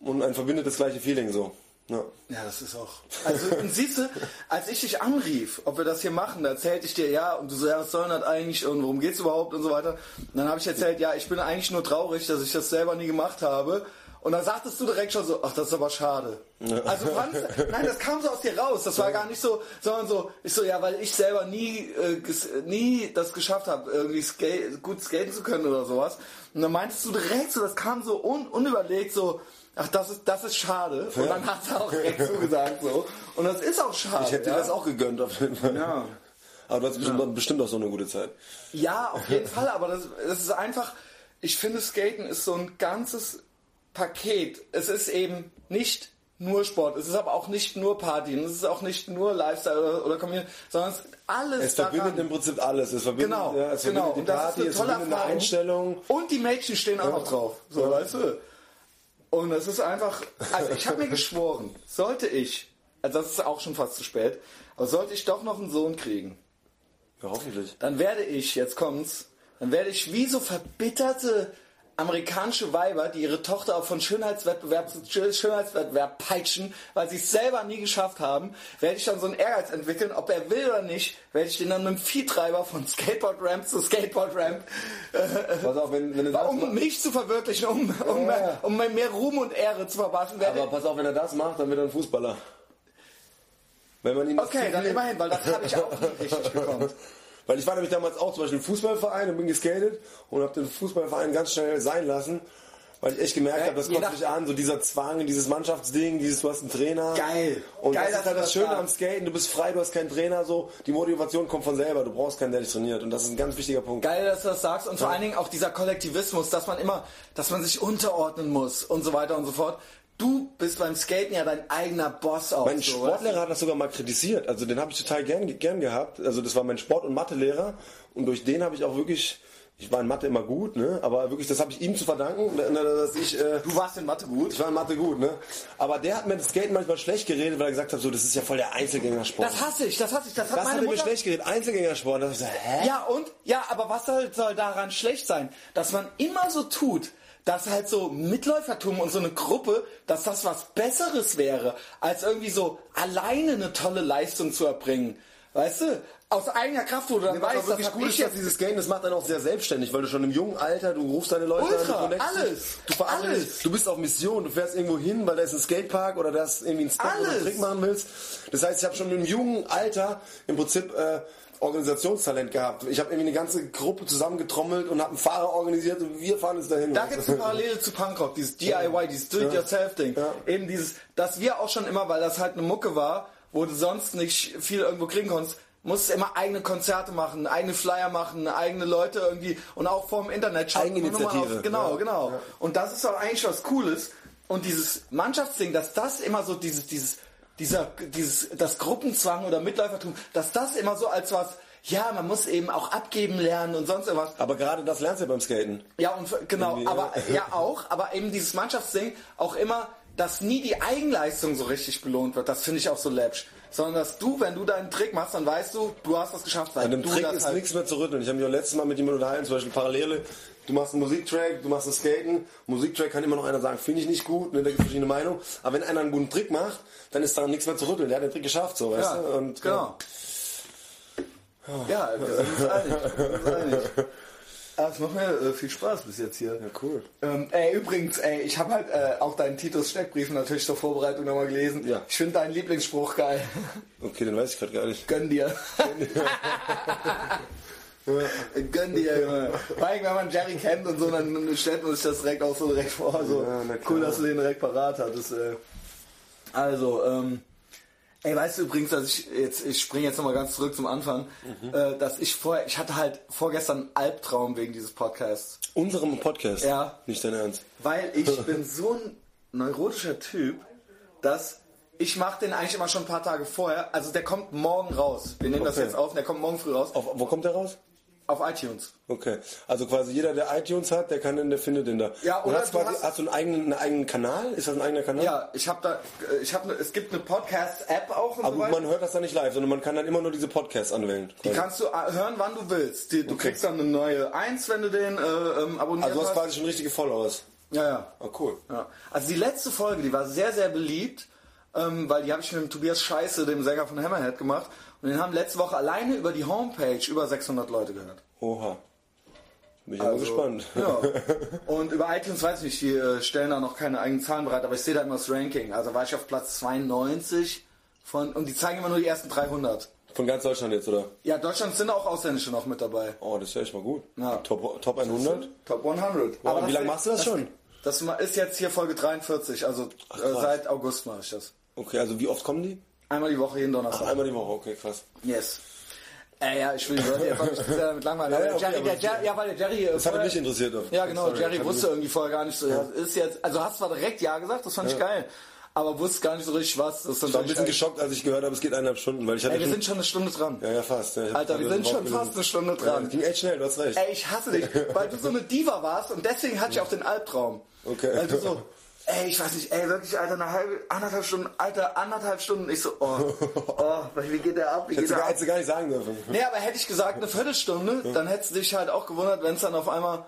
und ein verbindet das gleiche Feeling so. Ja. Ja, das ist auch. Also, siehst du, als ich dich anrief, ob wir das hier machen, da erzählte ich dir, ja, und du so, ja, was soll das eigentlich und worum geht's überhaupt und so weiter. Und dann habe ich erzählt, ja, ich bin eigentlich nur traurig, dass ich das selber nie gemacht habe. Und dann sagtest du direkt schon so, ach, das ist aber schade. Also fandst, nein, das kam so aus dir raus. Das war gar nicht so, sondern so, ich so, ja, weil ich selber nie, äh, nie das geschafft habe, irgendwie skate, gut skaten zu können oder sowas. Und dann meintest du direkt so, das kam so un, unüberlegt so, ach, das ist, das ist schade. Und dann hat er auch direkt zugesagt so. Und das ist auch schade. Ich hätte dir ja? das auch gegönnt auf jeden Fall. Ja. Aber du hast bestimmt, bestimmt auch so eine gute Zeit. Ja, auf jeden Fall, aber das, das ist einfach, ich finde Skaten ist so ein ganzes Paket. Es ist eben nicht nur Sport, es ist aber auch nicht nur Party, es ist auch nicht nur Lifestyle oder, oder Community, sondern es ist alles Es verbindet daran. im Prinzip alles. Es verbindet, Genau, ja, es genau. verbindet Und die das ist Party, eine es verbindet eine. Einstellung. Und die Mädchen stehen auch Ja. noch drauf. So, Ja. weißt du? Und es ist einfach, also ich habe mir geschworen, sollte ich, also das ist auch schon fast zu spät, aber sollte ich doch noch einen Sohn kriegen, Ja, hoffentlich. dann werde ich, jetzt kommt's, dann werde ich wie so verbitterte amerikanische Weiber, die ihre Tochter auch von Schönheitswettbewerb zu Schönheitswettbewerb peitschen, weil sie es selber nie geschafft haben, werde ich dann so einen Ehrgeiz entwickeln, ob er will oder nicht, werde ich den dann mit dem Viehtreiber von Skateboard-Ramp zu Skateboard-Ramp, Pass auf, wenn, wenn um mich zu verwirklichen, um, um, Ja. um mehr Ruhm und Ehre zu verpassen, werde Aber pass auf, wenn er das macht, dann wird er ein Fußballer. Wenn man ihn Okay, dann immerhin, weil das habe ich auch nicht richtig bekommen. Weil ich war nämlich damals auch zum Beispiel im Fußballverein und bin geskatet und habe den Fußballverein ganz schnell sein lassen, weil ich echt gemerkt Ja, habe, das kommt mich an, so dieser Zwang, dieses Mannschaftsding, dieses, du hast einen Trainer. Geil. Und Geil, das ist halt das Schöne sagst. am Skaten, du bist frei, du hast keinen Trainer, so. Die Motivation kommt von selber, du brauchst keinen, der dich trainiert. Und das ist ein ganz wichtiger Punkt. Geil, dass du das sagst und vor allen Dingen auch dieser Kollektivismus, dass man immer, dass man sich unterordnen muss und so weiter und so fort. Du bist beim Skaten ja dein eigener Boss auch. Mein so, Sportlehrer hat das sogar mal kritisiert. Also den habe ich total gern, gern gehabt. Also das war mein Sport- und Mathelehrer. Und durch den habe ich auch wirklich, ich war in Mathe immer gut, ne? aber wirklich, das habe ich ihm zu verdanken, dass ich... Äh, Du warst in Mathe gut. Ich war in Mathe gut, ne? Aber der hat mir das Skaten manchmal schlecht geredet, weil er gesagt hat, so, das ist ja voll der Einzelgängersport. Das hasse ich, das hasse ich, das hat das hat meine er mir Mutter. schlecht geredet, Einzelgängersport. Da ich gesagt, hä? Ja, und? Ja, aber was soll, soll daran schlecht sein? Dass man immer so tut, dass halt so Mitläufertum und so eine Gruppe, dass das was Besseres wäre, als irgendwie so alleine eine tolle Leistung zu erbringen. Weißt du? Aus eigener Kraft, wo du dann weißt, wirklich das gut ich ist, dass dieses Skaten, das macht dann auch sehr selbstständig, weil du schon im jungen Alter, du rufst deine Leute Ultra, an, du connectst dich, alles, du alles. du bist auf Mission, du fährst irgendwo hin, weil da ist ein Skatepark oder da ist irgendwie ein Spot, wo du einen Alles. Trick machen willst. Das heißt, ich habe schon im jungen Alter im Prinzip äh, Organisationstalent gehabt. Ich habe irgendwie eine ganze Gruppe zusammengetrommelt und habe einen Fahrer organisiert und wir fahren jetzt dahin. Da gibt es eine Parallele zu Punkrock, dieses DIY, dieses Do-it-yourself-Ding. Ja. Eben dieses, dass wir auch schon immer, weil das halt eine Mucke war, wo du sonst nicht viel irgendwo kriegen konntest, musst immer eigene Konzerte machen, eigene Flyer machen, eigene Leute irgendwie und auch vorm Internet schauen. Eigeninitiative. Auf- Genau, Ja. genau. Und das ist auch eigentlich was Cooles. Und dieses Mannschaftsding, dass das immer so dieses, dieses, dieser, dieses, das Gruppenzwang oder Mitläufertum, dass das immer so als was, ja, man muss eben auch abgeben lernen und sonst irgendwas. Aber gerade das lernst du beim Skaten. Ja, und genau, Irgendwie, aber ja. ja auch, aber eben dieses Mannschaftsding auch immer, dass nie die Eigenleistung so richtig belohnt wird. Das finde ich auch so läppsch. Sondern dass du, wenn du deinen Trick machst, dann weißt du, du hast das geschafft, weil An dem du Trick ist halt nichts mehr zu rütteln. Ich habe mich auch letztes Mal mit jemandem unterhalten, zum Beispiel Parallele. Du machst einen Musiktrack, du machst das Skaten. Musiktrack kann immer noch einer sagen, finde ich nicht gut, ne, da gibt es verschiedene Meinungen. Aber wenn einer einen guten Trick macht, dann ist daran nichts mehr zu rütteln. Der hat den Trick geschafft, so, weißt Ja, du? Und, genau. Ja, wir sind uns einig. Wir sind uns einig. Ah, es macht mir äh, viel Spaß bis jetzt hier. Ja, cool. Ähm, ey, übrigens, ey, ich habe halt äh, auch deinen Titus Steckbrief natürlich zur Vorbereitung nochmal gelesen. Ja. Ich finde deinen Lieblingsspruch geil. Okay, den weiß ich gerade gar nicht. Gönn dir. Gönn dir, Junge. Vor allem, wenn man Jerry kennt und so, dann stellt man sich das direkt auch so direkt vor. So. Ja, cool, dass du den direkt parat hattest. Äh. Also, ähm, ey, weißt du übrigens, dass ich jetzt, ich springe jetzt nochmal ganz zurück zum Anfang, Mhm. äh, dass ich vorher, ich hatte halt vorgestern einen Albtraum wegen dieses Podcasts. Unserem Podcast. Ja. Nicht dein Ernst. Weil ich bin so ein neurotischer Typ, dass ich mache den eigentlich immer schon ein paar Tage vorher. Also der kommt morgen raus. Wir nehmen das Okay. jetzt auf, der kommt morgen früh raus. Auf, wo kommt der raus? Auf iTunes. Okay. Also quasi jeder, der iTunes hat, der kann den, der findet den da. Ja, Und oder hast, du quasi, hast- hast du einen eigenen, einen eigenen Kanal? Ist das ein eigener Kanal? Ja, ich habe da, ich habe, es gibt eine Podcast-App auch und Aber so man hört das dann nicht live, sondern man kann dann immer nur diese Podcasts anwählen. Die kannst du äh, hören, wann du willst. Die, du kriegst dann eine neue Eins, wenn du den äh, ähm, abonniert Also du hast. quasi schon richtige Followers. Ja, ja. Oh, cool. Ja. Also die letzte Folge, die war sehr, sehr beliebt, ähm, weil die habe ich mit dem Tobias Scheiße, dem Sänger von Hammerhead, gemacht. Und den haben letzte Woche alleine über die Homepage über 600 Leute gehört. Oha. Bin ich mal gespannt. Ja. Und über iTunes weiß ich nicht, die äh, stellen da noch keine eigenen Zahlen bereit, aber ich sehe da immer das Ranking. Also war ich auf Platz 92 von, und die zeigen immer nur die ersten 300. Von ganz Deutschland jetzt, oder? Ja, Deutschland sind auch Ausländische noch mit dabei. Oh, das ist ja echt mal gut. Ja. Top, Top 100? Top 100. Wow, das- wie lange machst du das schon? Das ist jetzt hier Folge 43, also äh, krass. seit August mache ich das. Okay, also wie oft kommen die? Einmal die Woche, jeden Ach, Donnerstag. einmal die Woche, okay, krass. Yes. Äh, ja, ich will die Leute auch nicht damit langweilen. Ja, ja, okay, Jerry, das- Jerry, ja, weil der Jerry. äh, Das vorher- mich interessiert. Ja, genau. Sorry, Jerry hat wusste irgendwie vorher gar nicht so. Ja. Ist jetzt, also hast zwar direkt Ja gesagt, das fand ich geil. aber wusste gar nicht so richtig was. Das Ich war ein bisschen natürlich- geschockt, als ich gehört habe, es geht eineinhalb Stunden, weil ich hatte Ey, wir schon, sind schon eine Stunde dran. ja, ja, fast. Ja, Alter, wir sind schon fast eine Stunde Ja, dran. das ging echt schnell, du hast recht. Ey, ich hasse dich, weil du so eine Diva warst und deswegen hatte ich auch den Albtraum. Okay. Weil du so, ey, ich weiß nicht, ey, wirklich, Alter, eine halbe, anderthalb Stunden, Alter, anderthalb Stunden. Ich so, oh, oh, wie geht der ab, wie geht Hättest du, der hättest du gar nicht sagen dürfen. Nee, aber hätte ich gesagt eine Viertelstunde, dann hättest du dich halt auch gewundert, wenn es dann auf einmal.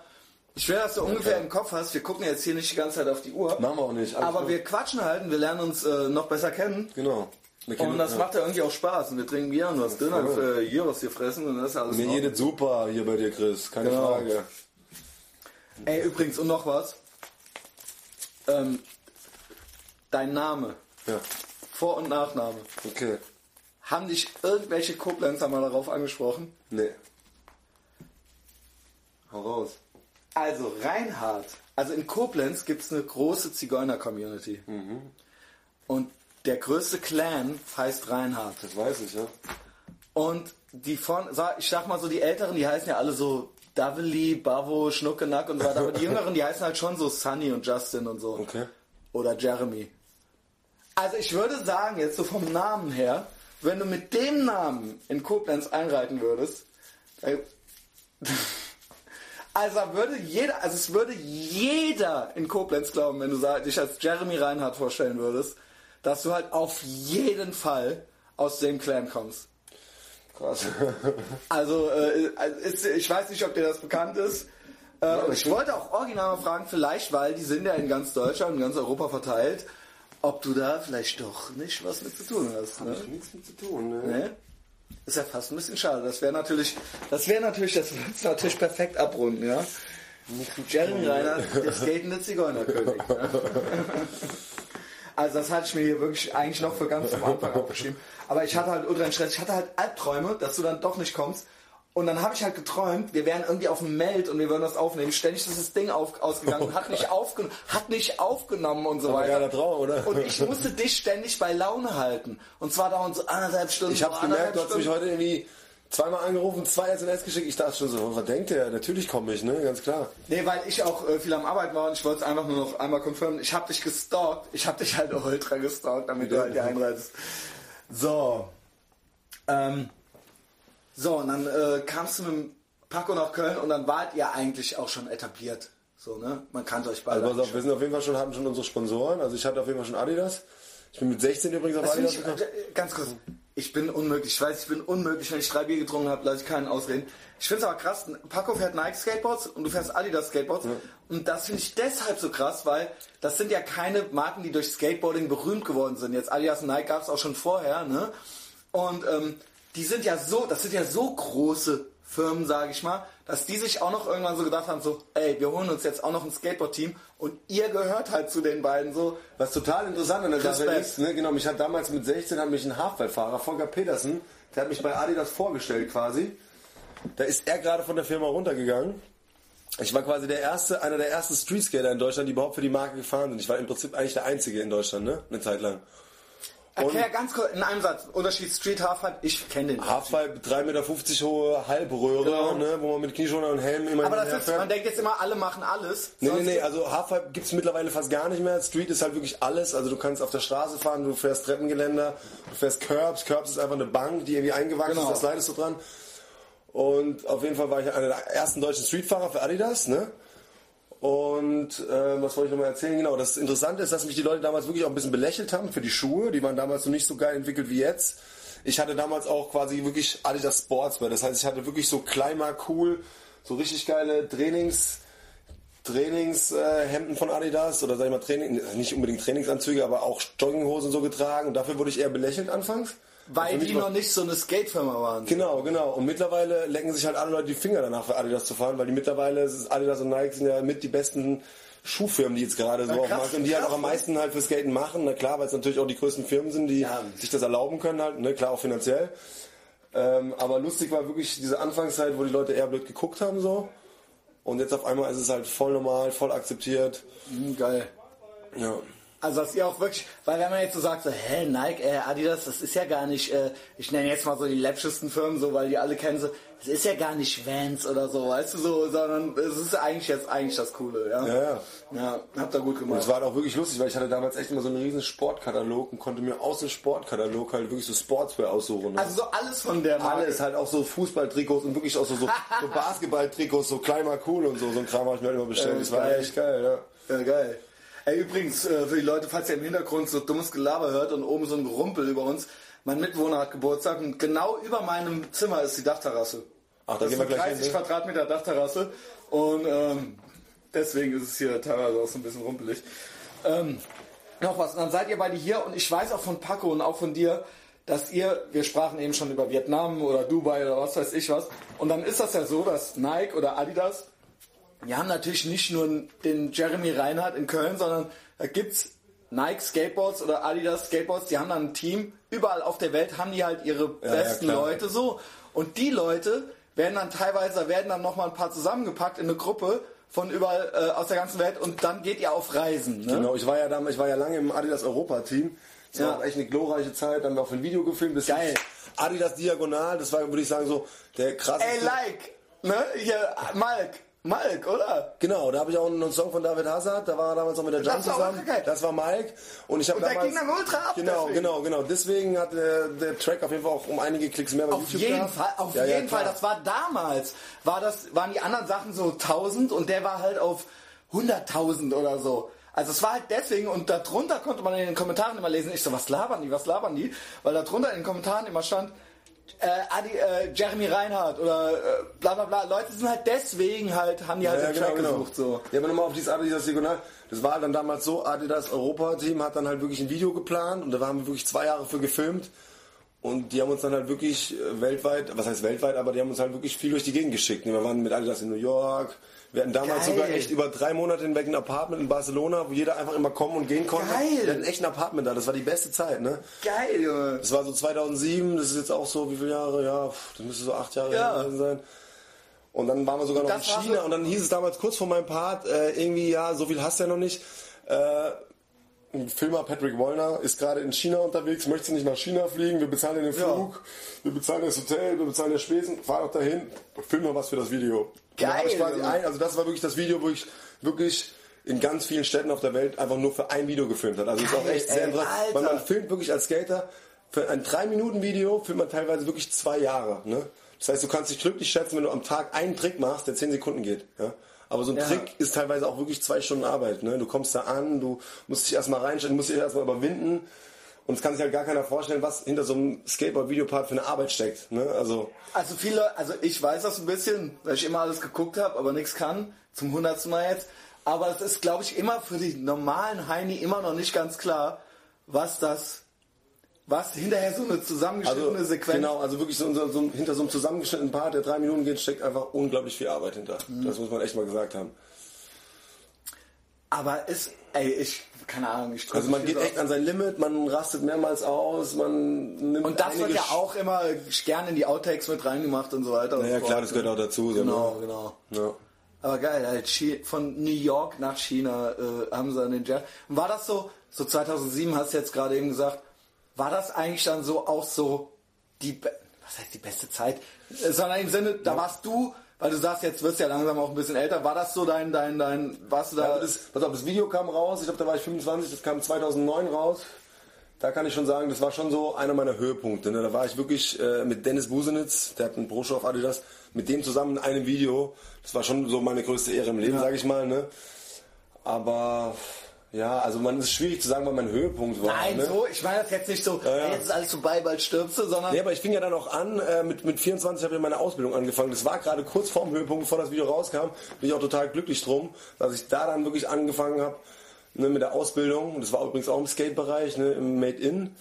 Ich will, dass du ungefähr im Kopf hast. Wir gucken jetzt hier nicht die ganze Zeit auf die Uhr. Machen wir auch nicht. Aber gut. wir quatschen halt und wir lernen uns äh, noch besser kennen. Genau. Kennen- Und das ja. macht ja irgendwie auch Spaß. Und wir trinken Bier und was Döner voll. für Gyros hier fressen und das ist alles. Mir jedes super hier bei dir, Chris. Keine Genau. Frage. Ey, übrigens, und noch was. Ähm, dein Name, Ja. Vor- und Nachname. Okay. Haben dich irgendwelche Koblenzer mal darauf angesprochen? Nee. Hau raus. Also Reinhard, also in Koblenz gibt es eine große Zigeuner-Community. Und der größte Clan heißt Reinhard. Das weiß ich, ja. Und die von, ich sag mal so, die Älteren, die heißen ja alle so Daveli, Bavo, Schnuckenack und so weiter. Aber die Jüngeren, die heißen halt schon so Sunny und Justin und so. Okay. Oder Jeremy. Also ich würde sagen, jetzt so vom Namen her, wenn du mit dem Namen in Koblenz einreiten würdest, ey, also würde jeder, also es würde jeder in Koblenz glauben, wenn du dich als Jeremy Reinhardt vorstellen würdest, dass du halt auf jeden Fall aus dem Clan kommst. Krass. Also, äh, ist, ich weiß nicht, ob dir das bekannt ist. Äh, und ich wollte auch original fragen, vielleicht, weil die sind ja in ganz Deutschland, in ganz Europa verteilt, ob du da vielleicht doch nicht was mit zu tun hast. Ne? Nichts mit zu tun, ne? Ne? Ist ja fast ein bisschen schade. Das wäre natürlich, das wäre natürlich, das würde natürlich perfekt abrunden, ja. Jeremy Reinhardt, der skatende Zigeunerkönig. Ne? Also das hatte ich mir hier wirklich eigentlich noch für ganz am Anfang aufgeschrieben. Aber ich hatte halt ultra Stress. Ich hatte halt Albträume, dass du dann doch nicht kommst. Und dann habe ich halt geträumt, wir wären irgendwie auf dem Meld und wir würden das aufnehmen. Ständig ist das Ding auf, ausgegangen, hat, nicht aufgen hat nicht aufgenommen und so weiter. geiler Traum, oder? Und ich musste dich ständig bei Laune halten. Und zwar dauernd so anderthalb Stunden. Ich hab's so gemerkt, du hast mich heute irgendwie zweimal angerufen, zwei SMS geschickt. Ich dachte schon so, was denkt der? Natürlich komme ich, ne? Ganz klar. Nee, weil ich auch äh, viel am Arbeiten war und ich wollte es einfach nur noch einmal confirmen. Ich habe dich gestalkt. Ich habe dich halt ultra gestalkt, damit du halt hier einreitest. So. Ähm, so, und dann äh, kamst du mit dem Paco nach Köln und dann wart ihr eigentlich auch schon etabliert. So, ne? Man kannte euch beide. Also auf, wir sind auf jeden Fall schon, hatten schon unsere Sponsoren. Also ich hatte auf jeden Fall schon Adidas. Ich bin mit 16 übrigens auf Das Adidas ich, gekommen. äh, ganz kurz, ich bin unmöglich. Ich weiß, ich bin unmöglich. Wenn ich drei Bier getrunken habe, lasse ich keinen ausreden. Ich finde es aber krass. Paco fährt Nike Skateboards und du fährst Adidas Skateboards. Und das finde ich deshalb so krass, weil das sind ja keine Marken, die durch Skateboarding berühmt geworden sind. Jetzt Adidas und Nike gab es auch schon vorher, ne? Und ähm, die sind ja so, das sind ja so große Firmen, sage ich mal, dass die sich auch noch irgendwann so gedacht haben, so, ey, wir holen uns jetzt auch noch ein Skateboard-Team und ihr gehört halt zu den beiden so. Was total interessant an der Sache ist, ne, genau, mich hat damals mit 16 hat mich ein Halfpipe-Fahrer, Volker Petersen, der hat mich bei Adidas vorgestellt quasi. Da ist er gerade von der Firma runtergegangen. Ich war quasi der erste, einer der ersten Streetskater in Deutschland, die überhaupt für die Marke gefahren sind. Ich war im Prinzip eigentlich der Einzige in Deutschland, ne? Eine Zeit lang. Erklär ganz kurz in einem Satz. Unterschied Street Halfpipe, ich kenne den. Halfpipe, 3,50 Meter hohe Halbröhre, Genau. ne, wo man mit Knieschoner und Helm immer Aber das ist, man denkt jetzt immer, alle machen alles. Nee, nee, nee, also Halfpipe gibt's mittlerweile fast gar nicht mehr. Street ist halt wirklich alles. Also du kannst auf der Straße fahren, du fährst Treppengeländer, du fährst Curbs. Curbs ist einfach eine Bank, die irgendwie eingewachsen Genau. ist, da slidest du dran. Und auf jeden Fall war ich einer der ersten deutschen Streetfahrer für Adidas, ne? Und äh, was wollte ich nochmal erzählen? Genau, das Interessante ist, dass mich die Leute damals wirklich auch ein bisschen belächelt haben für die Schuhe. Die waren damals noch nicht so geil entwickelt wie jetzt. Ich hatte damals auch quasi wirklich Adidas Sportswear. Das heißt, ich hatte wirklich so Clima cool, so richtig geile Trainings, Trainingshemden von Adidas oder sag ich mal Training, nicht unbedingt Trainingsanzüge, aber auch Jogginghosen so getragen. Und dafür wurde ich eher belächelt anfangs. Weil mich die noch nicht so eine Skatefirma waren. Genau, genau. Und mittlerweile lecken sich halt alle Leute die Finger danach für Adidas zu fahren, weil die mittlerweile, Adidas und Nike sind ja mit die besten Schuhfirmen, die jetzt gerade so auf Markt sind, die halt auch am meisten halt für Skaten machen. Na klar, weil es natürlich auch die größten Firmen sind, die Ja. sich das erlauben können halt, ne? klar auch finanziell. Ähm, aber lustig war wirklich diese Anfangszeit, wo die Leute eher blöd geguckt haben so. Und jetzt auf einmal ist es halt voll normal, voll akzeptiert. Hm, geil. Ja. Also dass ihr auch wirklich, weil wenn man jetzt so sagt, so, hä, Nike, äh, Adidas, das ist ja gar nicht, äh, ich nenne jetzt mal so die läppschesten Firmen, so, weil die alle kennen, so, das ist ja gar nicht Vans oder so, weißt du, so, sondern es ist eigentlich jetzt eigentlich das Coole, ja. Ja, ja. Ja, habt ihr gut Und gemacht. es war auch wirklich lustig, weil ich hatte damals echt immer so einen riesen Sportkatalog und konnte mir aus dem Sportkatalog halt wirklich so Sportswear aussuchen. Ne? Also so alles von der Marke. alles halt auch so Fußballtrikots und wirklich auch so, so, so Basketballtrikots, so klein mal cool und so. So ein Kram habe ich mir halt immer bestellt. Äh, das war geil. echt geil, ja. Ja, geil. Ey, übrigens, äh, für die Leute, falls ihr im Hintergrund so dummes Gelaber hört und oben so ein Gerumpel über uns, mein Mitwohner hat Geburtstag und genau über meinem Zimmer ist die Dachterrasse. Ach, da Das gehen wir ist eine gleich 30 hin. Ne? Quadratmeter Dachterrasse und ähm, deswegen ist es hier teilweise auch so ein bisschen rumpelig. Ähm, noch was, und dann seid ihr beide hier und ich weiß auch von Paco und auch von dir, dass ihr, wir sprachen eben schon über Vietnam oder Dubai oder was weiß ich was, und dann ist das ja so, dass Nike oder Adidas wir haben natürlich nicht nur den Jeremy Reinhardt in Köln, sondern da gibt's Nike Skateboards oder Adidas Skateboards, die haben dann ein Team. Überall auf der Welt haben die halt ihre ja, besten klar. Leute so. Und die Leute werden dann teilweise, werden dann nochmal ein paar zusammengepackt in eine Gruppe von überall äh, aus der ganzen Welt und dann geht ihr auf Reisen. Ne? Genau, ich war ja damals, ich war ja lange im Adidas Europa-Team. Das Ja. war auch echt eine glorreiche Zeit. Dann haben wir auch ein Video gefilmt. Das Geil. Adidas Diagonal, das war, würde ich sagen, so der krasseste. Ey, like! Ne? Hier, Malk. Malk, oder? Genau, da habe ich auch einen Song von David Hazard, da war er damals auch mit der Jump Das war zusammen. Das war Mike. Und ich habe damals. ging dann ultra ab Genau, deswegen. genau, genau. Deswegen hat der, der Track auf jeden Fall auch um einige Klicks mehr bei Auf YouTube jeden. Fall, auf Ja, ja, jeden Fall. klar. Das war damals, war das, waren die anderen Sachen so 1000 und der war halt auf 100.000 oder so. Also es war halt deswegen und darunter konnte man in den Kommentaren immer lesen, ich so, was labern die, was labern die? Weil darunter in den Kommentaren immer stand, äh, Adi, äh, Jeremy Reinhardt oder äh, bla bla bla. Leute sind halt deswegen halt, haben die halt Ja, den ja, Track genau, genau. gesucht. So. Ja, aber nochmal auf dieses Adidas Diagonal. Das war dann damals so, Adidas Europa-Team hat dann halt wirklich ein Video geplant und da haben wir wirklich zwei Jahre für gefilmt. Und die haben uns dann halt wirklich äh, weltweit, was heißt weltweit, aber die haben uns halt wirklich viel durch die Gegend geschickt. Wir waren mit Adidas in New York. Wir hatten damals Geil. sogar echt über drei Monate hinweg ein Apartment in Barcelona, wo jeder einfach immer kommen und gehen konnte. Geil. Wir hatten echt ein Apartment da. Das war die beste Zeit, ne? Geil, Junge. Das war so 2007, das ist jetzt auch so, wie viele Jahre? Ja, pff, das müsste so acht Jahre Ja. sein. Und dann waren wir sogar noch in China so- und dann hieß es damals kurz vor meinem Part, äh, irgendwie, ja, so viel hast du ja noch nicht. Äh, ein Filmer Patrick Wollner ist gerade in China unterwegs, möchte nicht nach China fliegen, wir bezahlen den Flug, wir bezahlen das Hotel, wir bezahlen den Spesen, fahr doch dahin, film mal was für das Video. Geil, Junge. ein, also das war wirklich das Video, wo ich wirklich in ganz vielen Städten auf der Welt einfach nur für ein Video gefilmt habe. Also ist auch Geil, echt sehr interessant, weil man filmt wirklich als Skater für ein 3-Minuten-Video filmt man teilweise wirklich zwei Jahre. Ne? Das heißt, du kannst dich glücklich schätzen, wenn du am Tag einen Trick machst, der 10 Sekunden geht. Ja? Aber so ein Ja. Trick ist teilweise auch wirklich zwei Stunden Arbeit. Ne? Du kommst da an, du musst dich erstmal reinstellen, du musst dich erstmal überwinden. Und es kann sich halt gar keiner vorstellen, was hinter so einem Skateboard-Videopart für eine Arbeit steckt. Ne? Also, Also viele, also ich weiß das ein bisschen, weil ich immer alles geguckt habe, aber nichts kann, zum hundertsten Mal jetzt. Aber es ist, glaube ich, immer für die normalen Heini immer noch nicht ganz klar, was das, was hinterher so eine zusammengeschnittene also Sequenz. genau, also wirklich so, so, so, hinter so einem zusammengeschnittenen Part, der drei Minuten geht, steckt einfach unglaublich viel Arbeit hinter. Mhm. Das muss man echt mal gesagt haben. Aber ist, ey, ich, keine Ahnung, ich Also man geht so echt an sein Limit, man rastet mehrmals aus, man nimmt Und das wird ja auch immer gerne in die Outtakes mit reingemacht und so weiter. und Naja, so klar, das gehört auch dazu. So, Genau, ne? genau. Ja. Aber geil, halt von New York nach China äh, haben sie den Jazz. Und war das so, so 2007 hast du jetzt gerade eben gesagt, war das eigentlich dann so auch so die, was heißt die beste Zeit? Äh, Sondern im Sinne, da warst du, weil du sagst, jetzt wirst du ja langsam auch ein bisschen älter, war das so dein, dein, dein, warst du da? Also das, pass auf, das Video kam raus, ich glaube, da war ich 25, das kam 2009 raus. Da kann ich schon sagen, das war schon so einer meiner Höhepunkte. Ne? Da war ich wirklich äh, mit Dennis Busenitz, der hat einen Pro-Show auf Adidas, mit dem zusammen in einem Video. Das war schon so meine größte Ehre im Leben, Ja. sage ich mal. Ne? Aber ja, also man ist schwierig zu sagen, wann mein Höhepunkt war. Nein, ne? so, ich meine das jetzt nicht so, ja. hey, jetzt ist alles vorbei, bald stirbst du, sondern Nee, aber ich fing ja dann auch an, äh, mit, mit 24 habe ich meine Ausbildung angefangen. Das war gerade kurz vorm Höhepunkt, bevor das Video rauskam. Bin ich auch total glücklich drum, dass ich da dann wirklich angefangen habe ne, mit der Ausbildung. Und das war übrigens auch im Skate-Bereich, ne, im Made-In.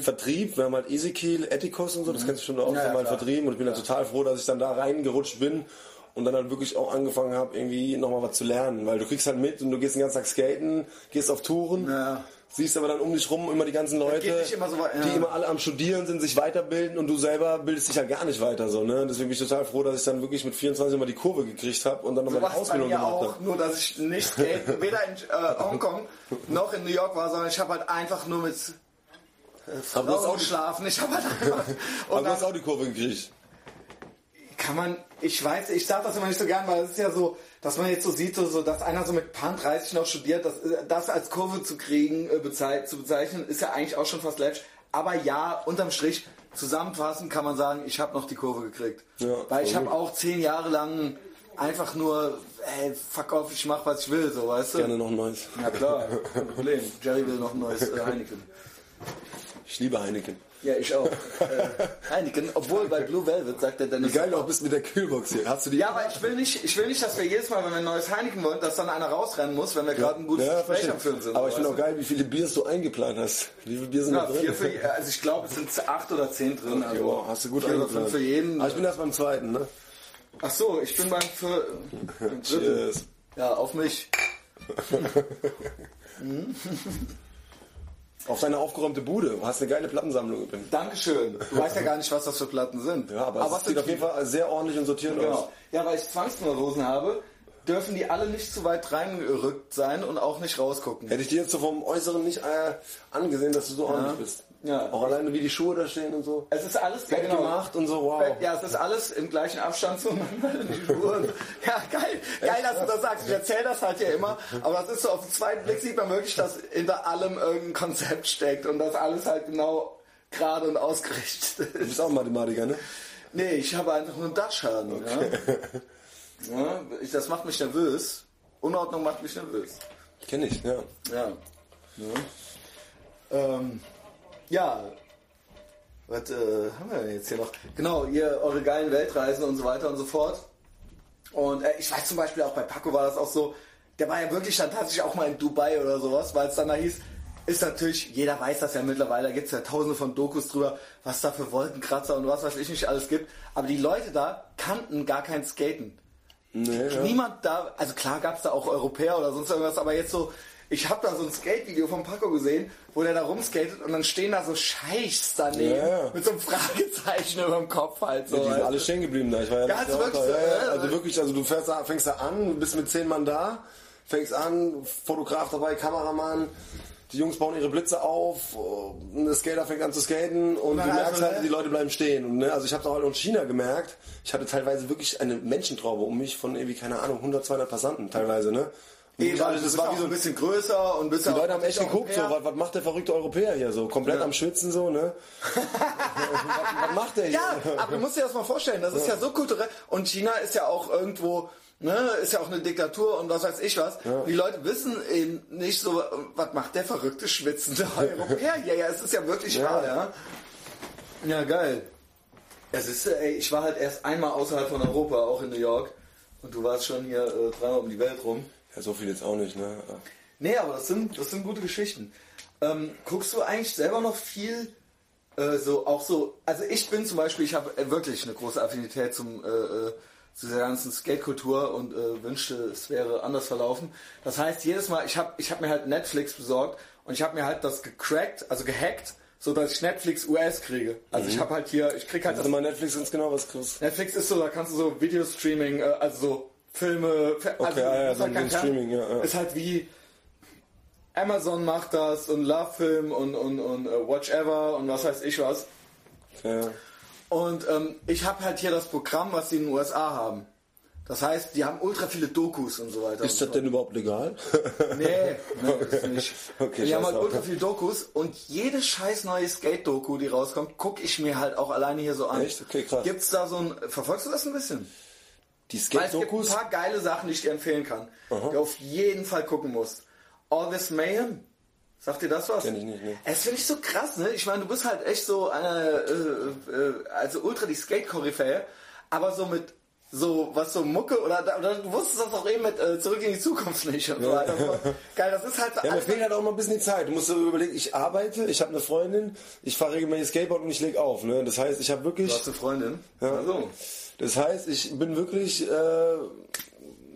Vertrieb, wir haben halt Ezekiel, Ethikos und so, das kennst du schon auch, Mhm. Ja, haben ja, halt klar. vertrieben und ich bin dann total froh, dass ich dann da reingerutscht bin und dann halt wirklich auch angefangen habe, irgendwie nochmal was zu lernen, weil du kriegst halt mit und du gehst den ganzen Tag skaten, gehst auf Touren Ja. siehst aber dann um dich rum immer die ganzen Leute, immer so ja. die immer alle am Studieren sind, sich weiterbilden und du selber bildest dich ja gar nicht weiter so. Ne? Deswegen bin ich total froh, dass ich dann wirklich mit 24 mal die Kurve gekriegt habe und dann nochmal So eine Ausbildung gemacht auch, habe. nur dass ich nicht Skate, weder in äh, Hongkong noch in New York war, sondern ich habe halt einfach nur mit Aber du hast auch Frauen die, geschlafen. Ich habe halt einfach... aber Und du hast auch die Kurve gekriegt. Kann man, ich weiß, ich sage das immer nicht so gern, weil es ist ja so, dass man jetzt so sieht, so, so dass einer so mit Pan 30 noch studiert, das, das als Kurve zu kriegen, äh, bezei zu bezeichnen, ist ja eigentlich auch schon fast läppisch. Aber ja, unterm Strich, zusammenfassend kann man sagen, ich habe noch die Kurve gekriegt. Ja, weil ich habe auch zehn Jahre lang einfach nur, ey, fuck off, ich mach, was ich will, so, weißt du? Gerne noch ein neues. Ja klar, kein Problem. Jerry will noch ein neues äh, Heineken. Ich liebe Heineken. Ja, ich auch. Äh, Heineken, obwohl bei Blue Velvet sagt der Dennis. Wie geil du auch bist mit der Kühlbox hier. Hast du die? Ja, aber ich will nicht, ich will nicht, dass wir jedes Mal, wenn wir ein neues Heineken wollen, dass dann einer rausrennen muss, wenn wir gerade ein gutes Ja, Gespräch am Führen sind. Aber ich finde auch geil, wie viele Biers du eingeplant hast. Wie viele Bier sind du? da ja, drin? vier für, also ich glaube, es sind acht oder zehn drin. Also Jo, hast du gut vier oder eingeplant. fünf für jeden. Aber ich bin erst beim zweiten, ne? Ach so, ich bin beim für. Cheers. Ja, auf mich. Auf deine aufgeräumte Bude. Du hast eine geile Plattensammlung übrigens. Dankeschön. Du weißt ja gar nicht, was das für Platten sind. Ja, aber, was es sieht auf jeden Fall sehr ordentlich und sortiert aus. Genau. Ja, weil ich Zwangsneurosen habe, dürfen die alle nicht zu weit reingerückt sein und auch nicht rausgucken. Hätte ich dir jetzt so vom Äußeren nicht äh, angesehen, dass du so ordentlich bist. Ja. Auch alleine wie die Schuhe da stehen und so. Es ist alles Bett gemacht und so, wow. Ja, es ist alles im gleichen Abstand zueinander. Die Schuhe. Ja, geil. Geil, dass du das sagst. Ich erzähle das halt ja immer. Aber das ist so, auf den zweiten Blick sieht man wirklich, dass hinter allem irgendein Konzept steckt und dass alles halt genau gerade und ausgerichtet Du ist. bist auch Mathematiker, ne? Nee, ich habe einfach nur einen Dachschaden. Ja? Ja, das macht mich nervös. Unordnung macht mich nervös. Kenn ich, ja. Ja. Ja. Ähm, ja. Was äh, haben wir denn jetzt hier noch? Genau, ihr, eure geilen Weltreisen und so weiter und so fort. Und äh, ich weiß zum Beispiel auch bei Paco war das auch so, der war ja wirklich dann tatsächlich auch mal in Dubai oder sowas, weil es dann da hieß, ist natürlich, jeder weiß das ja mittlerweile, da gibt es ja tausende von Dokus drüber, was da für Wolkenkratzer und was weiß ich nicht alles gibt. Aber die Leute da kannten gar kein Skaten. Nee, ja. Niemand da, also klar gab es da auch Europäer oder sonst irgendwas, aber jetzt so, ich habe da so ein Skate-Video von Paco gesehen, wo der da rumskatet und dann stehen da so Scheichs daneben Ja, ja. mit so einem Fragezeichen über dem Kopf halt so. Die sind alle stehen geblieben da. Ich war ja, Ja, wirklich so, ja, ja. ja. Also wirklich, also du fährst da, fängst da an, bist mit zehn Mann da, fängst an, Fotograf dabei, Kameramann, die Jungs bauen ihre Blitze auf, äh, der Skater fängt an zu skaten und du merkst also, halt, ne? die Leute bleiben stehen. Und, ne, also ich habe auch in China gemerkt, ich hatte teilweise wirklich eine Menschentraube um mich von irgendwie, keine Ahnung, 100, 200 Passanten teilweise, ne? Also alles- das das war wie so ein bisschen größer und bisschen die Leute haben echt geguckt, so, was, was, macht der verrückte Europäer hier so? Komplett am Schwitzen so, ne? was, was macht der hier? Ja, aber du musst dir das mal vorstellen, das ist ja so kulturell und China ist ja auch irgendwo, ne, ist ja auch eine Diktatur und was weiß ich was. Und die Leute wissen eben nicht so, was macht der verrückte schwitzende Europäer hier? Ja, es ist ja wirklich Ja. wahr, ja. Ja, geil. Es ist, ey, ich war halt erst einmal außerhalb von Europa, auch in New York. Und du warst schon hier äh, dreimal um die Welt rum. Ja, so viel jetzt auch nicht, ne? Nee, aber das sind, das sind gute Geschichten. Ähm, guckst du eigentlich selber noch viel äh, so, auch so, also ich bin zum Beispiel, ich habe äh, wirklich eine große Affinität zum, äh, äh, zu dieser ganzen Skate-Kultur und äh, wünschte, es wäre anders verlaufen. Das heißt, jedes Mal, ich habe ich hab mir halt Netflix besorgt und ich habe mir halt das gecrackt, also gehackt, so dass ich Netflix US kriege. Also ich habe halt hier, ich krieg halt Also mal Netflix ganz genau was kriegst. Netflix ist so, da kannst du so Videostreaming, äh, also so Filme, Fi- also ja, ja, ist so halt ein kein Streaming, ja, ja. Ist halt wie Amazon macht das und Love Film und, und, und äh, Watch Ever und was weiß ich was. Ja. Und ähm, ich habe halt hier das Programm, was die in den USA haben. Das heißt, die haben ultra viele Dokus und so weiter. Ist das so denn überhaupt legal? Nee, nee, ist nicht. Okay, die haben halt ultra viele Dokus und jede scheiß neue Skate-Doku, die rauskommt, gucke ich mir halt auch alleine hier so an. Echt? Okay, krass. Gibt's da so ein, verfolgst du das ein bisschen? Die Weil es gibt ein Skate-Dokus? paar geile Sachen, die ich dir empfehlen kann, die du auf jeden Fall gucken musst. All This Mayhem. Sagt dir das was? Kenn ich nicht, ne. Es finde ich so krass, ne? Ich meine, du bist halt echt so eine, äh, äh, also ultra die Skate-Koryphäe, aber so mit so, was so Mucke oder, oder du wusstest das auch eben mit äh, Zurück in die Zukunft nicht und so weiter. Geil, das ist halt Ja, mir fehlt halt auch mal ein bisschen die Zeit. Du musst dir überlegen, ich arbeite, ich habe eine Freundin, ich fahre regelmäßig Skateboard und ich leg auf. Ne? Das heißt, ich habe wirklich... Du hast eine Freundin? Ja. Also. Das heißt, ich bin wirklich äh,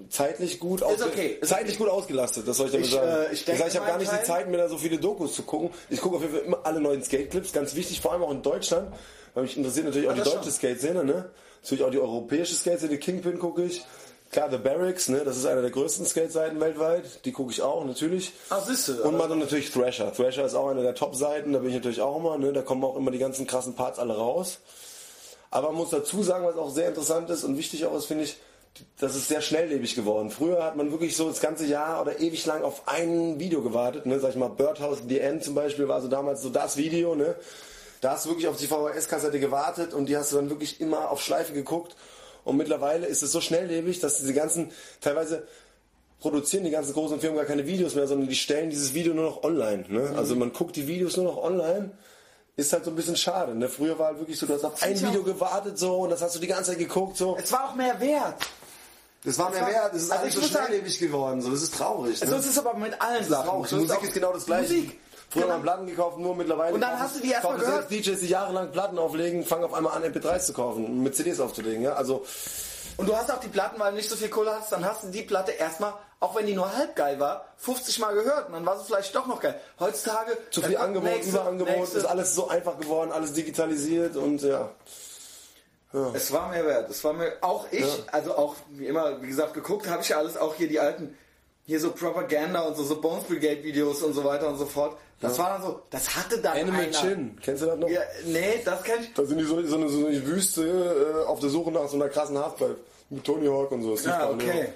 zeitlich gut, Ist okay, zeitlich gut ausgelastet, das soll ich damit Ich, sagen. äh, ich das heißt, ich habe gar nicht die meinen Zeit, mir da so viele Dokus zu gucken. Ich gucke auf jeden Fall immer alle neuen Skate-Clips, ganz wichtig, vor allem auch in Deutschland, weil mich interessiert natürlich auch Ja, die deutsche. Skate-Szene, ne? Natürlich auch die europäische Skate-Szene, Kingpin gucke ich. Klar, The Barracks, ne? Das ist einer der größten Skate-Seiten weltweit. Die gucke ich auch, natürlich. Ah, siehste, Und man natürlich Thrasher. Thrasher ist auch eine der Top-Seiten, da bin ich natürlich auch immer, ne? Da kommen auch immer die ganzen krassen Parts alle raus. Aber man muss dazu sagen, was auch sehr interessant ist und wichtig auch ist, finde ich, das ist sehr schnelllebig geworden. Früher hat man wirklich so das ganze Jahr oder ewig lang auf ein Video gewartet. Ne? Sag ich mal, Birdhouse The End zum Beispiel war so damals so das Video. Ne? Da hast du wirklich auf die VHS-Kassette gewartet und die hast du dann wirklich immer auf Schleife geguckt. Und mittlerweile ist es so schnelllebig, dass diese ganzen, teilweise produzieren die ganzen großen Firmen gar keine Videos mehr, sondern die stellen dieses Video nur noch online. Ne? Also man guckt die Videos nur noch online. Ist halt so ein bisschen schade. Ne? Früher war halt wirklich so, du hast auf ein Video gewartet so und das hast du die ganze Zeit geguckt so. Es war auch mehr wert. Das war mehr war- wert, das ist also alles so schnelllebig geworden. So, das ist traurig. Ne? So ist es aber mit allen das Sachen. traurig. So Musik ist genau das gleiche. Musik. Früher Genau. haben Platten gekauft, nur mittlerweile. Und dann hast du die erst mal kaufen gehört. DJs, die jahrelang Platten auflegen, fangen auf einmal an, MP3s zu kaufen, und mit CDs aufzulegen. Ja? Also, Und du hast auch die Platten, weil du nicht so viel Kohle hast, dann hast du die Platte erstmal, auch wenn die nur halb geil war, 50 Mal gehört und dann war sie vielleicht doch noch geil. Heutzutage zu viel kommt Angebot, nächste, Überangebot, nächste. ist alles so einfach geworden, alles digitalisiert und ja. Es war mehr wert. Es war mir auch ich, also auch wie immer, wie gesagt, geguckt habe ich ja alles auch hier die alten, hier so Propaganda und so, so Bones Brigade Videos und so weiter und so fort. Das war dann so, das hatte dann Animal einer. Chin, kennst du das noch? Ja, nee, das kenn ich. Da sind die so, so, eine, so eine Wüste äh, auf der Suche nach so einer krassen Halfpipe. Mit Tony Hawk und so. Ja, okay.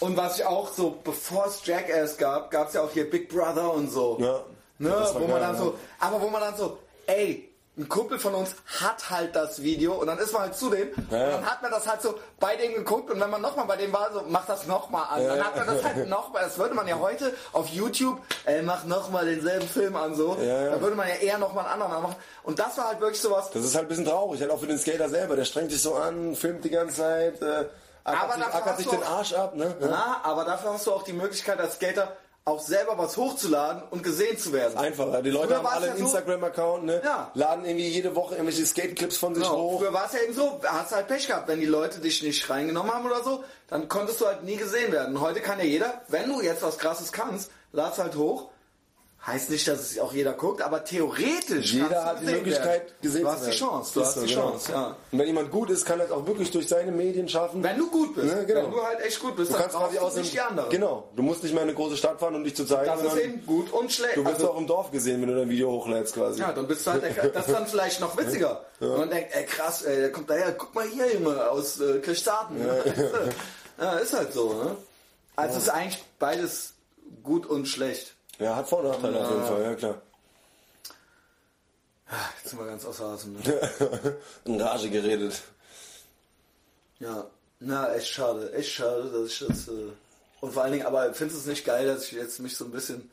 Und was ich auch so, bevor es Jackass gab, gab es ja auch hier Big Brother und so. Ja. Ne, wo man geil, dann ja. so, aber wo man dann so, ey, ein Kumpel von uns hat halt das Video und dann ist man halt zu dem und Ja. dann hat man das halt so bei dem geguckt und wenn man nochmal bei dem war, so, mach das nochmal an. Ja. Dann hat man das halt nochmal, das würde man ja heute auf YouTube, ey, mach nochmal denselben Film an, so. Ja. Da würde man ja eher nochmal einen anderen machen. Und das war halt wirklich sowas, Das ist halt ein bisschen traurig, halt auch für den Skater selber. Der strengt sich so an, filmt die ganze Zeit, äh, Aber ackert sich, ackert sich den Arsch ab. Ne? Na, aber dafür hast du auch die Möglichkeit als Skater auch selber was hochzuladen und gesehen zu werden. Einfacher. Die Leute Früher haben alle ja einen Instagram-Account, ne? Ja. laden irgendwie jede Woche irgendwelche Skate-Clips von sich Genau. hoch. Früher war es ja eben so, hast halt Pech gehabt, wenn die Leute dich nicht reingenommen haben oder so, dann konntest du halt nie gesehen werden. Und heute kann ja jeder, wenn du jetzt was krasses kannst, lad's halt hoch. Heißt nicht, dass es auch jeder guckt, aber theoretisch Jeder hat die Möglichkeit, werden. gesehen Du hast die Chance, du hast so, die genau. Chance, ja. Und wenn jemand gut ist, kann er es auch wirklich durch seine Medien schaffen. Wenn du gut bist, Ne, genau. wenn du halt echt gut bist, du dann kannst quasi aus dem, nicht die anderen. Genau. Du musst nicht mehr in eine große Stadt fahren, um dich zu zeigen. Das ist eben gut und schlecht. Du wirst Also- auch im Dorf gesehen, wenn du dein Video hochlädst quasi. Ja, dann bist du halt, das ist dann vielleicht noch witziger. Und man denkt, ey krass, ey, der kommt daher, guck mal hier, Junge, aus äh, Kirchzarten. Ja. ja, ist halt so, ne? Also es ist eigentlich beides gut und schlecht. Ja, hat Vor- und Nachteile auf jeden Fall, ja klar. Jetzt sind wir ganz außer Atem. Ne? In Rage geredet. Ja, na, echt schade, echt schade, dass ich das... Äh, und vor allen Dingen, aber findest du es nicht geil, dass ich jetzt mich so ein bisschen...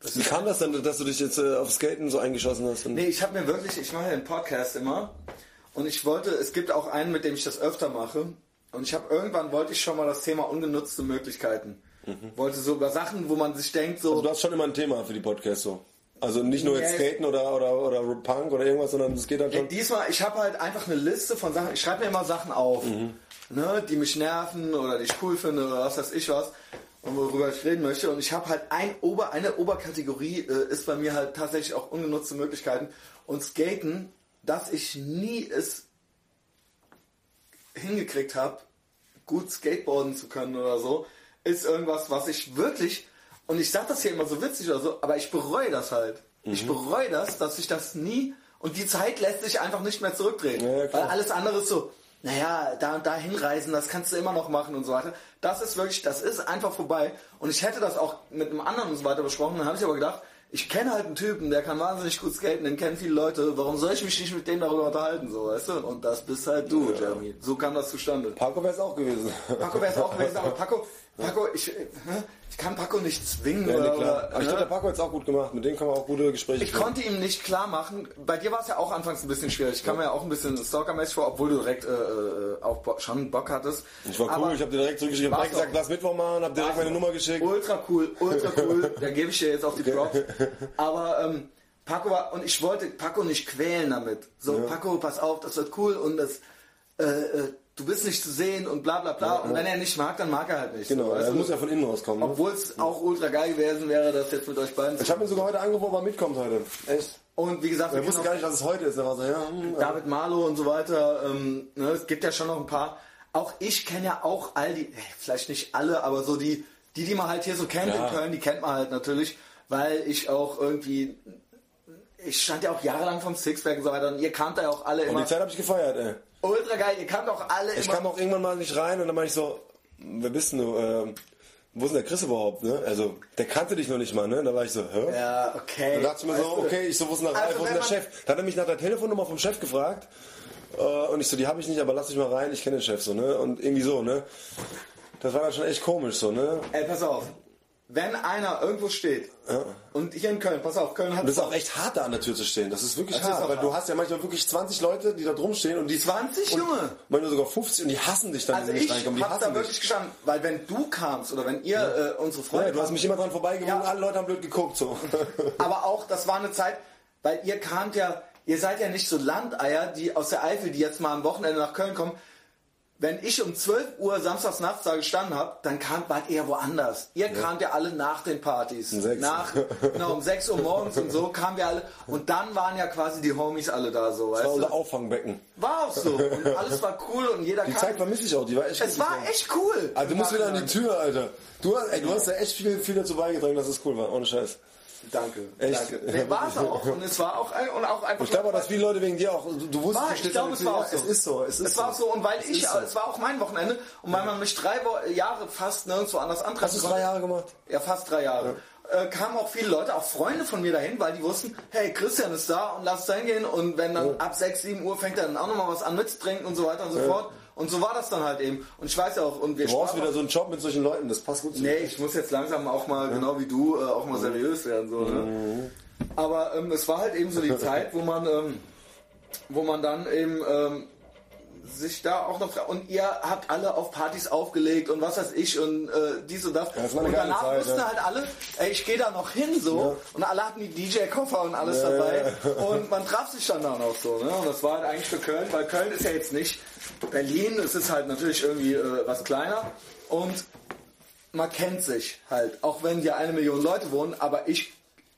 Wie kam das denn, dass du dich jetzt äh, auf Skaten so eingeschossen hast? Nee, ich habe mir wirklich, ich mache ja einen Podcast immer und ich wollte, es gibt auch einen, mit dem ich das öfter mache und ich habe irgendwann wollte ich schon mal das Thema ungenutzte Möglichkeiten. Wollte so über Sachen, wo man sich denkt so, Mhm. Also du hast schon immer ein Thema für die Podcasts so. Also nicht nur jetzt Ja, Skaten oder, oder, oder Punk oder irgendwas, sondern es geht halt Ja, schon. diesmal, ich habe halt einfach eine Liste von Sachen, ich schreibe mir immer Sachen auf, Mhm. ne, die mich nerven oder die ich cool finde oder was weiß ich was und worüber ich reden möchte. Und ich habe halt ein Ober, eine Oberkategorie äh, ist bei mir halt tatsächlich auch ungenutzte Möglichkeiten. Und Skaten, dass ich nie es hingekriegt habe, gut Skateboarden zu können oder so, ist irgendwas, was ich wirklich, und ich sage das hier immer so witzig oder so, aber ich bereue das halt. Mhm. Ich bereue das, dass ich das nie, und die Zeit lässt sich einfach nicht mehr zurückdrehen. Ja, ja, weil alles andere ist so, naja, da und da hinreisen, das kannst du immer noch machen und so weiter. Das ist wirklich, das ist einfach vorbei. Und ich hätte das auch mit einem anderen und so weiter besprochen, dann habe ich aber gedacht, ich kenne halt einen Typen, der kann wahnsinnig gut skaten, den kennen viele Leute, warum soll ich mich nicht mit dem darüber unterhalten, so, weißt du? Und das bist halt du, Jeremy. So kam das zustande. Paco wäre es auch gewesen. Paco wäre es auch gewesen, aber Paco, Paco, ich, äh, ich kann Paco nicht zwingen. Ja, nee, oder, klar. oder, Aber ich glaube, der Paco hat es auch gut gemacht. Mit dem kann man auch gute Gespräche ich führen. konnte ihm nicht klar machen, bei dir war es ja auch anfangs ein bisschen schwierig. Ich kam mir ja auch ein bisschen stalkermäßig vor, obwohl du direkt äh, äh, auch Bo schon Bock hattest. Ich war cool, Aber ich habe dir direkt zurückgeschrieben, ich gesagt, lass Mittwoch machen, habe direkt meine Nummer geschickt. Ultra cool, ultra cool. da gebe ich dir jetzt auch die Props. Aber ähm, Paco war, und ich wollte Paco nicht quälen damit. So, Paco, pass auf, das wird cool und das, äh, äh, du bist nicht zu sehen und bla bla bla. Und wenn er nicht mag, dann mag er halt nicht. Genau, so, er muss ja von innen rauskommen. Ne? Obwohl es auch ultra geil gewesen wäre, das jetzt mit euch beiden Ich habe ihn sogar heute angerufen, ob er mitkommt heute. Echt? Und wie gesagt, Er wir wusste gar nicht, dass es heute ist. Er war so, ja, hm, auch David Marlow und so weiter. Ähm, ne, es gibt ja schon noch ein paar. Auch ich kenne ja auch all die, vielleicht nicht alle, aber so die, die, die man halt hier so kennt Ja. in Köln, die kennt man halt natürlich, weil ich auch irgendwie, ich stand ja auch jahrelang vom Sixpack und so weiter und ihr kannt ja auch alle Und immer. die Zeit habe ich gefeiert, ey. Ultra geil, ihr kannt auch alle Ich kam auch irgendwann mal nicht rein und dann meinte ich so, wer bist denn du? Ähm, wo ist denn der Chris überhaupt? Ne? Also, der kannte dich noch nicht mal, ne? Da war ich so, hä? ja, okay. Dann dachte ich mir so, du, okay, ich so, wo ist denn der Also Ralf, wo ist der Chef? Dann hat er mich nach der Telefonnummer vom Chef gefragt. Äh, und ich so, die habe ich nicht, aber lass dich mal rein, ich kenne den Chef so, ne? Und irgendwie so, ne? Das war dann schon echt komisch so, ne? Ey, pass auf. Wenn einer irgendwo steht und hier in Köln, pass auf, Köln hat das ist auch echt hart, da an der Tür zu stehen. Das ist wirklich Das ist hart, auch weil hart. du hast ja manchmal wirklich 20 Leute, die da drum stehen und die 20, und Junge? Manchmal sogar 50 und die hassen dich dann, Also wenn sie nicht ich reinkommen. Die hab da hassen wirklich dich. gestanden, weil wenn du kamst oder wenn ihr äh, unsere Freunde Ja, du hast mich immer dran vorbeigewogen, Ja. alle Leute haben blöd geguckt, so. aber auch, das war eine Zeit, weil ihr kamt ja, ihr seid ja nicht so Landeier, die aus der Eifel, die jetzt mal am Wochenende nach Köln kommen. Wenn ich um 12 Uhr samstags nachts da gestanden habe, dann kamt wart ihr woanders. Ihr kamt ja alle nach den Partys. Um. Nach, genau, um 6 Uhr morgens und so kamen wir alle. Und dann waren ja quasi die Homies alle da so, weißt Das war unser Auffangbecken. War auch so. Und alles war cool und jeder Die kam. Zeit vermisse ich auch, die war echt es war echt cool. Also du musst wieder an die. Tür, Alter. Du hast, ey, du hast da echt viel, viel dazu beigetragen, dass es cool war, ohne Scheiß. Danke. Echt? Danke. War es auch. Und es war auch, und auch einfach. Ich glaube auch, dass viele Leute wegen dir auch, du, wusstest, War, ich glaube, es war auch so. Ja, Es ist so, es ist Es war auch so, und weil ich, ist so. es war auch mein Wochenende, und weil man mich drei Jahre fast nirgendwo anders antreffen Hast du es drei Jahre gemacht? Ja, fast drei Jahre. Äh, kamen auch viele Leute, auch Freunde von mir dahin, weil die wussten, hey, Christian ist da und lass es hingehen. Und wenn dann ab 6, 7 Uhr fängt er dann auch nochmal was an mitzutrinken und so weiter und so fort. Und so war das dann halt eben. Und ich weiß ja auch, und wir Du brauchst wieder so einen Job mit solchen Leuten, das passt gut zu Nee, ich muss jetzt langsam auch mal, genau wie du, äh, auch mal seriös werden. So, ne? Aber ähm, es war halt eben so die Zeit, wo man, ähm, wo man dann eben ähm, sich da auch noch und ihr habt alle auf Partys aufgelegt und was weiß ich und äh, dies und das. das war eine und danach Zeit, wussten ja. halt alle, ey, ich gehe da noch hin so und alle hatten die DJ-Koffer und alles dabei und man traf sich dann da noch so. Ne? Und das war halt eigentlich für Köln, weil Köln ist ja jetzt nicht Berlin, es ist halt natürlich irgendwie äh, was kleiner und man kennt sich halt, auch wenn hier eine Million Leute wohnen, aber ich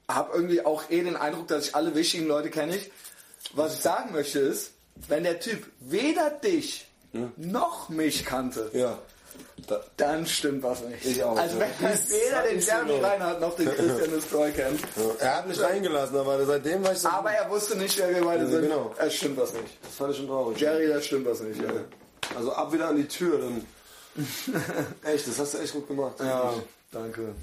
habe irgendwie auch eh den Eindruck, dass ich alle wichtigen Leute kenne ich. Was ich sagen möchte ist, wenn der Typ weder dich noch mich kannte, Ja. Da, dann stimmt was nicht. Ich auch, also ja. wenn man weder den Jeremy. Reinhardt noch den Christian Destroy kennt. er hat mich reingelassen, aber seitdem war ich so. Aber er wusste nicht, wer wir beide Ja, sind. genau. Es stimmt was nicht. das fand ich schon traurig. Jerry, das stimmt was nicht. Ja, Also ab wieder an die Tür, dann. echt, das hast du echt gut gemacht. ja danke.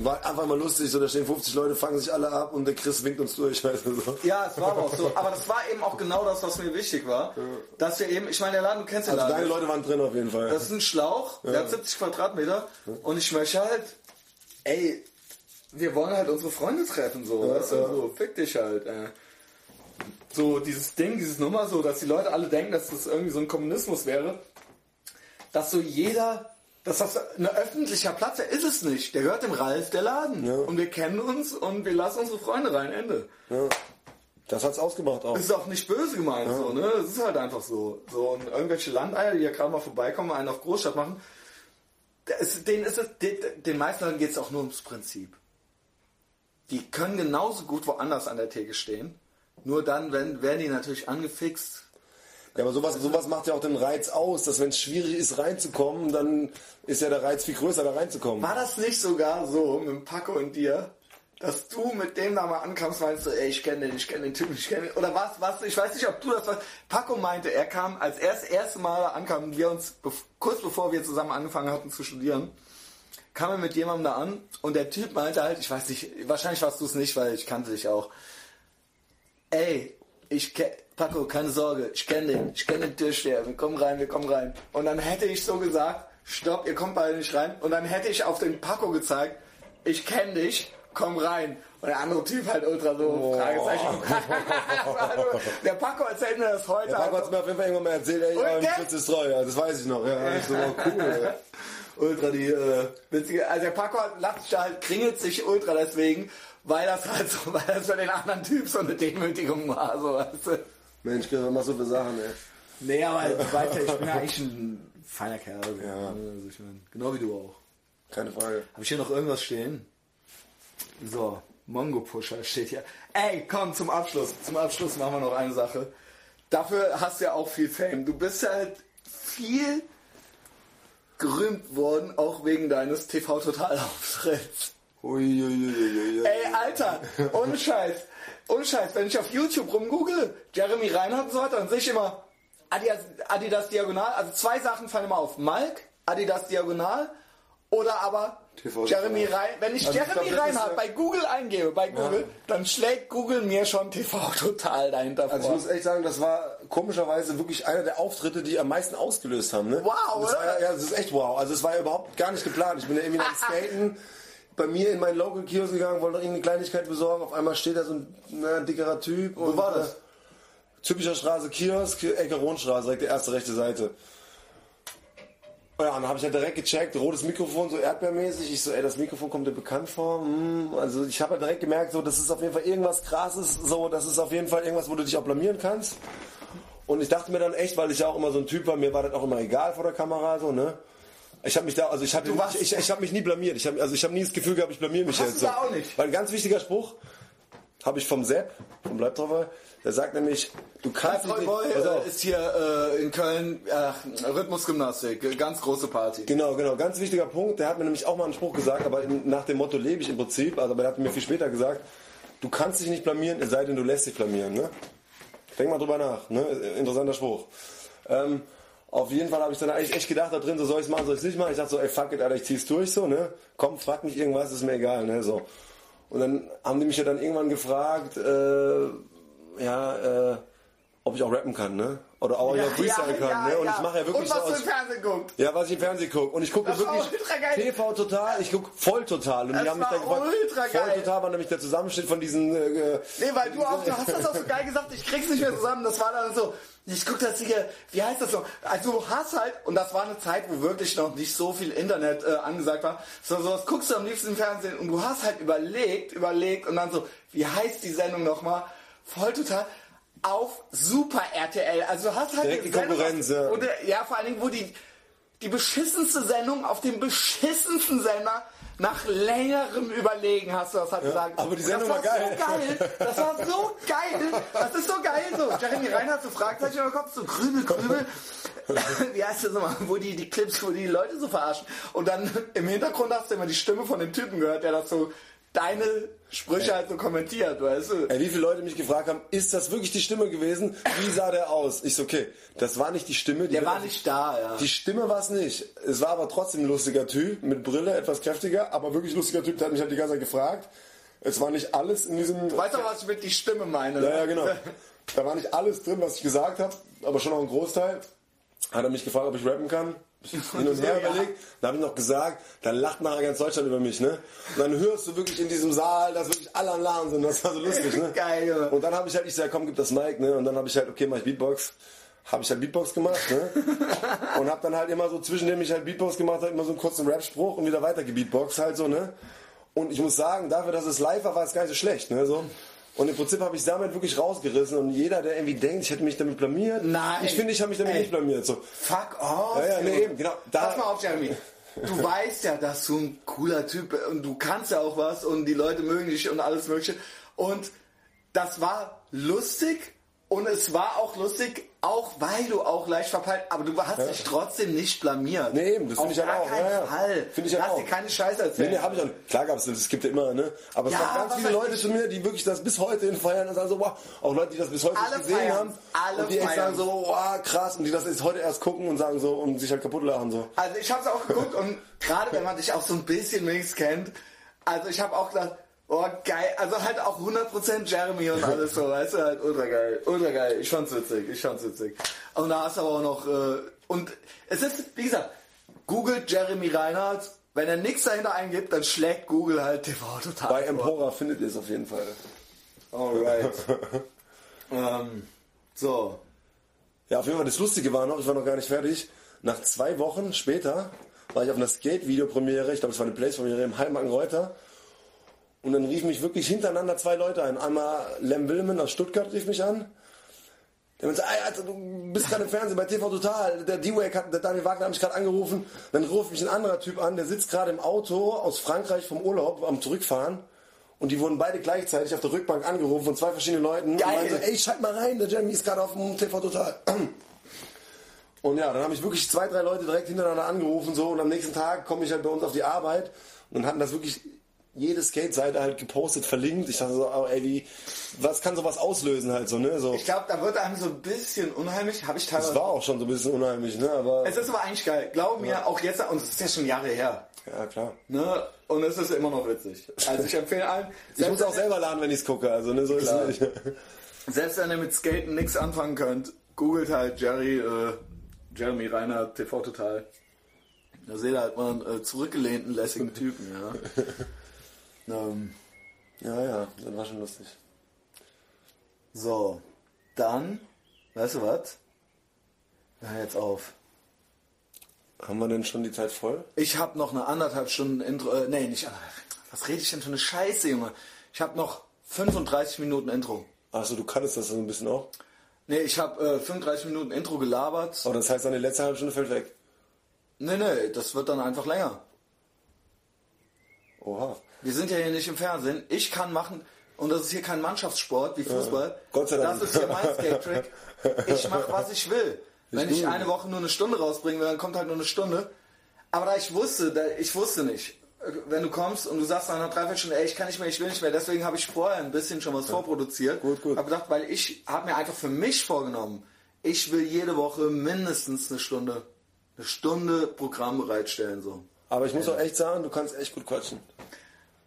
War einfach mal lustig, so da stehen 50 Leute, fangen sich alle ab und der Chris winkt uns durch, weißt du so. Ja, es war aber auch so. Aber das war eben auch genau das, was mir wichtig war. Dass wir eben, ich meine, der Laden, du kennst den Also Laden. deine Leute waren drin auf jeden Fall. Das ist ein Schlauch, der hat 70 Quadratmeter und ich möchte halt, ey, wir wollen halt unsere Freunde treffen, so, weißt du, ja. so, fick dich halt, ey. So, dieses Ding, dieses Nummer so, dass die Leute alle denken, dass das irgendwie so ein Kommunismus wäre, dass so jeder, dass das ein öffentlicher Platz, der ist es nicht, der gehört dem Ralf, der Laden. Ja. Und wir kennen uns und wir lassen unsere Freunde rein, Ende. ja. Das hat's ausgemacht auch. Das ist auch nicht böse gemeint, so, ne? Es ist halt einfach so. So, und irgendwelche Landeier, die ja gerade mal vorbeikommen, einen auf Großstadt machen, ist, denen ist es, den, den meisten Leuten geht es auch nur ums Prinzip. Die können genauso gut woanders an der Theke stehen. Nur dann wenn, werden die natürlich angefixt. Ja, aber sowas, sowas macht ja auch den Reiz aus, dass wenn es schwierig ist reinzukommen, dann ist ja der Reiz viel größer, da reinzukommen. War das nicht sogar so mit Paco und dir, dass du mit dem da mal ankamst, meinst du, ey, ich kenne den, ich kenne den Typen, ich kenne den, oder was, was, ich weiß nicht, ob du das warst. Paco meinte, er kam, als er das erste Mal ankam, wir uns, kurz bevor wir zusammen angefangen hatten zu studieren, kam er mit jemandem da an und der Typ meinte halt, ich weiß nicht, wahrscheinlich warst du es nicht, weil ich kannte dich auch. Ey, ich Paco, keine Sorge, ich kenne den, ich kenne den Türsteher, wir kommen rein, wir kommen rein. Und dann hätte ich so gesagt, stopp, ihr kommt beide nicht rein. Und dann hätte ich auf den Paco gezeigt, ich kenne dich, komm rein. Und der andere Typ halt ultra so, Fragezeichen. der Paco erzählt mir das heute. Der Paco hat mir auf jeden Fall irgendwann mal erzählt, ey, der- Fritz ist treu, das weiß ich noch. Ja, so, oh, cool. ultra die äh, witzige. Also der Paco lacht sich halt, kringelt sich ultra deswegen, weil das halt so, weil das für den anderen Typ so eine Demütigung war, so weißt du. Mensch, was machst du für Sachen, ey? Nee, aber ja, ich bin ja eigentlich ein feiner Kerl. Also, Ja. also ich mein, genau wie du auch. Keine Frage. Habe ich hier noch irgendwas stehen? So, Mongo Pusher steht hier. Ey, komm zum Abschluss. Zum Abschluss machen wir noch eine Sache. Dafür hast du ja auch viel Fame. Du bist halt viel gerühmt worden, auch wegen deines TV-Total-Auftritts. Uiuiuiui. Ey, Alter, ohne Scheiß. Ohne Scheiß, wenn ich auf YouTube rumgoogle, Jeremy Reinhardt und so weiter, dann sehe ich immer Adidas, Adidas Diagonal. Also zwei Sachen fallen immer auf. Malk, Adidas Diagonal oder aber TV Jeremy. Reinhardt. Wenn ich Also ich Jeremy Reinhardt ja- bei Google eingebe, bei Google, dann schlägt Google mir schon TV Total dahinter Also ich vor. muss echt sagen, das war komischerweise wirklich einer der Auftritte, die am meisten ausgelöst haben. Ne? Wow, das war, oder? ja, ja, das ist echt wow. Also es war ja überhaupt gar nicht geplant. Ich bin ja irgendwie nach Skaten bei mir in meinen Local Kiosk gegangen, wollte noch irgendeine Kleinigkeit besorgen. Auf einmal steht da so ein na, dickerer Typ. Wo war das? Typischer Straße Kiosk, Ecke Rundstraße, direkt die erste rechte Seite. Ja, und dann habe ich halt direkt gecheckt, rotes Mikrofon, so erdbeermäßig. Ich so, ey, das Mikrofon kommt dir bekannt vor. Hm, also ich habe halt direkt gemerkt, so, das ist auf jeden Fall irgendwas krasses, so, das ist auf jeden Fall irgendwas, wo du dich auch blamieren kannst. Und ich dachte mir dann echt, weil ich ja auch immer so ein Typ war, mir war das auch immer egal vor der Kamera, so, ne? Ich habe mich da, also ich hatte, ich, ich, ich habe mich nie blamiert. Ich hab, also ich habe nie das Gefühl gehabt, ich blamier mich Hast jetzt. so. auch nicht? Weil ein ganz wichtiger Spruch habe ich vom Sepp, vom Bleibtreffer, der sagt nämlich, du kannst dich Boy nicht, auf. äh, ist hier äh, in Köln äh, Rhythmusgymnastik, ganz große Party. Genau, genau, ganz wichtiger Punkt. Der hat mir nämlich auch mal einen Spruch gesagt, aber nach dem Motto lebe ich im Prinzip, also aber der hat mir viel später gesagt, du kannst dich nicht blamieren, es sei denn, du lässt dich blamieren. Ne? Denk mal drüber nach, ne? interessanter Spruch. Ähm, auf jeden Fall habe ich dann eigentlich echt gedacht da drin, so soll ich es machen, soll ich es nicht machen. Ich dachte so, ey fuck it, Alter, ich zieh's durch so, ne? Komm, frag mich irgendwas, ist mir egal, ne? So. Und dann haben die mich ja dann irgendwann gefragt, äh, ja, äh, ob ich auch rappen kann, ne? Oder auch ja, Freestyle kann, ne? Und ich mache ja wirklich Und was so du im Fernsehen guckst. ja, was ich im Fernsehen gucke. Und ich gucke wirklich. TV total, ich gucke voll total. Und Das die haben mich war da gefragt, voll total war nämlich der Zusammenschnitt von diesen. Äh, Nee, weil du auch, du hast das auch so geil gesagt, ich krieg's nicht mehr zusammen. Das war dann so, ich guck das hier, wie heißt das so? Also du hast halt, und das war eine Zeit, wo wirklich noch nicht so viel Internet äh, angesagt war, so sowas guckst du am liebsten im Fernsehen und du hast halt überlegt, überlegt und dann so, wie heißt die Sendung nochmal? Voll total auf Super RTL. Also du hast halt Direkt die Konkurrenz, ja. Und, äh, ja, vor allen Dingen, wo die, die beschissenste Sendung auf dem beschissensten Sender nach längerem Überlegen hast du das halt gesagt. aber die Sendung war geil. So geil. Das war so geil. Das ist so geil so. Jeremy Reinhardt, so Fragezeichen im Kopf, so Krümel, Krümel. Wie heißt das nochmal? Wo die, die Clips, wo die Leute so verarschen. Und dann im Hintergrund hast du immer die Stimme von dem Typen gehört, der das so deine Sprüche halt so kommentiert, weißt du? ey, wie viele Leute mich gefragt haben, ist das wirklich die Stimme gewesen? Wie sah der aus? Ich so, okay, das war nicht die Stimme. Die Der war nicht da, ja. Die Stimme war es nicht. Es war aber trotzdem ein lustiger Typ, mit Brille, etwas kräftiger, aber wirklich lustiger Typ, der hat mich halt die ganze Zeit gefragt. Es war nicht alles in diesem... Weißt du, was ich mit die Stimme meine? Ja, ja, genau. Da war nicht alles drin, was ich gesagt habe, aber schon auch ein Großteil. Hat er mich gefragt, ob ich rappen kann. Hin und her Ja. überlegt. Dann habe ich noch gesagt, dann lacht nachher ganz Deutschland über mich, ne? Und dann hörst du wirklich in diesem Saal, dass wirklich alle am Lachen sind. Das war so lustig, ne? Geil, Junge. Und dann habe ich halt, ich sag, komm, gib das Mic, ne? Und dann habe ich halt, okay, mach ich Beatbox. Habe ich halt Beatbox gemacht, ne? Und habe dann halt immer so, zwischendem ich halt Beatbox gemacht habe, immer so einen kurzen Rap-Spruch und wieder weiter gebeatboxt halt so, ne? Und ich muss sagen, dafür, dass es live war, war es gar nicht so schlecht, ne? So. Und im Prinzip habe ich damit wirklich rausgerissen und jeder, der irgendwie denkt, ich hätte mich damit blamiert, Nein. ich finde, ich habe mich damit Ey. nicht blamiert. So. Fuck off. Ja, ja, nee, eben, genau. Da- Pass mal auf, Jeremy. Du weißt ja, dass du ein cooler Typ bist und du kannst ja auch was und die Leute mögen dich und alles Mögliche. Und das war lustig und es war auch lustig, auch weil du auch leicht verpeilt, aber du hast dich trotzdem nicht blamiert. Nee, eben, das finde ich halt gar auch. keinen Ja, ja. Fall. Finde ich halt Lass auch. dir keine Scheiße Nee, erzählen. nee, habe ich auch. Klar gab es das, es gibt ja immer, ne? Aber es Ja, gab ganz viele Leute zu mir, die wirklich das bis heute in feiern und sagen so, wow, auch Leute, die das bis heute Alle nicht gesehen haben. Alle und die echt sagen so, wow, krass, und die das jetzt heute erst gucken und sagen so und sich halt kaputt lachen so. Also ich habe es auch geguckt und gerade wenn man dich auch so ein bisschen wenigstens kennt, also ich habe auch gedacht, oh geil, also halt auch 100% Jeremy und alles so, weißt du, halt ultra geil, ultra geil, ich fand's witzig, ich fand's witzig. Und da hast du aber auch noch, äh, und es ist, wie gesagt, googelt Jeremy Reinhardt, wenn er nichts dahinter eingibt, dann schlägt Google halt TV total Bei. Empora findet ihr es auf jeden Fall. Alright. ähm, so. Ja, auf jeden Fall, das Lustige war noch, ich war noch gar nicht fertig. Nach zwei Wochen später war ich auf einer Skate-Video-Premiere, ich glaube, es war eine Place-Premiere im Heimagen Reuter. Und dann rief mich wirklich hintereinander zwei Leute ein. Einmal Lem Willman aus Stuttgart rief mich an. Der meinte, ey, Alter, du bist gerade im Fernsehen bei TV Total. Der D-Wake hat, der Daniel Wagner hat mich gerade angerufen. Dann ruft mich ein anderer Typ an, der sitzt gerade im Auto aus Frankreich vom Urlaub am Zurückfahren. Und die wurden beide gleichzeitig auf der Rückbank angerufen von zwei verschiedenen Leuten. Geil. Und meinen so, ey, schalt mal rein, der Jeremy ist gerade auf dem TV Total. Und ja, dann habe ich wirklich zwei, drei Leute direkt hintereinander angerufen so und am nächsten Tag komme ich halt bei uns auf die Arbeit und hatten das wirklich jede Skate-Seite halt gepostet, verlinkt. Ich dachte so, oh, ey, wie, was kann sowas auslösen halt so, ne? So, Ich glaube, da wird einem so ein bisschen unheimlich. Habe ich das teilweise. war auch schon so ein bisschen unheimlich, ne? Aber Es ist aber eigentlich geil. Glaub mir, auch jetzt, und es ist ja schon Jahre her. ja klar. Ne? Und es ist immer noch witzig. Also ich empfehle allen. Ich muss auch selber laden, wenn ich es gucke, also ne, so Klar. ist es nicht. Selbst wenn ihr mit Skaten nichts anfangen könnt, googelt halt Jerry, äh, Jeremy Reiner TV Total. Da seht ihr halt mal einen äh, zurückgelehnten, lässigen Typen, ja. ähm, Ja, ja, das war schon lustig. so, dann, weißt du was? Hör jetzt auf. Haben wir denn schon die Zeit voll? Ich habe noch eine anderthalb Stunden Intro. Äh, nee, nicht anderthalb. Was rede ich denn für eine Scheiße, Junge? Ich habe noch 35 Minuten Intro. Achso, du kanntest das so ein bisschen auch. Nee, ich habe äh, 35 Minuten Intro gelabert. Aber das heißt, deine letzte halbe Stunde fällt weg. Nee, nee, das wird dann einfach länger. Oha. Wir sind ja hier nicht im Fernsehen. Ich kann machen, und das ist hier kein Mannschaftssport wie Fußball. Gott sei Dank. Das ist hier mein Skate-Trick. Ich mache, was ich will. Wenn ich eine Woche nur eine Stunde rausbringen will, dann kommt halt nur eine Stunde. Aber da ich wusste, da, ich wusste nicht, wenn du kommst und du sagst nach einer Dreiviertelstunde, ey, ich kann nicht mehr, ich will nicht mehr, deswegen habe ich vorher ein bisschen schon was vorproduziert. Gut, gut. Habe gedacht, weil ich habe mir einfach für mich vorgenommen, ich will jede Woche mindestens eine Stunde, eine Stunde Programm bereitstellen, so. Aber ich muss auch echt sagen, du kannst echt gut quatschen.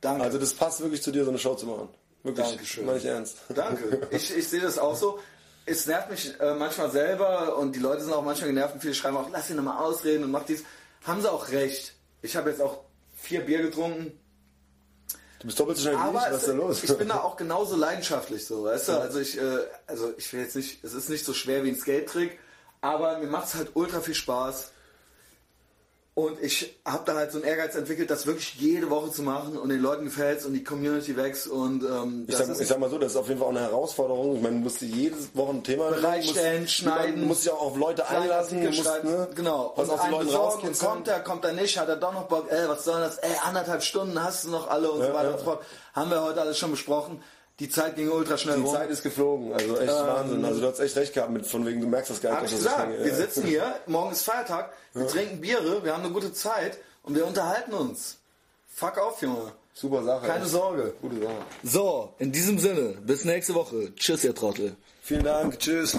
Danke. Also das passt wirklich zu dir, so eine Show zu machen. Wirklich. Dankeschön. Meine ich ernst. Danke. Ich, ich sehe das auch so. Es nervt mich äh, manchmal selber und die Leute sind auch manchmal genervt und viele schreiben auch, lass ihn nochmal ausreden und mach dies. Haben sie auch recht. Ich habe jetzt auch vier Bier getrunken. Du bist doppelt so schnell wie ich. Aber Was ist da los? ich bin da auch genauso leidenschaftlich so, weißt du? Also ich, äh, also ich will jetzt nicht, es ist nicht so schwer wie ein Skate-Trick, aber mir macht es halt ultra viel Spaß. Und ich habe da halt so einen Ehrgeiz entwickelt, das wirklich jede Woche zu machen und den Leuten gefällt's und die Community wächst und ähm, Ich sag, ich sag mal so, das ist auf jeden Fall auch eine Herausforderung. Ich meine, du musst dir jede Woche ein Thema Bereitstellen, musst, schneiden. Musst dich auch auf Leute einlassen. Musst, ne, Genau. Was und aus den einen Leuten besorgen, rauskitzeln. Kommt er, kommt er nicht, hat er doch noch Bock, ey, was soll das? Ey, anderthalb Stunden hast du noch alle und so Ja, weiter ja. und so fort. Haben wir heute alles schon besprochen. Die Zeit ging ultra schnell Die rum. Zeit ist geflogen. Also echt Wahnsinn. Also du hast echt recht gehabt mit von wegen, du merkst das gar Hab nicht, ich das so gesagt, schnell wir sitzen hier, morgen ist Feiertag, wir trinken Biere, wir haben eine gute Zeit und wir unterhalten uns. Fuck auf, Junge. Super Sache. Keine echt. Sorge. Gute Sache. So, in diesem Sinne, bis nächste Woche. Tschüss, ihr Trottel. Vielen Dank. Tschüss.